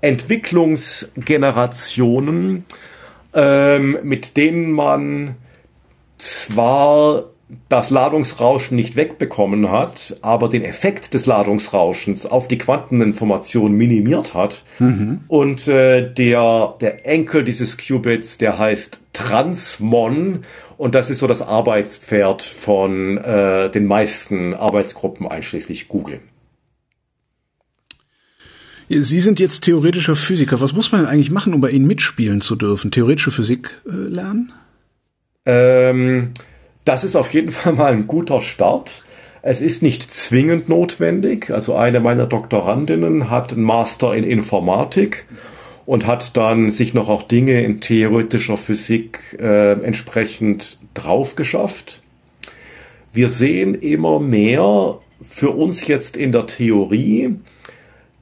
Entwicklungsgenerationen ähm, mit denen man zwar das Ladungsrauschen nicht wegbekommen hat, aber den Effekt des Ladungsrauschens auf die Quanteninformation minimiert hat. Mhm. Und äh, der, der Enkel dieses Qubits, der heißt Transmon und das ist so das Arbeitspferd von äh, den meisten Arbeitsgruppen, einschließlich Google. Sie sind jetzt theoretischer Physiker. Was muss man denn eigentlich machen, um bei Ihnen mitspielen zu dürfen? Theoretische Physik äh, lernen? Ähm, das ist auf jeden Fall mal ein guter Start. Es ist nicht zwingend notwendig. Also eine meiner Doktorandinnen hat einen Master in Informatik und hat dann sich noch auch Dinge in theoretischer Physik äh, entsprechend drauf geschafft. Wir sehen immer mehr für uns jetzt in der Theorie,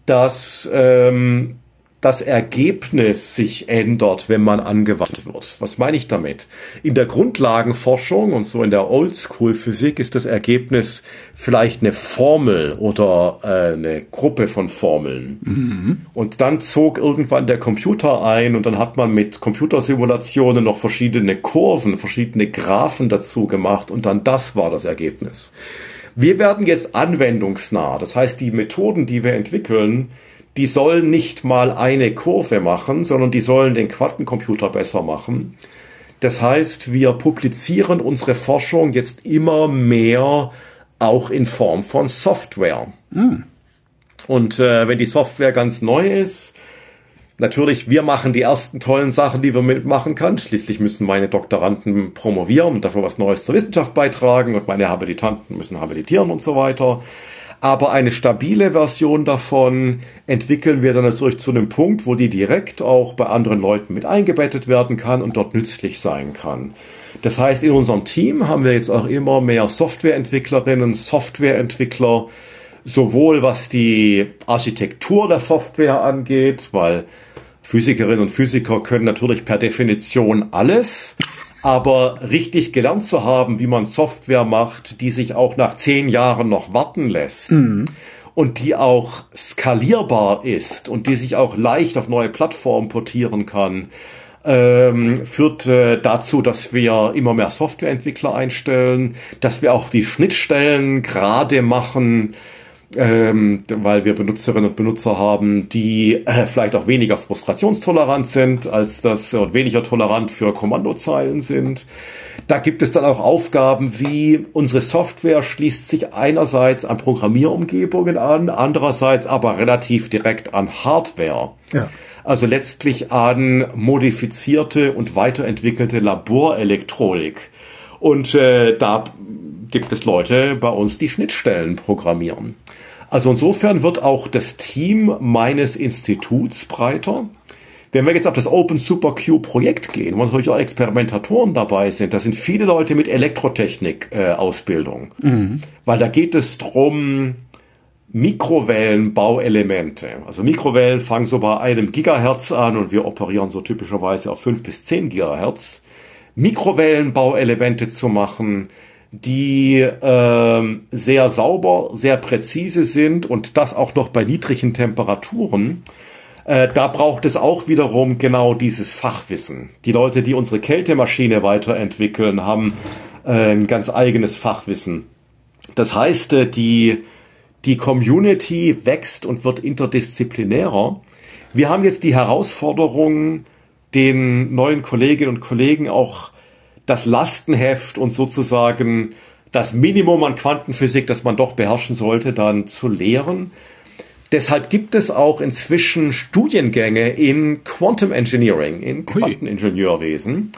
dass ähm, das Ergebnis sich ändert, wenn man angewandt wird. Was meine ich damit? In der Grundlagenforschung und so in der Oldschool-Physik ist das Ergebnis vielleicht eine Formel oder äh, eine Gruppe von Formeln. Mhm. Und dann zog irgendwann der Computer ein und dann hat man mit Computersimulationen noch verschiedene Kurven, verschiedene Graphen dazu gemacht und dann das war das Ergebnis. Wir werden jetzt anwendungsnah. Das heißt, die Methoden, die wir entwickeln, die sollen nicht mal eine Kurve machen, sondern die sollen den Quantencomputer besser machen. Das heißt, wir publizieren unsere Forschung jetzt immer mehr auch in Form von Software. Hm. Und äh, wenn die Software ganz neu ist, natürlich, wir machen die ersten tollen Sachen, die wir mitmachen können. Schließlich müssen meine Doktoranden promovieren und dafür was Neues zur Wissenschaft beitragen und meine Habilitanten müssen habilitieren und so weiter. Aber eine stabile Version davon entwickeln wir dann natürlich zu einem Punkt, wo die direkt auch bei anderen Leuten mit eingebettet werden kann und dort nützlich sein kann. Das heißt, in unserem Team haben wir jetzt auch immer mehr Softwareentwicklerinnen, Softwareentwickler, sowohl was die Architektur der Software angeht, weil Physikerinnen und Physiker können natürlich per Definition alles. Aber richtig gelernt zu haben, wie man Software macht, die sich auch nach zehn Jahren noch warten lässt mhm. und die auch skalierbar ist und die sich auch leicht auf neue Plattformen portieren kann, ähm, führt äh, dazu, dass wir immer mehr Softwareentwickler einstellen, dass wir auch die Schnittstellen gerade machen, ähm, weil wir Benutzerinnen und Benutzer haben, die äh, vielleicht auch weniger frustrationstolerant sind, als das und weniger tolerant für Kommandozeilen sind. Da gibt es dann auch Aufgaben wie unsere Software schließt sich einerseits an Programmierumgebungen an, andererseits aber relativ direkt an Hardware. Ja. Also letztlich an modifizierte und weiterentwickelte Laborelektronik. Und äh, da gibt es Leute bei uns, die Schnittstellen programmieren. Also insofern wird auch das Team meines Instituts breiter. Wenn wir jetzt auf das Open Super Q Projekt gehen, wo natürlich auch Experimentatoren dabei sind, da sind viele Leute mit Elektrotechnik-Ausbildung. Äh, mhm. Weil da geht es drum Mikrowellenbauelemente. Also Mikrowellen fangen so bei einem Gigahertz an und wir operieren so typischerweise auf fünf bis zehn Gigahertz. Mikrowellenbauelemente zu machen, die äh, sehr sauber, sehr präzise sind und das auch noch bei niedrigen Temperaturen. Äh, da braucht es auch wiederum genau dieses Fachwissen. Die Leute, die unsere Kältemaschine weiterentwickeln, haben äh, ein ganz eigenes Fachwissen. Das heißt, äh, die, die Community wächst und wird interdisziplinärer. Wir haben jetzt die Herausforderung, den neuen Kolleginnen und Kollegen auch das Lastenheft und sozusagen das Minimum an Quantenphysik, das man doch beherrschen sollte, dann zu lehren. Deshalb gibt es auch inzwischen Studiengänge in Quantum Engineering, in Quanteningenieurwesen,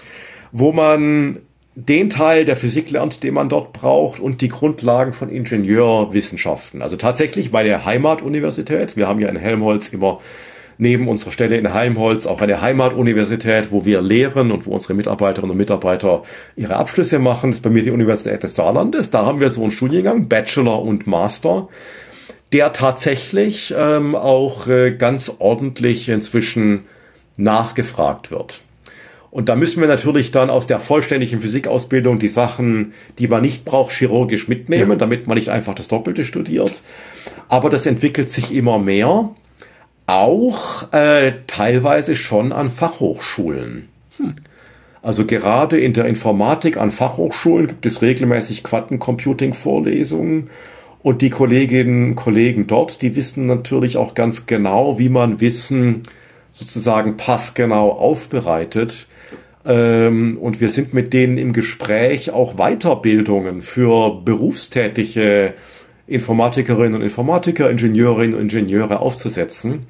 wo man den Teil der Physik lernt, den man dort braucht und die Grundlagen von Ingenieurwissenschaften. Also tatsächlich meine Heimatuniversität. Wir haben ja in Helmholtz immer neben unserer Stelle in Heimholz auch eine Heimatuniversität, wo wir lehren und wo unsere Mitarbeiterinnen und Mitarbeiter ihre Abschlüsse machen. Das ist bei mir die Universität des Saarlandes. Da haben wir so einen Studiengang, Bachelor und Master, der tatsächlich ähm, auch äh, ganz ordentlich inzwischen nachgefragt wird. Und da müssen wir natürlich dann aus der vollständigen Physikausbildung die Sachen, die man nicht braucht, chirurgisch mitnehmen, damit man nicht einfach das Doppelte studiert. Aber das entwickelt sich immer mehr auch äh, teilweise schon an Fachhochschulen. Hm. Also gerade in der Informatik an Fachhochschulen gibt es regelmäßig Quantencomputing-Vorlesungen und die Kolleginnen und Kollegen dort, die wissen natürlich auch ganz genau, wie man Wissen sozusagen passgenau aufbereitet. Ähm, und wir sind mit denen im Gespräch, auch Weiterbildungen für berufstätige Informatikerinnen und Informatiker, Ingenieurinnen und Ingenieure aufzusetzen.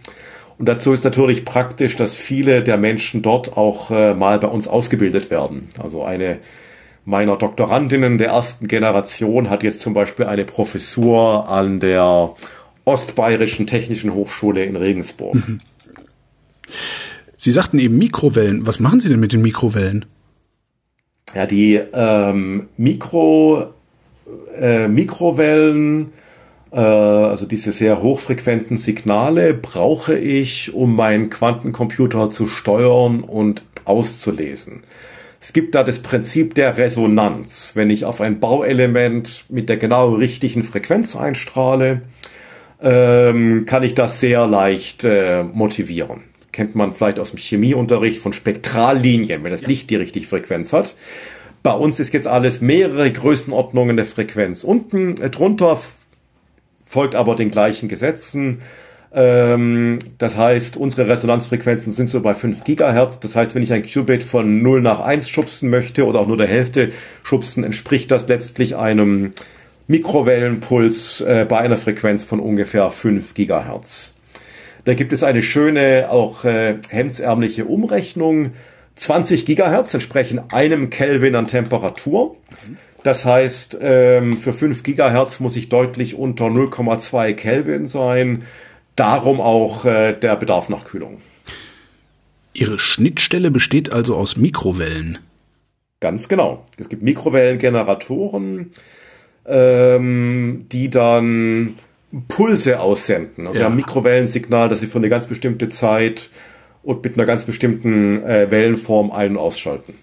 Und dazu ist natürlich praktisch, dass viele der Menschen dort auch äh, mal bei uns ausgebildet werden. Also eine meiner Doktorandinnen der ersten Generation hat jetzt zum Beispiel eine Professur an der Ostbayerischen Technischen Hochschule in Regensburg. Mhm. Sie sagten eben Mikrowellen. Was machen Sie denn mit den Mikrowellen? Ja, die ähm, Mikro, äh, Mikrowellen, äh, also diese sehr hochfrequenten Signale, brauche ich, um meinen Quantencomputer zu steuern und auszulesen. Es gibt da das Prinzip der Resonanz. Wenn ich auf ein Bauelement mit der genau richtigen Frequenz einstrahle, ähm, kann ich das sehr leicht äh, motivieren. Kennt man vielleicht aus dem Chemieunterricht von Spektrallinien, wenn das Licht die richtige Frequenz hat. Bei uns ist jetzt alles mehrere Größenordnungen der Frequenz. Unten äh, drunter folgt aber den gleichen Gesetzen. Ähm, das heißt, unsere Resonanzfrequenzen sind so bei 5 Gigahertz. Das heißt, wenn ich ein Qubit von 0 nach 1 schubsen möchte oder auch nur der Hälfte schubsen, entspricht das letztlich einem Mikrowellenpuls äh, bei einer Frequenz von ungefähr 5 Gigahertz. Da gibt es eine schöne, auch äh, hemdsärmliche Umrechnung. 20 Gigahertz entsprechen einem Kelvin an Temperatur. Das heißt, ähm, für 5 Gigahertz muss ich deutlich unter 0,2 Kelvin sein. Darum auch äh, der Bedarf nach Kühlung. Ihre Schnittstelle besteht also aus Mikrowellen. Ganz genau. Es gibt Mikrowellengeneratoren, ähm, die dann Pulse aussenden. Also ja. ein Mikrowellensignal, das sie für eine ganz bestimmte Zeit und mit einer ganz bestimmten äh, Wellenform ein- und ausschalten.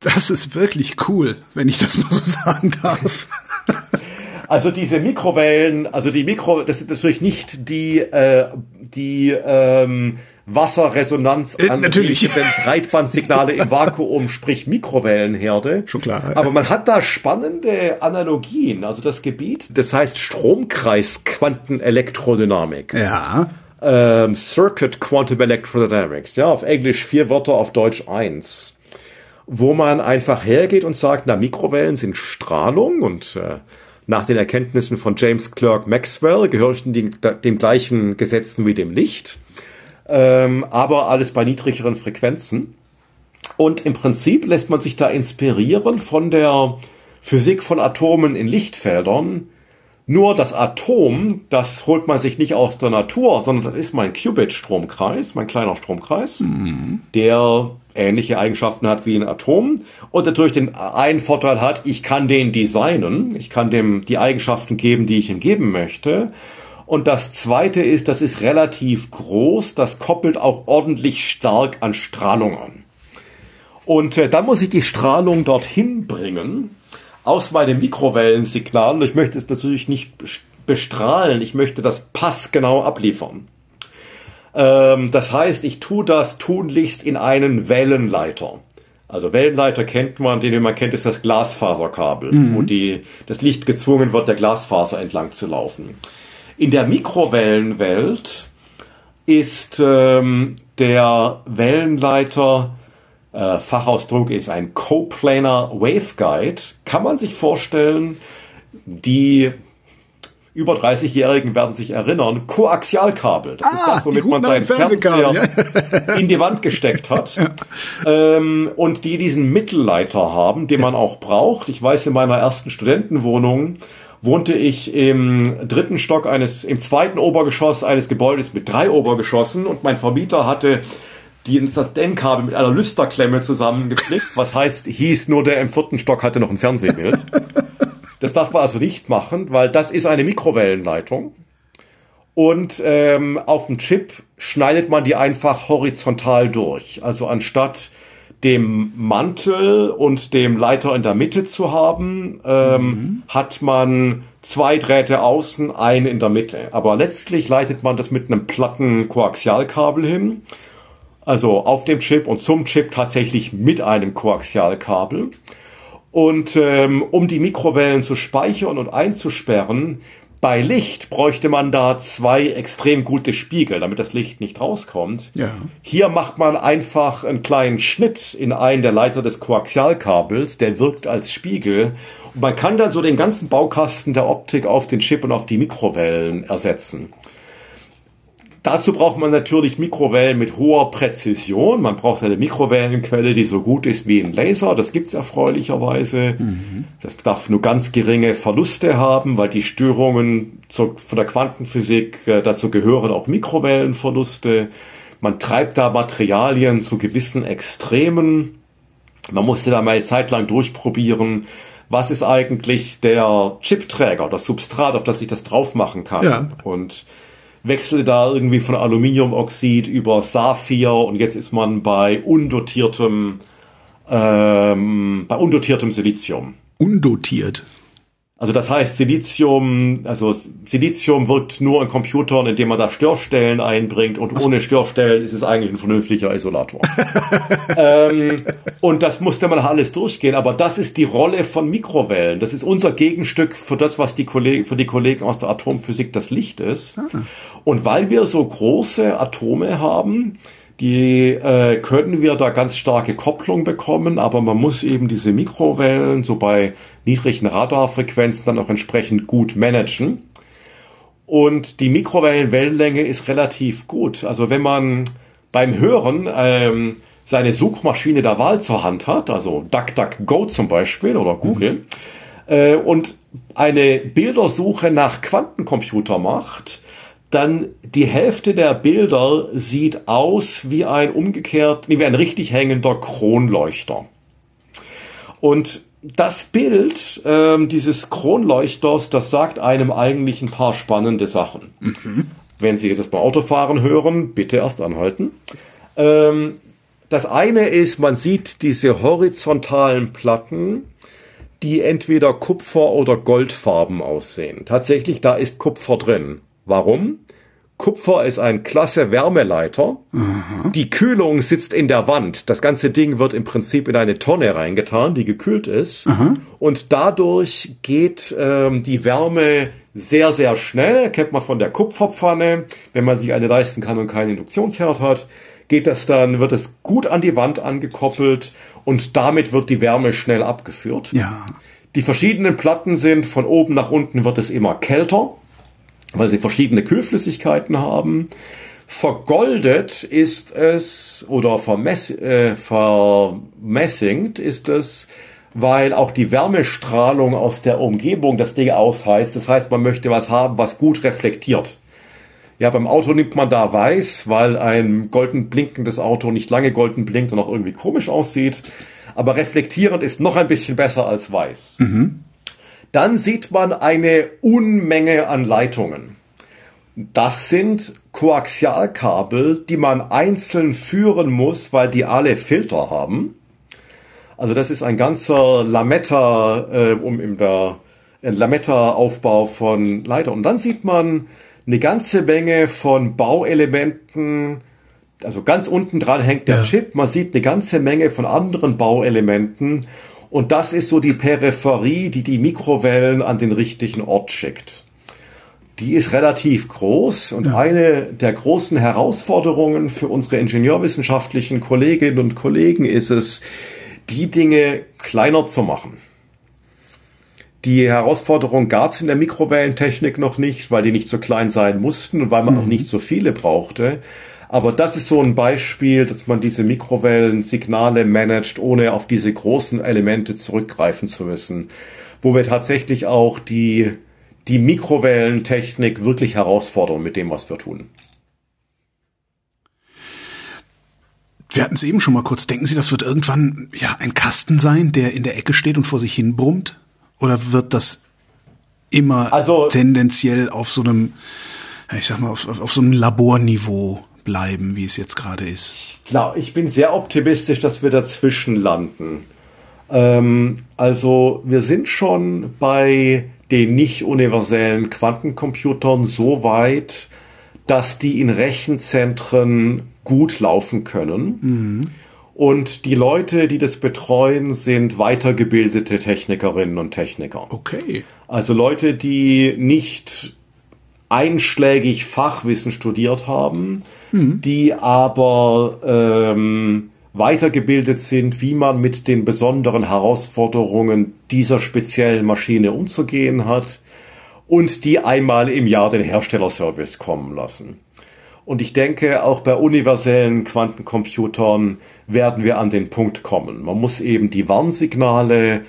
Das ist wirklich cool, wenn ich das mal so sagen darf. Also diese Mikrowellen, also die Mikro, das sind natürlich nicht die, äh, die ähm, Wasserresonanz äh, natürlich. Breitbandsignale im Vakuum, sprich Mikrowellenherde. Schon klar. Aber man hat da spannende Analogien. Also das Gebiet, das heißt Stromkreis Quantenelektrodynamik. Ja. Ähm, Circuit Quantum Electrodynamics. Ja, auf Englisch vier Wörter, auf Deutsch eins. Wo man einfach hergeht und sagt, na, Mikrowellen sind Strahlung und äh, nach den Erkenntnissen von James Clerk Maxwell gehörten die dem gleichen Gesetzen wie dem Licht, ähm, aber alles bei niedrigeren Frequenzen. Und im Prinzip lässt man sich da inspirieren von der Physik von Atomen in Lichtfeldern. Nur das Atom, das holt man sich nicht aus der Natur, sondern das ist mein Qubit-Stromkreis, mein kleiner Stromkreis, mhm. der ähnliche Eigenschaften hat wie ein Atom und natürlich den einen Vorteil hat, ich kann den designen, ich kann dem die Eigenschaften geben, die ich ihm geben möchte. Und das zweite ist, das ist relativ groß, das koppelt auch ordentlich stark an Strahlung an. Und äh, dann muss ich die Strahlung dorthin bringen aus meinem Mikrowellensignal. Und ich möchte es natürlich nicht bestrahlen, ich möchte das passgenau abliefern. Ähm, das heißt, ich tue das tunlichst in einen Wellenleiter. Also Wellenleiter kennt man, den man kennt, ist das Glasfaserkabel, mhm. wo die, das Licht gezwungen wird, der Glasfaser entlang zu laufen. In der Mikrowellenwelt ist ähm, der Wellenleiter, äh, Fachausdruck ist ein Coplanar Waveguide, kann man sich vorstellen, die über 30-Jährigen werden sich erinnern, Koaxialkabel. Das ah, ist das, womit man seinen Fernseher ja. in die Wand gesteckt hat. Ja. Ähm, und die diesen Mittelleiter haben, den man auch braucht. Ich weiß, in meiner ersten Studentenwohnung wohnte ich im dritten Stock eines, im zweiten Obergeschoss eines Gebäudes mit drei Obergeschossen und mein Vermieter hatte die ins Denkkabel mit einer Lüsterklemme zusammengeflickt. Was heißt, hieß nur der im vierten Stock hatte noch ein Fernsehbild. Das darf man also nicht machen, weil das ist eine Mikrowellenleitung. Und ähm, auf dem Chip schneidet man die einfach horizontal durch. Also anstatt dem Mantel und dem Leiter in der Mitte zu haben, ähm, mhm. hat man zwei Drähte außen, ein in der Mitte. Aber letztlich leitet man das mit einem platten Koaxialkabel hin. Also auf dem Chip und zum Chip tatsächlich mit einem Koaxialkabel. Und ähm, um die Mikrowellen zu speichern und einzusperren, bei Licht bräuchte man da zwei extrem gute Spiegel, damit das Licht nicht rauskommt. Ja. Hier macht man einfach einen kleinen Schnitt in einen der Leiter des Koaxialkabels, der wirkt als Spiegel. Und man kann dann so den ganzen Baukasten der Optik auf den Chip und auf die Mikrowellen ersetzen. Dazu braucht man natürlich Mikrowellen mit hoher Präzision. Man braucht eine Mikrowellenquelle, die so gut ist wie ein Laser. Das gibt's erfreulicherweise. Mhm. Das darf nur ganz geringe Verluste haben, weil die Störungen zur, von der Quantenphysik, äh, dazu gehören auch Mikrowellenverluste. Man treibt da Materialien zu gewissen Extremen. Man musste da mal eine Zeit lang durchprobieren, was ist eigentlich der Chipträger, das Substrat, auf das ich das drauf machen kann. Ja. Und wechselte da irgendwie von Aluminiumoxid über Saphir und jetzt ist man bei undotiertem, ähm, bei undotiertem Silizium. Undotiert? Also das heißt, Silizium, also Silizium wirkt nur in Computern, indem man da Störstellen einbringt und Was? ohne Störstellen ist es eigentlich ein vernünftiger Isolator. ähm, und das musste man alles durchgehen, aber das ist die Rolle von Mikrowellen. Das ist unser Gegenstück für das, was die Kollegen, für die Kollegen aus der Atomphysik das Licht ist. Ah. Und weil wir so große Atome haben, die äh, können wir da ganz starke Kopplung bekommen, aber man muss eben diese Mikrowellen so bei niedrigen Radarfrequenzen dann auch entsprechend gut managen. Und die Mikrowellenwellenlänge ist relativ gut. Also wenn man beim Hören ähm, seine Suchmaschine der Wahl zur Hand hat, also DuckDuckGo zum Beispiel oder Google, mhm. äh, und eine Bildersuche nach Quantencomputer macht, dann die Hälfte der Bilder sieht aus wie ein umgekehrt, wie ein richtig hängender Kronleuchter. Und das Bild ähm, dieses Kronleuchters, das sagt einem eigentlich ein paar spannende Sachen. Mhm. Wenn Sie jetzt beim Autofahren hören, bitte erst anhalten. Ähm, das eine ist, man sieht diese horizontalen Platten, die entweder Kupfer- oder Goldfarben aussehen. Tatsächlich, da ist Kupfer drin. Warum? Kupfer ist ein klasse Wärmeleiter. Aha. Die Kühlung sitzt in der Wand. Das ganze Ding wird im Prinzip in eine Tonne reingetan, die gekühlt ist. Aha. Und dadurch geht ähm, die Wärme sehr, sehr schnell. Kennt man von der Kupferpfanne. Wenn man sich eine leisten kann und keinen Induktionsherd hat, geht das dann, wird es gut an die Wand angekoppelt und damit wird die Wärme schnell abgeführt. Ja. Die verschiedenen Platten sind von oben nach unten wird es immer kälter weil sie verschiedene Kühlflüssigkeiten haben. Vergoldet ist es oder vermess, äh, vermessingt ist es, weil auch die Wärmestrahlung aus der Umgebung das Ding ausheizt. Das heißt, man möchte was haben, was gut reflektiert. Ja, beim Auto nimmt man da weiß, weil ein golden blinkendes Auto nicht lange golden blinkt und auch irgendwie komisch aussieht. Aber reflektierend ist noch ein bisschen besser als weiß. Mhm. Dann sieht man eine Unmenge an Leitungen. Das sind Koaxialkabel, die man einzeln führen muss, weil die alle Filter haben. Also das ist ein ganzer Lametta, äh, um in der Lametta-Aufbau von Leiter. Und dann sieht man eine ganze Menge von Bauelementen. Also ganz unten dran hängt der ja. Chip. Man sieht eine ganze Menge von anderen Bauelementen. Und das ist so die Peripherie, die die Mikrowellen an den richtigen Ort schickt. Die ist relativ groß und ja. eine der großen Herausforderungen für unsere ingenieurwissenschaftlichen Kolleginnen und Kollegen ist es, die Dinge kleiner zu machen. Die Herausforderung gab es in der Mikrowellentechnik noch nicht, weil die nicht so klein sein mussten und weil man mhm. auch nicht so viele brauchte. Aber das ist so ein Beispiel, dass man diese Mikrowellensignale managt, ohne auf diese großen Elemente zurückgreifen zu müssen. Wo wir tatsächlich auch die, die Mikrowellentechnik wirklich herausfordern mit dem, was wir tun. Wir hatten es eben schon mal kurz. Denken Sie, das wird irgendwann ja ein Kasten sein, der in der Ecke steht und vor sich hin brummt? Oder wird das immer also, tendenziell auf so einem, ich sag mal, auf, auf so einem Laborniveau bleiben, wie es jetzt gerade ist? Klar, ich bin sehr optimistisch, dass wir dazwischen landen. Ähm, also wir sind schon bei den nicht universellen Quantencomputern so weit, dass die in Rechenzentren gut laufen können. Mhm. Und die Leute, die das betreuen, sind weitergebildete Technikerinnen und Techniker. Okay. Also Leute, die nicht einschlägig Fachwissen studiert haben, mhm. die aber ähm, weitergebildet sind, wie man mit den besonderen Herausforderungen dieser speziellen Maschine umzugehen hat und die einmal im Jahr den Herstellerservice kommen lassen. Und ich denke, auch bei universellen Quantencomputern werden wir an den Punkt kommen. Man muss eben die Warnsignale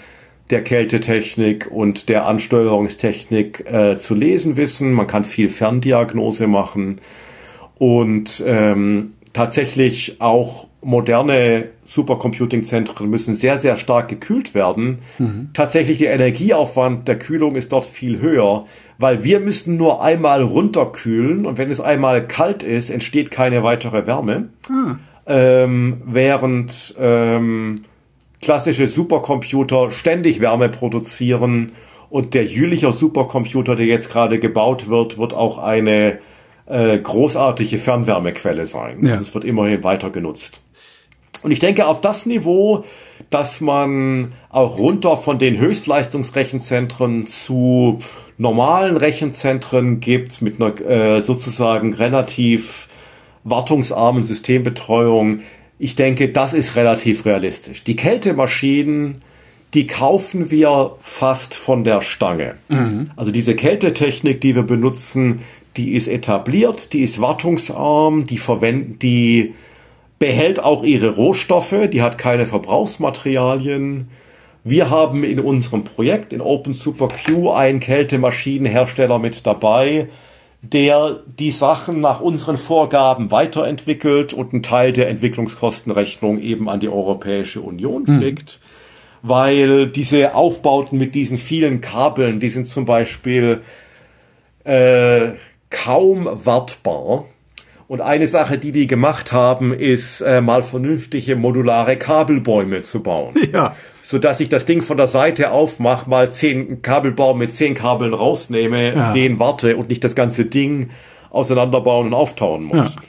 der Kältetechnik und der Ansteuerungstechnik äh, zu lesen wissen. Man kann viel Ferndiagnose machen und ähm, tatsächlich auch moderne Supercomputing-Zentren müssen sehr, sehr stark gekühlt werden. Mhm. Tatsächlich der Energieaufwand der Kühlung ist dort viel höher, weil wir müssen nur einmal runterkühlen und wenn es einmal kalt ist, entsteht keine weitere Wärme. Ah. Ähm, während ähm, klassische Supercomputer ständig Wärme produzieren und der Jülicher Supercomputer, der jetzt gerade gebaut wird, wird auch eine äh, großartige Fernwärmequelle sein. Ja. Das wird immerhin weiter genutzt. Und ich denke, auf das Niveau, dass man auch runter von den Höchstleistungsrechenzentren zu normalen Rechenzentren gibt, mit einer äh, sozusagen relativ wartungsarmen Systembetreuung, ich denke, das ist relativ realistisch. Die Kältemaschinen, die kaufen wir fast von der Stange. Mhm. Also diese Kältetechnik, die wir benutzen, die ist etabliert, die ist wartungsarm, die verwenden, die behält auch ihre Rohstoffe, die hat keine Verbrauchsmaterialien. Wir haben in unserem Projekt in Open Super Q einen Kältemaschinenhersteller mit dabei, der die Sachen nach unseren Vorgaben weiterentwickelt und einen Teil der Entwicklungskostenrechnung eben an die Europäische Union kriegt. Mhm. Weil diese Aufbauten mit diesen vielen Kabeln, die sind zum Beispiel äh, kaum wartbar. Und eine Sache, die die gemacht haben, ist äh, mal vernünftige modulare Kabelbäume zu bauen. Ja. So dass ich das Ding von der Seite aufmache, mal zehn Kabelbaum mit zehn Kabeln rausnehme, ja. den warte und nicht das ganze Ding auseinanderbauen und auftauen muss. Ja.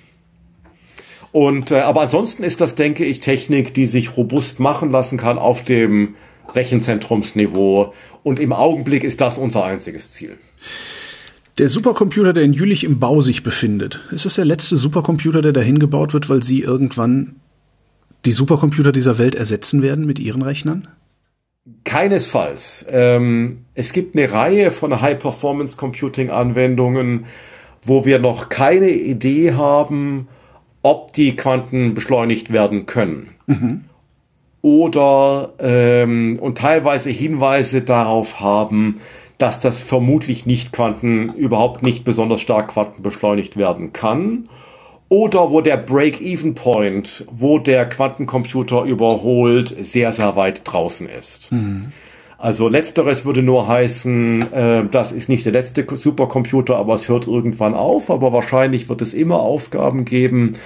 Und äh, aber ansonsten ist das, denke ich, Technik, die sich robust machen lassen kann auf dem Rechenzentrumsniveau. Und im Augenblick ist das unser einziges Ziel. Der Supercomputer, der in Jülich im Bau sich befindet, ist das der letzte Supercomputer, der dahin gebaut wird, weil Sie irgendwann die Supercomputer dieser Welt ersetzen werden mit Ihren Rechnern? Keinesfalls. Ähm, es gibt eine Reihe von High-Performance-Computing-Anwendungen, wo wir noch keine Idee haben, ob die Quanten beschleunigt werden können. Mhm. Oder ähm, und teilweise Hinweise darauf haben, dass das vermutlich nicht Quanten, überhaupt nicht besonders stark quantenbeschleunigt werden kann. Oder wo der Break-Even-Point, wo der Quantencomputer überholt, sehr, sehr weit draußen ist. Mhm. Also letzteres würde nur heißen, äh, das ist nicht der letzte Supercomputer, aber es hört irgendwann auf. Aber wahrscheinlich wird es immer Aufgaben geben,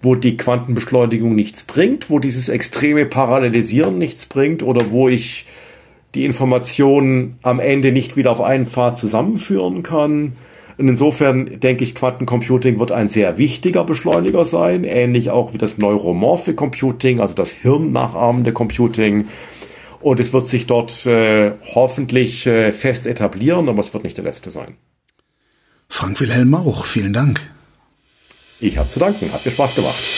wo die Quantenbeschleunigung nichts bringt, wo dieses extreme Parallelisieren nichts bringt oder wo ich die Informationen am Ende nicht wieder auf einen Pfad zusammenführen kann. Und insofern denke ich, Quantencomputing wird ein sehr wichtiger Beschleuniger sein, ähnlich auch wie das neuromorphe Computing, also das hirnnachahmende Computing. Und es wird sich dort äh, hoffentlich äh, fest etablieren, aber es wird nicht der letzte sein. Frank Wilhelm Mauch, vielen Dank. Ich habe zu danken, hat mir Spaß gemacht.